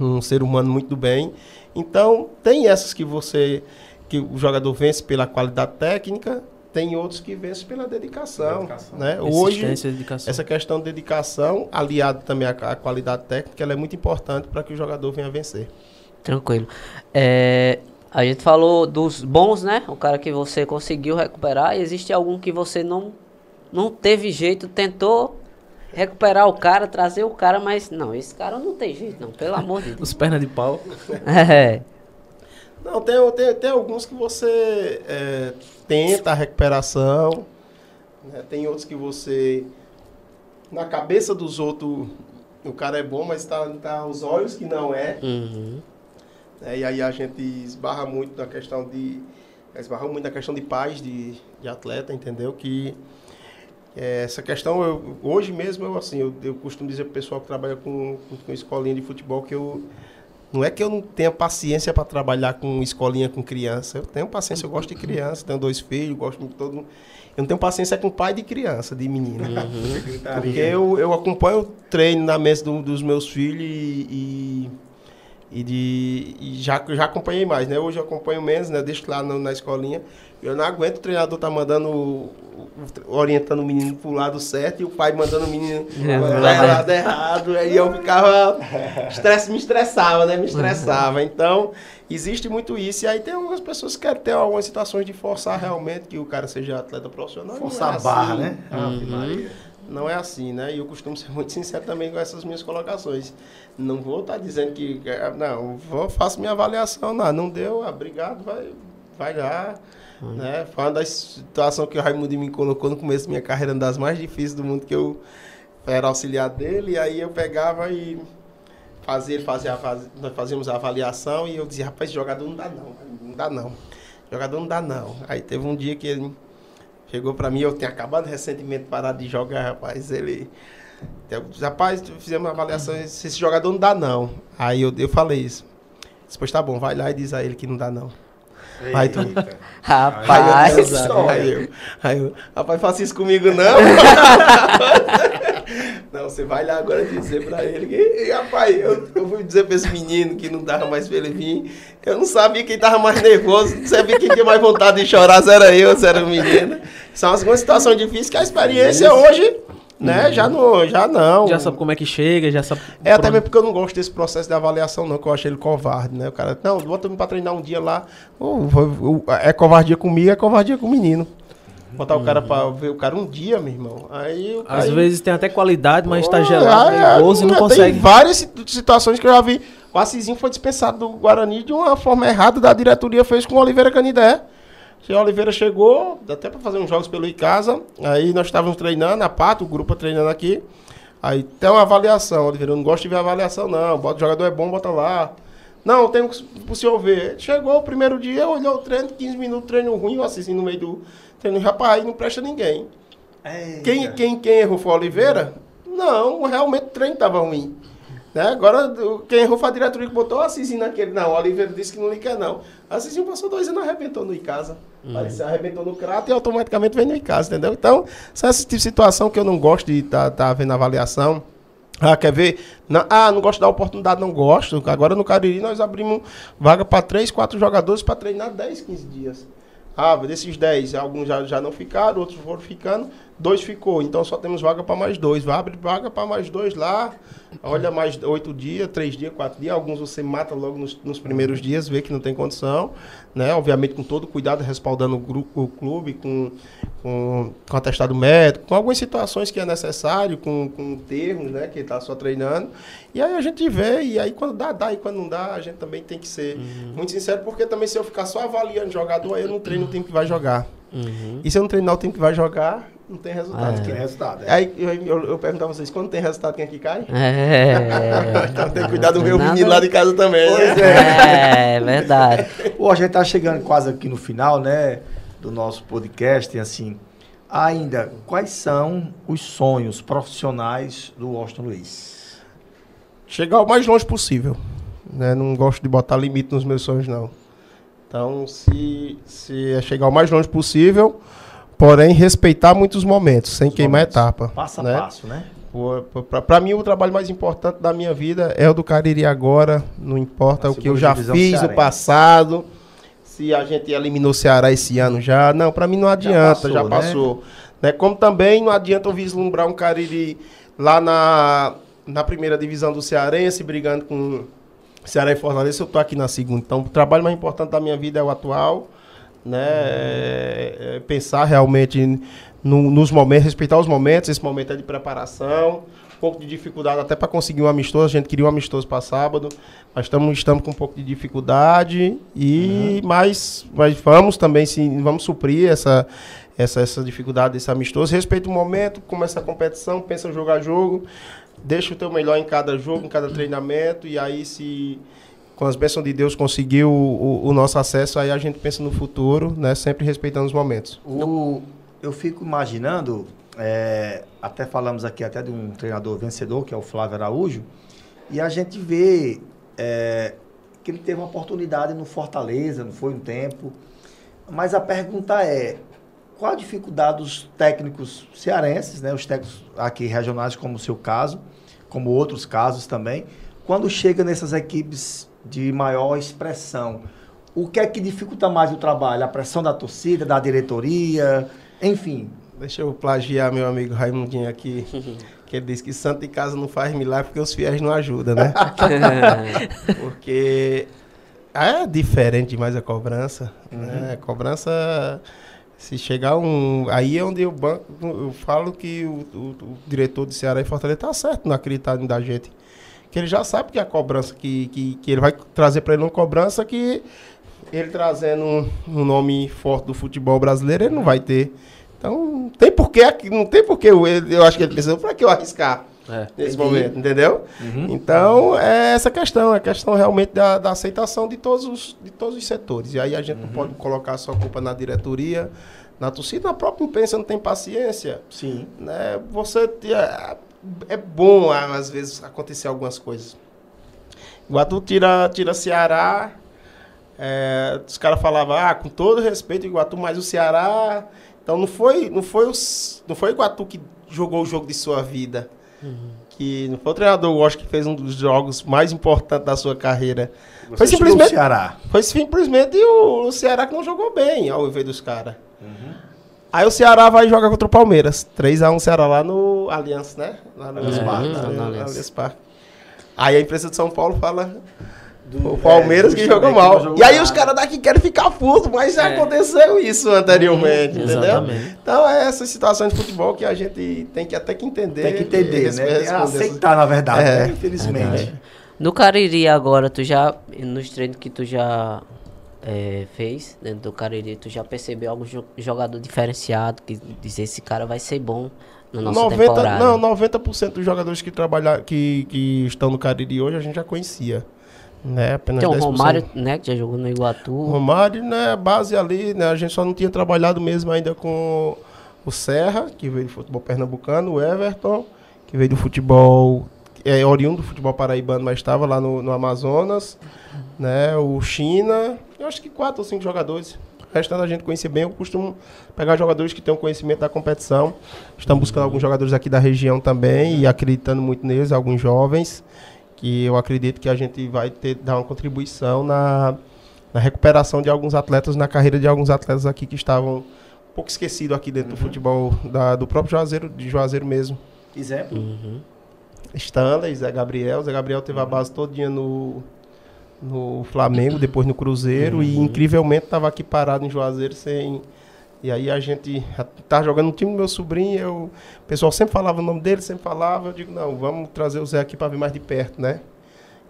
Um ser humano muito do bem. Então, tem essas que você, que o jogador vence pela qualidade técnica, tem outros que vencem pela dedicação. Dedicação. Né? Hoje, e dedicação. essa questão de dedicação, aliado também à, à qualidade técnica, ela é muito importante para que o jogador venha vencer. Tranquilo. É, a gente falou dos bons, né? O cara que você conseguiu recuperar. E existe algum que você não, não teve jeito, tentou recuperar o cara, trazer o cara, mas não, esse cara não tem jeito, não, pelo amor de Deus. Os pernas de pau. É. Não, tem, tem, tem alguns que você é, tenta a recuperação, né? tem outros que você, na cabeça dos outros, o cara é bom, mas tá, tá aos olhos que não é. Uhum. né? E aí a gente esbarra muito na questão de. Esbarra muito na questão de paz de, de atleta, entendeu? Que é, essa questão, eu, hoje mesmo, eu, assim, eu, eu costumo dizer pro pessoal que trabalha com, com, com escolinha de futebol que eu. Não é que eu não tenha paciência para trabalhar com escolinha com criança. Eu tenho paciência, eu gosto de criança, tenho dois filhos, gosto de todo mundo. Eu não tenho paciência com pai de criança, de menino. Porque eu, eu acompanho o treino na mesa do- dos meus filhos e, e, e de, e já, já acompanhei mais, né? Hoje eu acompanho menos, né? Deixo lá no- na escolinha. Eu não aguento o treinador tá mandando, o- o- orientando o menino pro lado certo e o pai mandando o menino É, pro lado errado. Aí eu ficava. Estresse, me estressava, né? Me estressava. Então, existe muito isso. E aí tem algumas pessoas que querem ter algumas situações de forçar realmente que o cara seja atleta profissional. não Forçar é a barra, assim. né? Ave Maria. Não é assim, né? E eu costumo ser muito sincero também com essas minhas colocações. Não vou estar dizendo que. eh, Não, vou, faço minha avaliação. Não, não deu, ah, obrigado, vai, vai lá. Né? Foi uma das situações que o Raimundo me colocou no começo da minha carreira, uma das mais difíceis do mundo, que eu era auxiliar dele, e aí eu pegava e fazia, fazia, a- faz- nós fazíamos a avaliação e eu dizia, rapaz, jogador não dá não, não dá não. Jogador não dá não. Aí teve um dia que ele chegou pra mim, eu tinha acabado recentemente de parar de jogar, rapaz, ele... Rapaz, fizemos uma avaliação, esse esse jogador não dá não. Aí eu, eu falei isso. Disse, pois tá bom, vai lá e diz a ele que não dá não. Vai tu. Rapaz. Aí eu, aí eu, aí eu, rapaz, faça isso comigo não. não, você vai lá agora dizer pra ele que, rapaz, eu, eu fui dizer pra esse menino que não dava mais pra ele vir. Eu não sabia quem tava mais nervoso, não sabia quem tinha mais vontade de chorar, se era eu, se era o menino. São algumas situações difíceis que a experiência hoje, né? Já não, já não. Já sabe como é que chega, já sabe. É até mesmo porque eu não gosto desse processo de avaliação, não, que eu acho ele covarde, né? O cara, não, bota me pra treinar um dia lá. Vou- é covardia comigo, é covardia com o menino. Botar o cara pra ver o cara um dia, meu irmão. Aí Às aí- vezes tem até qualidade, mas tá Pô, gelado, é, nervoso e não tem consegue. várias situ- situações que eu já vi. O Assisinho foi dispensado do Guarani de uma forma errada, da diretoria fez com o Oliveira Canidé. O Oliveira chegou, até para fazer uns jogos pelo Icasa. Aí nós estávamos treinando, a Pato, o grupo treinando aqui. Aí tem uma avaliação. Oliveira, eu não gosto de ver avaliação, não. Bota, o jogador é bom, bota lá. Não, tem pro senhor ver. Chegou o primeiro dia, olhou o treino, 15 minutos, treino ruim, o Assisinho no meio do treino. Rapaz, aí não presta ninguém. Quem, quem, quem errou foi o Oliveira? Não, realmente o treino estava ruim. Né? Agora, o- quem errou foi a diretoria que botou o Assisinho naquele. Não, o Oliveira disse que não lhe quer, não. O Assisinho passou dois anos arrebentou no Icasa. Parece, arrebentou no crato e automaticamente vem no Icasa, entendeu? Então, são esse tipo de situação que eu não gosto de estar tá, vendo avaliação. Ah, quer ver? Não- ah, não gosto da oportunidade, não gosto. Agora no Cariri nós abrimos vaga para três, quatro jogadores para treinar 10, 15 dias. Ah, desses 10, alguns já, já não ficaram, outros foram ficando, dois ficou. Então só temos vaga para mais dois. Vai abrir vaga para mais dois lá. Olha, mais oito dias, três dias, quatro dias. Alguns você mata logo nos, nos primeiros dias, vê que não tem condição. Né? Obviamente com todo cuidado, respaldando o, grupo, o clube, com, com, com atestado médico, com algumas situações que é necessário, com, com termos, né? Que está só treinando. E aí a gente vê, e aí quando dá, dá, e quando não dá, a gente também tem que ser muito sincero, porque também se eu ficar só avaliando jogador, aí eu não treino o time que vai jogar. Uhum. E se eu não treinar o time que vai jogar, não tem resultado. É. Que resultado. é. Aí eu, eu, eu pergunto a vocês, quando tem resultado, quem aqui cai? É. então tem que cuidar do meu Nada- menino lá de casa também, né? Pois é. É, verdade. Pô, a gente tá chegando quase aqui no final, né, do nosso podcast, e assim, ainda, quais são os sonhos profissionais do Washington Luiz? Chegar o mais longe possível. Né? Não gosto de botar limite nos meus sonhos, não. Então, se, se é chegar o mais longe possível, porém respeitar muitos momentos, sem Os queimar momentos. etapa. Passo a né? passo, né? Para mim, o trabalho mais importante da minha vida é o do Cariri agora. Não importa Na o que eu já fiz, o passado. Se a gente eliminou o Ceará esse ano já. Não, para mim não adianta, já passou, passou. né? Né? Como também não adianta eu vislumbrar um Cariri lá na, na primeira divisão do Cearense, brigando com Ceará e Fortaleza. Eu tô aqui na segunda. Então, o trabalho mais importante da minha vida é o atual. Né? É- é pensar realmente no- nos momentos, respeitar os momentos. Esse momento é de preparação. Um pouco de dificuldade até para conseguir um amistoso. A gente queria um amistoso para sábado, mas estamos, estamos com um pouco de dificuldade. E mas, mas vamos também sim, vamos suprir essa, essa, essa dificuldade desse amistoso. Respeita o momento, começa a competição, pensa jogo a jogo, deixa o teu melhor em cada jogo, em cada treinamento, e aí se com as bênçãos de Deus conseguiu o, o- nosso acesso, aí a gente pensa no futuro, né? Sempre respeitando os momentos. O, eu fico imaginando, é, até falamos aqui até de um treinador vencedor, que é o Flávio Araújo, e a gente vê é, que ele teve uma oportunidade no Fortaleza, não foi um tempo. Mas a pergunta é, qual a dificuldade dos técnicos cearenses, né, os técnicos aqui regionais, como o seu caso, como outros casos também, quando chega nessas equipes de maior expressão, o que é que dificulta mais o trabalho? A pressão da torcida, da diretoria, enfim. Deixa eu plagiar meu amigo Raimundinho aqui, que ele disse que santo de casa não faz milagre porque os fiéis não ajudam, né? Porque é diferente demais a cobrança. Né? A cobrança, se chegar um. Aí é onde eu, banco, eu falo que o, o- o diretor de Ceará e Fortaleza tá certo não acreditar da gente. Que ele já sabe que a cobrança, que, que, que ele vai trazer para ele uma cobrança que ele trazendo um, um nome forte do futebol brasileiro, ele não vai ter. Então, não tem porquê, não tem porquê eu, eu acho que ele pensou, para que eu arriscar É. nesse momento, entendeu? Uhum. Então, é essa questão, é a questão realmente da, da aceitação de todos, os, de todos os setores. E aí a gente não pode colocar só a culpa na diretoria, na torcida, na própria imprensa não tem paciência. Sim. Né? Você te- é, bom, ah, às vezes, acontecer algumas coisas. Iguatu tira, tira Ceará, é, os caras falavam, ah, com todo respeito, Iguatu, mas o Ceará. Então não foi, não foi, os, não foi o Iguatu que jogou o jogo de sua vida. Que não foi o treinador, eu acho que fez um dos jogos mais importantes da sua carreira. Você Foi simplesmente- o Ceará. Foi simplesmente o, o Ceará que não jogou bem ao invés dos caras. Aí o Ceará vai jogar contra o Palmeiras. 3x1 Ceará lá no Allianz, né? Lá no Allianz É, Parque. no Allianz. Parque. Aí a imprensa de São Paulo fala Do- o Palmeiras é, que jogou mal. jogou E aí nada. os caras daqui querem ficar putos, mas já É. aconteceu isso anteriormente, entendeu? Exatamente. Então é essa situação de futebol que a gente tem que até que entender. Tem que entender, né? Tem aceitar, na verdade, É, né? Infelizmente. No Cariri agora, tu já, nos treinos que tu já é, fez, dentro do Cariri, tu já percebeu algum jo- jogador diferenciado que diz esse cara vai ser bom na nossa 90, temporada? não, 90% dos jogadores que trabalham, que, que estão no Cariri hoje a gente já conhecia. Né? Apenas Tem o 10%. Romário, né, que já jogou no Iguatu. Romário, né, base ali, né, a gente só não tinha trabalhado mesmo ainda com o Serra, que veio do futebol pernambucano, o Everton, que veio do futebol, é oriundo do futebol paraibano, mas estava lá no, no Amazonas, né, o China, eu acho que quatro ou cinco jogadores. O restante a gente conhecia bem, eu costumo pegar jogadores que têm um conhecimento da competição. Estamos buscando alguns jogadores aqui da região também e acreditando muito neles, alguns jovens, que eu acredito que a gente vai ter dar uma contribuição na, na recuperação de alguns atletas, na carreira de alguns atletas aqui que estavam um pouco esquecidos aqui dentro do futebol da- do próprio Juazeiro, de Juazeiro mesmo. Exemplo. Uhum. Stanley, Zé Gabriel. Zé Gabriel teve a base todinha no, no Flamengo, depois no Cruzeiro, e incrivelmente estava aqui parado em Juazeiro sem. E aí a gente tá jogando no time do meu sobrinho, eu, o pessoal sempre falava o nome dele, sempre falava, eu digo, não, vamos trazer o Zé aqui para ver mais de perto, né?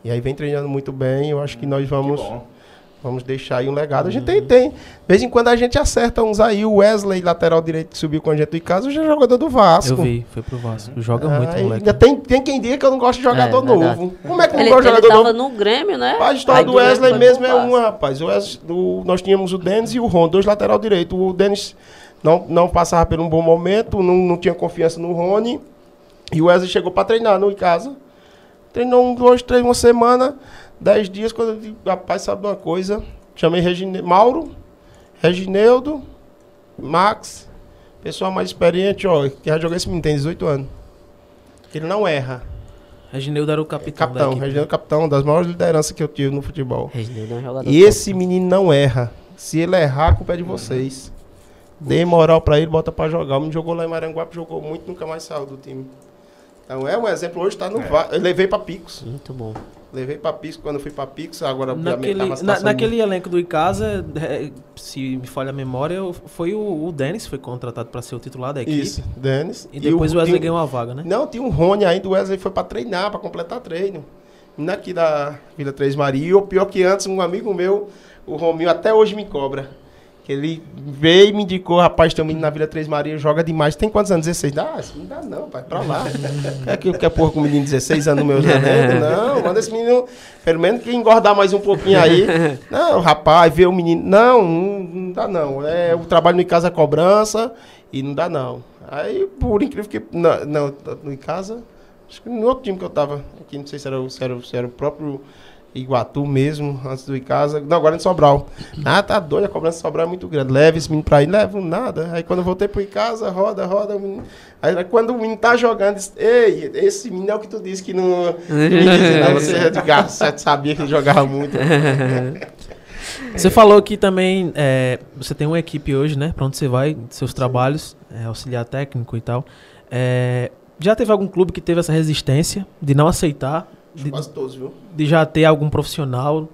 E aí vem treinando muito bem, eu acho que nós vamos. Que. Vamos deixar aí um legado. A gente tem, tem. De vez em quando a gente acerta uns aí. O Wesley, lateral direito, que subiu com a gente do casa, já é jogador do Vasco. Eu vi, foi pro Vasco. Joga Ah, muito, moleque. ainda tem, tem quem diga que eu não gosto de jogador É, novo. Como é que eu não Ele, gosto de ele jogador tava novo? no Grêmio, né? A história Aí do Grêmio Wesley mesmo é uma, rapaz. O Wesley- o- nós tínhamos o Denis e o Ron, dois lateral direito. O Denis não, não passava por um bom momento, não, não tinha confiança no Rony. E o Wesley chegou para treinar no em casa. Treinou um, dois, três, uma semana, dez dias, quando eu digo, rapaz, sabe de uma coisa? Chamei Regine, Mauro, Regineudo, Max, pessoal mais experiente, ó, que já jogou esse menino, tem 18 anos. Ele não erra. Reginildo era o capitão, Capitão. Regineudo é capitão, das maiores lideranças que eu tive no futebol. Reginaldo é um jogador E top. esse menino não erra. Se ele errar, a culpa é de vocês. Dê moral pra ele, bota pra jogar. O menino jogou lá em Maranguape, jogou muito, nunca mais saiu do time. Então é um exemplo, hoje tá no VAR. Eu levei pra Picos. Muito bom. Levei pra Picos quando fui pra Picos, agora Naquele, tava na- naquele elenco do Icasa, é, se me falha a memória, foi o, o Denis foi contratado para ser o titular da equipe. Isso, Denis. E depois o tinha Wesley ganhou a vaga, né? Não, tinha um Rony ainda, o Wesley foi pra treinar, pra completar treino. Aqui da Vila Três Maria. E o pior que antes, um amigo meu, o Rominho, até hoje me cobra. Que ele veio e me indicou, rapaz, tem um menino na Vila Três Maria, joga demais. Tem quantos anos? 16? Ah, isso não dá não, pai, pra lá. é que quer porra com um menino de 16 anos no meu? Não, manda esse menino, pelo menos que engordar mais um pouquinho aí. Não, rapaz, vê o menino. Não, não, não dá não. É, o trabalho em casa é cobrança e não dá não. Aí, por incrível que. Não, não em casa. Acho que no outro time que eu tava aqui, não sei se era, o- se era, se era o próprio Iguatu mesmo, antes do Icasa. Não, agora em Sobral. Ah, tá doido, a cobrança de Sobral é muito grande. Leva esse menino pra aí, levo nada. Aí quando eu voltei pro Icasa, roda, roda. o menino- Aí quando o menino tá jogando, disse, ei, esse menino é o que tu disse que não. não, você é de gato, você sabia que ele jogava muito. Você falou que também é, você tem uma equipe hoje, né? Pra onde você vai, seus trabalhos, é, auxiliar técnico e tal. É, já teve algum clube que teve essa resistência de não aceitar, de, Quase todos, viu? de já ter algum profissional?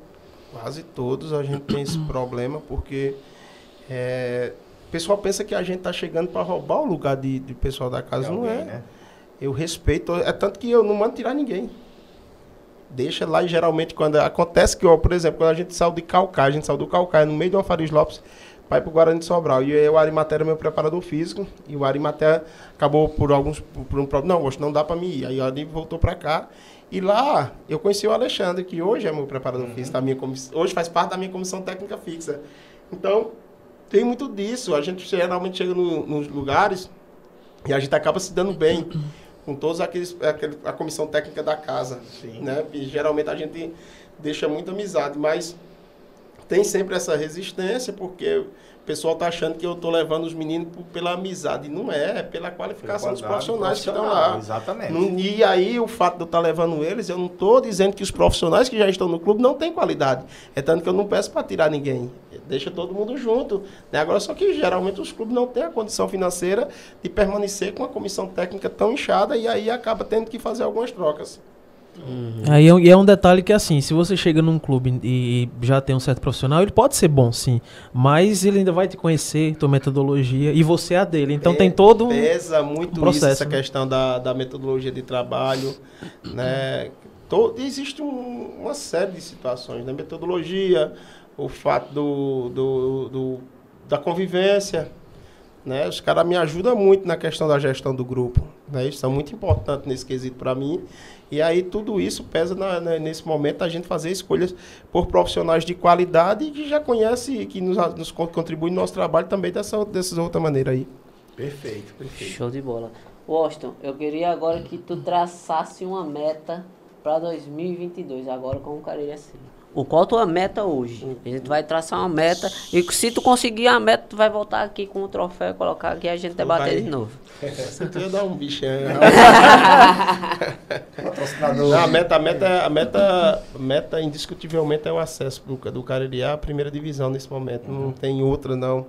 Quase todos a gente tem esse problema, porque é, o pessoal pensa que a gente tá chegando para roubar o lugar de, de pessoal da casa. não é. né? Eu respeito, é tanto que eu não mando tirar ninguém. Deixa lá e geralmente quando acontece que, ó, por exemplo, quando a gente saiu de Calcaia, a gente saiu do Calcaia no meio do Alfaris Lopes para ir pro Guarani de Sobral. E aí o Arimaté era meu preparador físico e o Arimaté acabou por alguns por, um problema, não, hoje não dá para mim ir. Aí o Ari voltou para cá e lá eu conheci o Alexandre, que hoje é meu preparador físico, da minha hoje faz parte da minha comissão técnica fixa. Então, tem muito disso. A gente geralmente chega no- nos lugares e a gente acaba se dando bem com todos aqueles aquele, a comissão técnica da casa, né? E geralmente a gente deixa muita amizade, mas tem sempre essa resistência porque o pessoal tá achando que eu tô levando os meninos por- pela amizade, não é, é pela qualificação dos profissionais que estão lá. Exatamente. E aí, o fato de eu estar levando eles, eu não estou dizendo que os profissionais que já estão no clube não têm qualidade. É tanto que eu não peço para tirar ninguém. deixa todo mundo junto. Né? Agora, só que geralmente os clubes não têm a condição financeira de permanecer com a comissão técnica tão inchada e aí acaba tendo que fazer algumas trocas. Uhum. Aí é, e é um detalhe que assim, se você chega num clube e já tem um certo profissional, ele pode ser bom sim, mas ele ainda vai te conhecer, tua metodologia e você é a dele. Então tem todo um pesa muito um processo, isso, essa né? questão da, da metodologia de trabalho, né? Todo, existe um, uma série de situações, né? Metodologia, o fato do, do, do da convivência, né? Os caras me ajudam muito na questão da gestão do grupo. Né? Isso é muito importante nesse quesito para mim. E aí tudo isso pesa na, na, nesse momento a gente fazer escolhas por profissionais de qualidade e que já conhece que nos, nos contribui no nosso trabalho também dessa, dessa outra maneira aí. Perfeito, perfeito. Show de bola. Washington, eu queria agora que tu traçasse uma meta para 2022, agora com o Careira assim o qual tua meta hoje. A gente vai traçar uma meta e se tu conseguir a meta, tu vai voltar aqui com o troféu e colocar aqui e a gente debater vai. de novo. Você ia dar um bicho aí. a meta, a meta, a meta, meta indiscutivelmente é o acesso do, do Cariri à primeira divisão nesse momento. Não tem outra não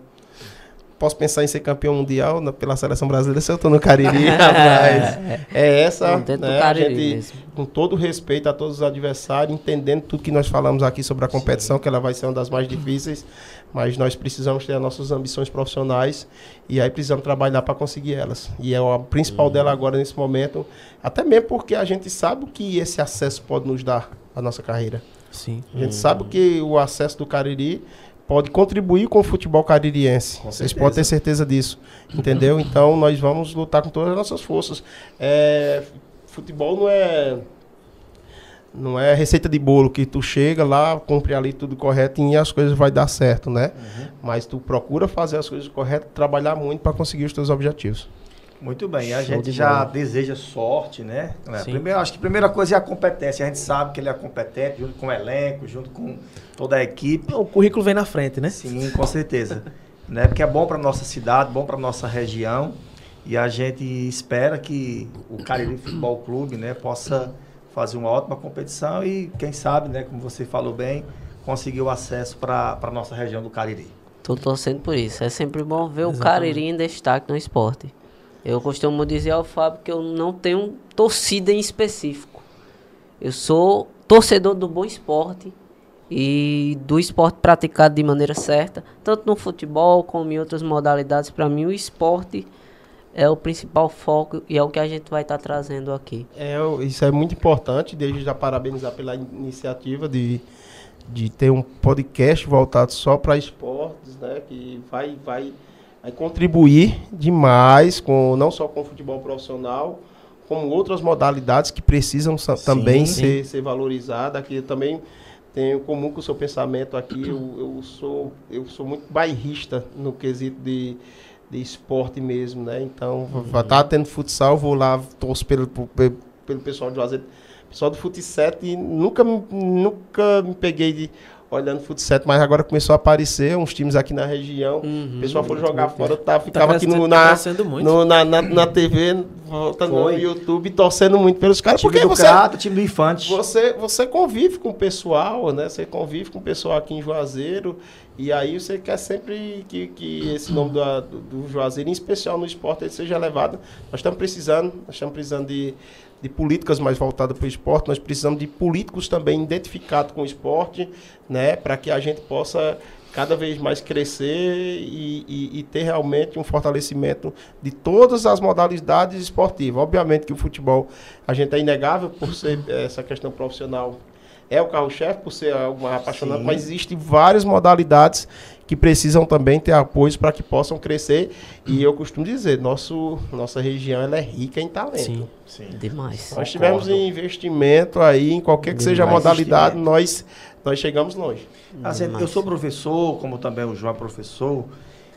posso pensar em ser campeão mundial na, pela seleção brasileira se eu estou no Cariri, rapaz. É essa, né, a gente, com todo respeito a todos os adversários, entendendo tudo que nós falamos aqui sobre a competição, Sim. que ela vai ser uma das mais difíceis, mas nós precisamos ter as nossas ambições profissionais e aí precisamos trabalhar para conseguir elas. E é a principal uhum. dela agora nesse momento, até mesmo porque a gente sabe o que esse acesso pode nos dar à nossa carreira. Sim. A gente uhum. sabe que o acesso do Cariri pode contribuir com o futebol caririense. Com Vocês podem ter certeza disso. Entendeu? Então nós vamos lutar com todas as nossas forças. É, futebol não é não é receita de bolo que tu chega lá, cumpre ali tudo correto e as coisas vai dar certo, né? Uhum. Mas tu procura fazer as coisas corretas, trabalhar muito para conseguir os teus objetivos. Muito bem, a Show gente de já deseja sorte, né? É, primeiro, acho que a primeira coisa é a competência. A gente sabe que ele é competente, junto com o elenco, junto com toda a equipe. O currículo vem na frente, né? Sim, com certeza. né? Porque é bom para nossa cidade, bom para nossa região. E a gente espera que o Cariri Futebol Clube né, possa fazer uma ótima competição e, quem sabe, né, como você falou bem, conseguir o acesso para a nossa região do Cariri. Estou torcendo por isso. É sempre bom ver Exatamente. o Cariri em destaque no esporte. Eu costumo dizer ao Fábio que eu não tenho torcida em específico. Eu sou torcedor do bom esporte e do esporte praticado de maneira certa, tanto no futebol como em outras modalidades. Para mim, o esporte é o principal foco e é o que a gente vai estar tá trazendo aqui. É, isso é muito importante, desde já parabenizar pela iniciativa de, de ter um podcast voltado só para esportes, né, que vai, vai vai contribuir demais com não só com o futebol profissional, como outras modalidades que precisam sim, também sim. Ser, ser valorizadas. Aqui eu também tenho comum com o seu pensamento aqui. Eu, eu, sou, eu sou muito bairrista no quesito de, de esporte mesmo, né? Então, uhum. tá tendo futsal, vou lá, torço pelo, pelo, pelo pessoal de Juazeiro. Pessoal do Fut 7 nunca, nunca me peguei de olhando futsal, mas agora começou a aparecer uns times aqui na região. Uhum, o pessoal foi jogar fora, eu tava, tá ficava tá aqui no, na, no, na, na, na, TV, voltando no YouTube, torcendo muito pelos caras. Time porque do você, Crato, time do Infante. Você, você convive com o pessoal, né? Você convive com o pessoal aqui em Juazeiro. E aí você quer sempre que, que esse nome do, do, do Juazeiro, em especial no esporte, seja levado. Nós estamos precisando, nós estamos precisando de de políticas mais voltadas para o esporte, nós precisamos de políticos também identificados com o esporte, né, para que a gente possa cada vez mais crescer e, e, e, ter realmente um fortalecimento de todas as modalidades esportivas. Obviamente que o futebol, a gente é inegável por ser essa questão profissional é o carro-chefe por ser algo mais apaixonante, Sim. mas existem várias modalidades que precisam também ter apoio para que possam crescer. E eu costumo dizer, nosso, nossa região ela é rica em talento. Sim, Sim. demais. Nós tivemos investimento aí, em qualquer que demais seja a modalidade, nós, nós chegamos longe. Assim, eu sou professor, como também o João é professor,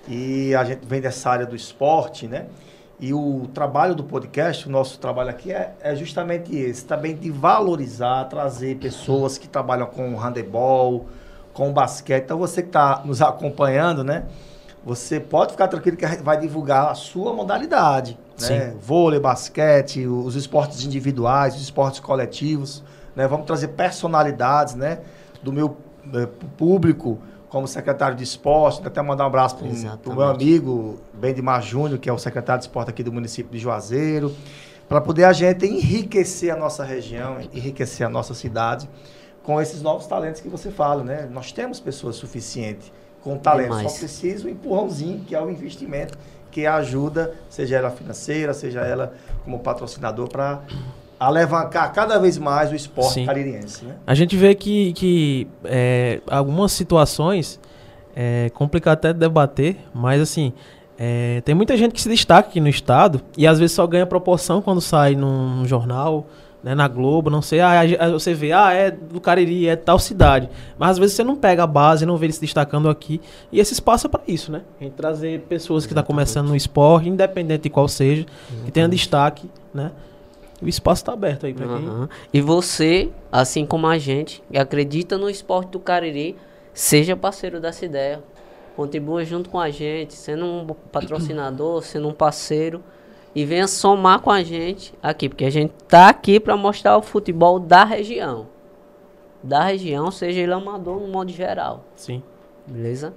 e a gente vem dessa área do esporte, né? E o trabalho do podcast, o nosso trabalho aqui é, é justamente esse, também de valorizar, trazer pessoas que trabalham com handebol, com basquete. Então você que está nos acompanhando, né? Você pode ficar tranquilo que vai divulgar a sua modalidade, né? Vôlei, basquete, os esportes individuais, os esportes coletivos, né? Vamos trazer personalidades, né? Do meu eh, público como secretário de esporte, até mandar um abraço para o meu amigo Bendimar Júnior, que é o secretário de esporte aqui do município de Juazeiro, para poder a gente enriquecer a nossa região, enriquecer a nossa cidade com esses novos talentos que você fala, né? Nós temos pessoas suficientes com talento, Demais. só precisa o empurrãozinho, que é o investimento, que ajuda, seja ela financeira, seja ela como patrocinador, para alavancar cada vez mais o esporte Sim. caririense, né? A gente vê que, que é, algumas situações é complicado até de debater, mas assim, é, tem muita gente que se destaca aqui no estado e às vezes só ganha proporção quando sai num jornal, né, na Globo, não sei, ah, você vê, ah, é do Cariri, é tal cidade. Mas às vezes você não pega a base, não vê ele se destacando aqui. E esse espaço é para isso, né? A gente trazer pessoas que estão começando no esporte, independente de qual seja, que tenha destaque, né? O espaço está aberto aí para quem. Aham. E você, assim como a gente, que acredita no esporte do Cariri, seja parceiro dessa ideia. Contribua junto com a gente, sendo um patrocinador, sendo um parceiro. E venha somar com a gente aqui, porque a gente tá aqui para mostrar o futebol da região. Da região, seja ele amador no modo geral. Sim. Beleza?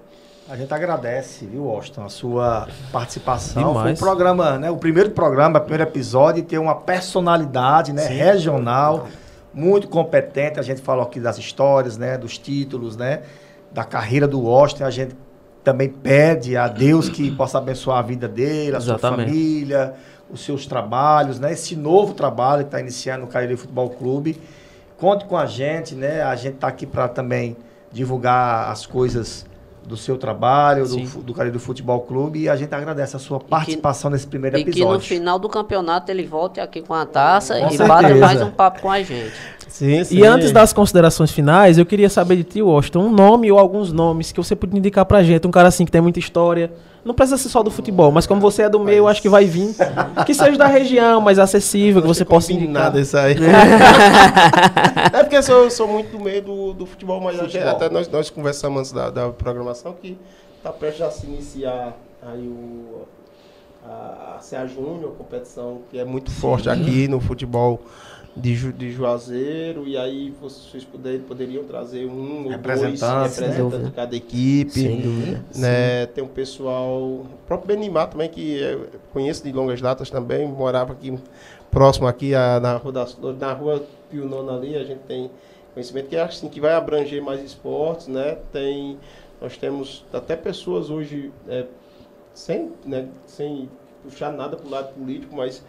A gente agradece, viu, Washington, a sua participação. Demais. Foi um programa, né? O primeiro programa, o primeiro episódio, tem uma personalidade, né? Regional, muito competente. A gente falou aqui das histórias, né? Dos títulos, né? Da carreira do Washington. A gente também pede a Deus que possa abençoar a vida dele, a sua Exatamente. família, os seus trabalhos, né? Esse novo trabalho que está iniciando no Cariri Futebol Clube. Conte com a gente, né? A gente está aqui para também divulgar as coisas do seu trabalho, do, Sim. fu- do Cariri Futebol Clube, e a gente agradece a sua participação nesse primeiro E que no episódio. final do campeonato ele volte aqui com a taça Com e certeza. mais um papo com a gente. Sim, sim. E antes das considerações finais, eu queria saber de ti, Washington, um nome ou alguns nomes que você podia indicar pra gente. Um cara assim que tem muita história. Não precisa ser só do futebol, mas como você é do meio, eu acho que vai vir. Que seja da região, mais acessível, que você possa indicar. nada isso aí. é porque eu sou, sou muito do meio do, do futebol, mas até- Futebol. até nós, nós conversamos antes da, da programação que está prestes a se iniciar aí o, a, a CA Júnior, competição que é muito forte aqui no futebol de, Ju- de Juazeiro, e aí vocês poder, poderiam trazer um ou dois Representantes, né? representantes de cada equipe. Sem dúvida. né? Tem um pessoal, o próprio Benimar também, que eu conheço de longas datas também, morava aqui próximo aqui a- na rua, na rua Pio Nono ali, a gente tem conhecimento que é assim, que vai abranger mais esportes, né? Tem, nós temos até pessoas hoje, é, sem, né, sem puxar nada para o lado político, mas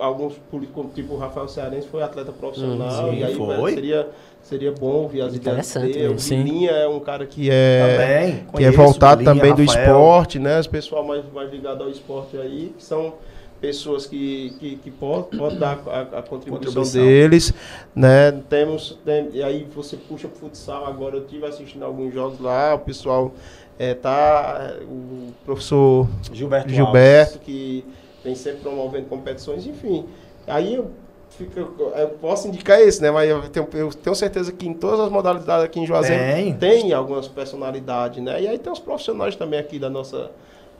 alguns políticos, como tipo o Rafael Cearense, foi atleta profissional, Hum, sim, e aí foi. velho, seria, seria bom ouvir as ideias Interessante dele. O. Vilinha é um cara que é Também. que é voltado também do Rafael. esporte, né? Os pessoal mais, mais ligado ao esporte aí, que são pessoas que, que, que podem pode dar a, a contribuição, Contribuição. deles, né? Temos, tem- e aí você puxa pro futsal, agora eu tive assistindo alguns jogos lá, o pessoal é, tá, o professor Gilberto, Gilberto, que vem sempre promovendo competições, enfim. Aí eu, fico, eu posso indicar esse, né? Mas eu tenho, eu tenho certeza que em todas as modalidades aqui em Juazeiro Tem. tem algumas personalidades, né? E aí tem os profissionais também aqui da nossa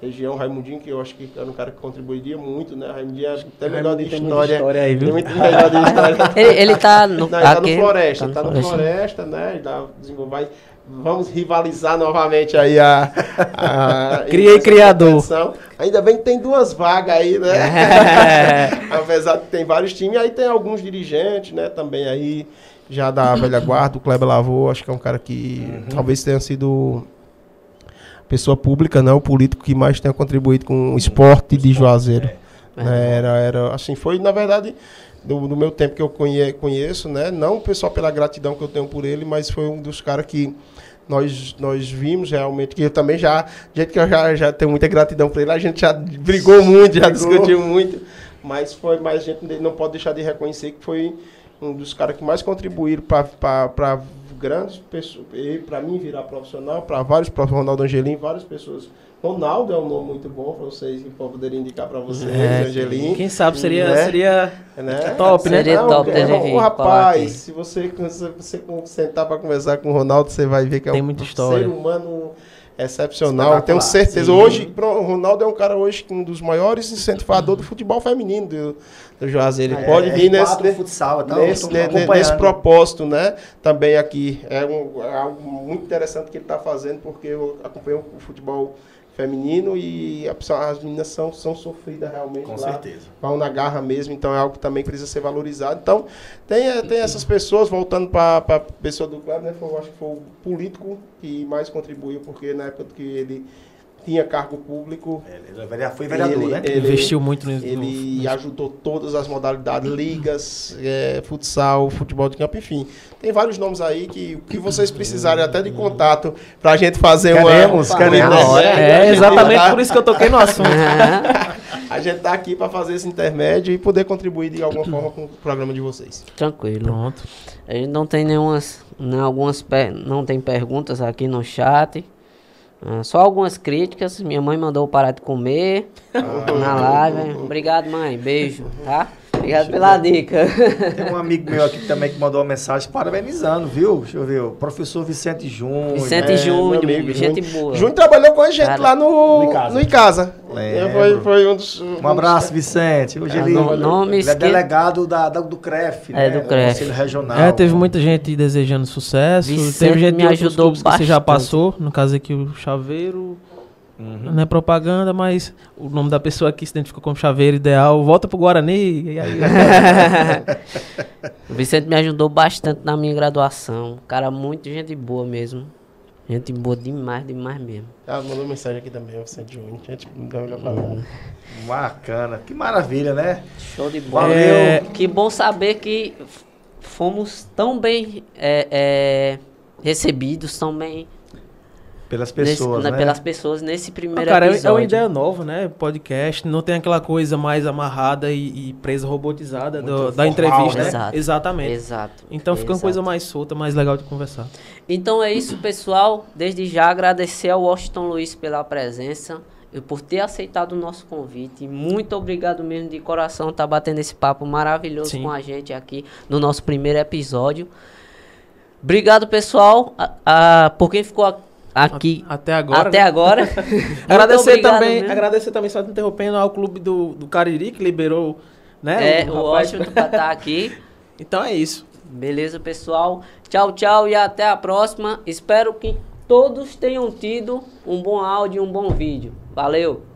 região, Raimundinho, que eu acho que era um cara que contribuiria muito, né? Raimundinho é até melhor de Tem história. história aí, Tem viu? muito melhor de história. Ele, ele tá no, Não, ele tá no Floresta, tá tá no no Floresta, né? Ele tá desenvolvendo- Vamos rivalizar novamente aí a. a Criei criador. Ainda bem que tem duas vagas aí, né? É. Apesar de que tem vários times, aí tem alguns dirigentes, né? Também aí, já da velha guarda, o Kleber Lavô, acho que é um cara que talvez tenha sido pessoa pública, não, o político que mais tenha contribuído com o esporte de Juazeiro. Né, Era, era, assim, foi, na verdade, do, do meu tempo que eu conhe- conheço, né? Não só pela gratidão que eu tenho por ele, mas foi um dos caras que nós, nós vimos realmente, que eu também já, gente que eu já, já tenho muita gratidão por ele, a gente já brigou muito, já Brigou. discutiu muito, mas foi, mas a gente não pode deixar de reconhecer que foi um dos caras que mais contribuíram para grandes pessoas, para mim virar profissional, para vários profissionais, Ronaldo Angelim, várias pessoas. Ronaldo é um nome muito bom para vocês, que poderia indicar para vocês, É, Angelim. Quem sabe seria, Né? seria Né? top, né? Seria Não, top é, rapaz, se você, se você sentar para conversar com o Ronaldo, você vai ver que é Tem um muita história. ser humano excepcional. Eu tenho certeza. Sim. Hoje, o Ronaldo é um cara hoje um dos maiores incentivadores do futebol feminino do, do Juazeiro. Ele É, pode é vir nesse, quatro futsal, então, nesse, acompanhando. nesse propósito, né? Também aqui. É, um, é algo muito interessante que ele está fazendo, porque eu acompanho o futebol feminino e a as meninas são, são sofridas realmente Com lá certeza. pau na garra mesmo, então é algo que também precisa ser valorizado. Então, tem, eh, tem essas pessoas, voltando para a pessoa do Cleber, né, foi, eu acho que foi o político que mais contribuiu, porque na época que ele tinha cargo público, Ele verea- foi vereador, ele, né? ele- Investiu muito no- Ele no- ajudou todas as modalidades, ligas, eh, futsal, futebol de campo, enfim. Tem vários nomes aí que o que vocês precisarem até de contato para a gente fazer Queremos, uma... queremos. intermédio, É gente exatamente tá- por isso que eu toquei no assunto. A gente tá aqui para fazer esse intermédio e poder contribuir de alguma forma com o programa de vocês. Tranquilo. Pronto. A gente não tem nenhumas, não, algumas per- não tem perguntas aqui no chat. Ah, só algumas críticas. Minha mãe mandou parar de comer na live. Obrigado, mãe. Beijo, tá? Obrigado pela dica. Tem um amigo meu aqui também que mandou uma mensagem parabenizando, viu? Deixa eu ver. O professor Vicente Júnior. Vicente É, Júnior, meu amigo, gente Júnior. boa. Júnior trabalhou com a gente Cara, lá no, no Icasa. no Icasa. Lembro. Foi, foi um dos. Um abraço, Vicente. Hoje Ah, ele, não- não me ele é delegado da, da- do CREF, É, né? do CREF. Conselho Regional. É, teve muita gente desejando sucesso. Vicente teve gente me ajudou clubes que você já bastante. passou. No caso aqui, o Chaveiro. Uhum. Não é propaganda, mas o nome da pessoa aqui se identificou como Chaveiro Ideal. Volta pro Guarani. E aí, O Vicente me ajudou bastante na minha graduação. Cara, muito gente boa mesmo. Gente boa demais, demais mesmo. Ah, mandou mensagem aqui também, o Vicente Júnior. Gente, dá uma olhada pra lá. Bacana. Que maravilha, né? Show de bola. Valeu. É, que bom saber que fomos tão bem é, é, recebidos, tão bem Pelas nesse- pessoas, na- né? pelas pessoas nesse Ah, primeiro cara, é- é episódio. uma ideia nova, né? Podcast. Não tem aquela coisa mais amarrada e, e presa robotizada do- da entrevista, né? né? Exato. Exatamente. Exato. Então fica uma exato. coisa mais solta, mais legal de conversar. Então é isso, pessoal. Desde já agradecer ao Washington Luiz pela presença e por ter aceitado o nosso convite. Muito obrigado mesmo de coração estar batendo esse papo maravilhoso Sim. com a gente aqui no nosso primeiro episódio. Obrigado, pessoal, a, a- por quem ficou a- aqui Até agora. até né? agora. Agradecer obrigado também, mesmo. agradecer também, só te interrompendo, ao clube do, do Cariri, que liberou, né? É, o rapaz. Washington pra estar aqui. Então é isso. Beleza, pessoal? Tchau, tchau e até a próxima. Espero que todos tenham tido um bom áudio e um bom vídeo. Valeu!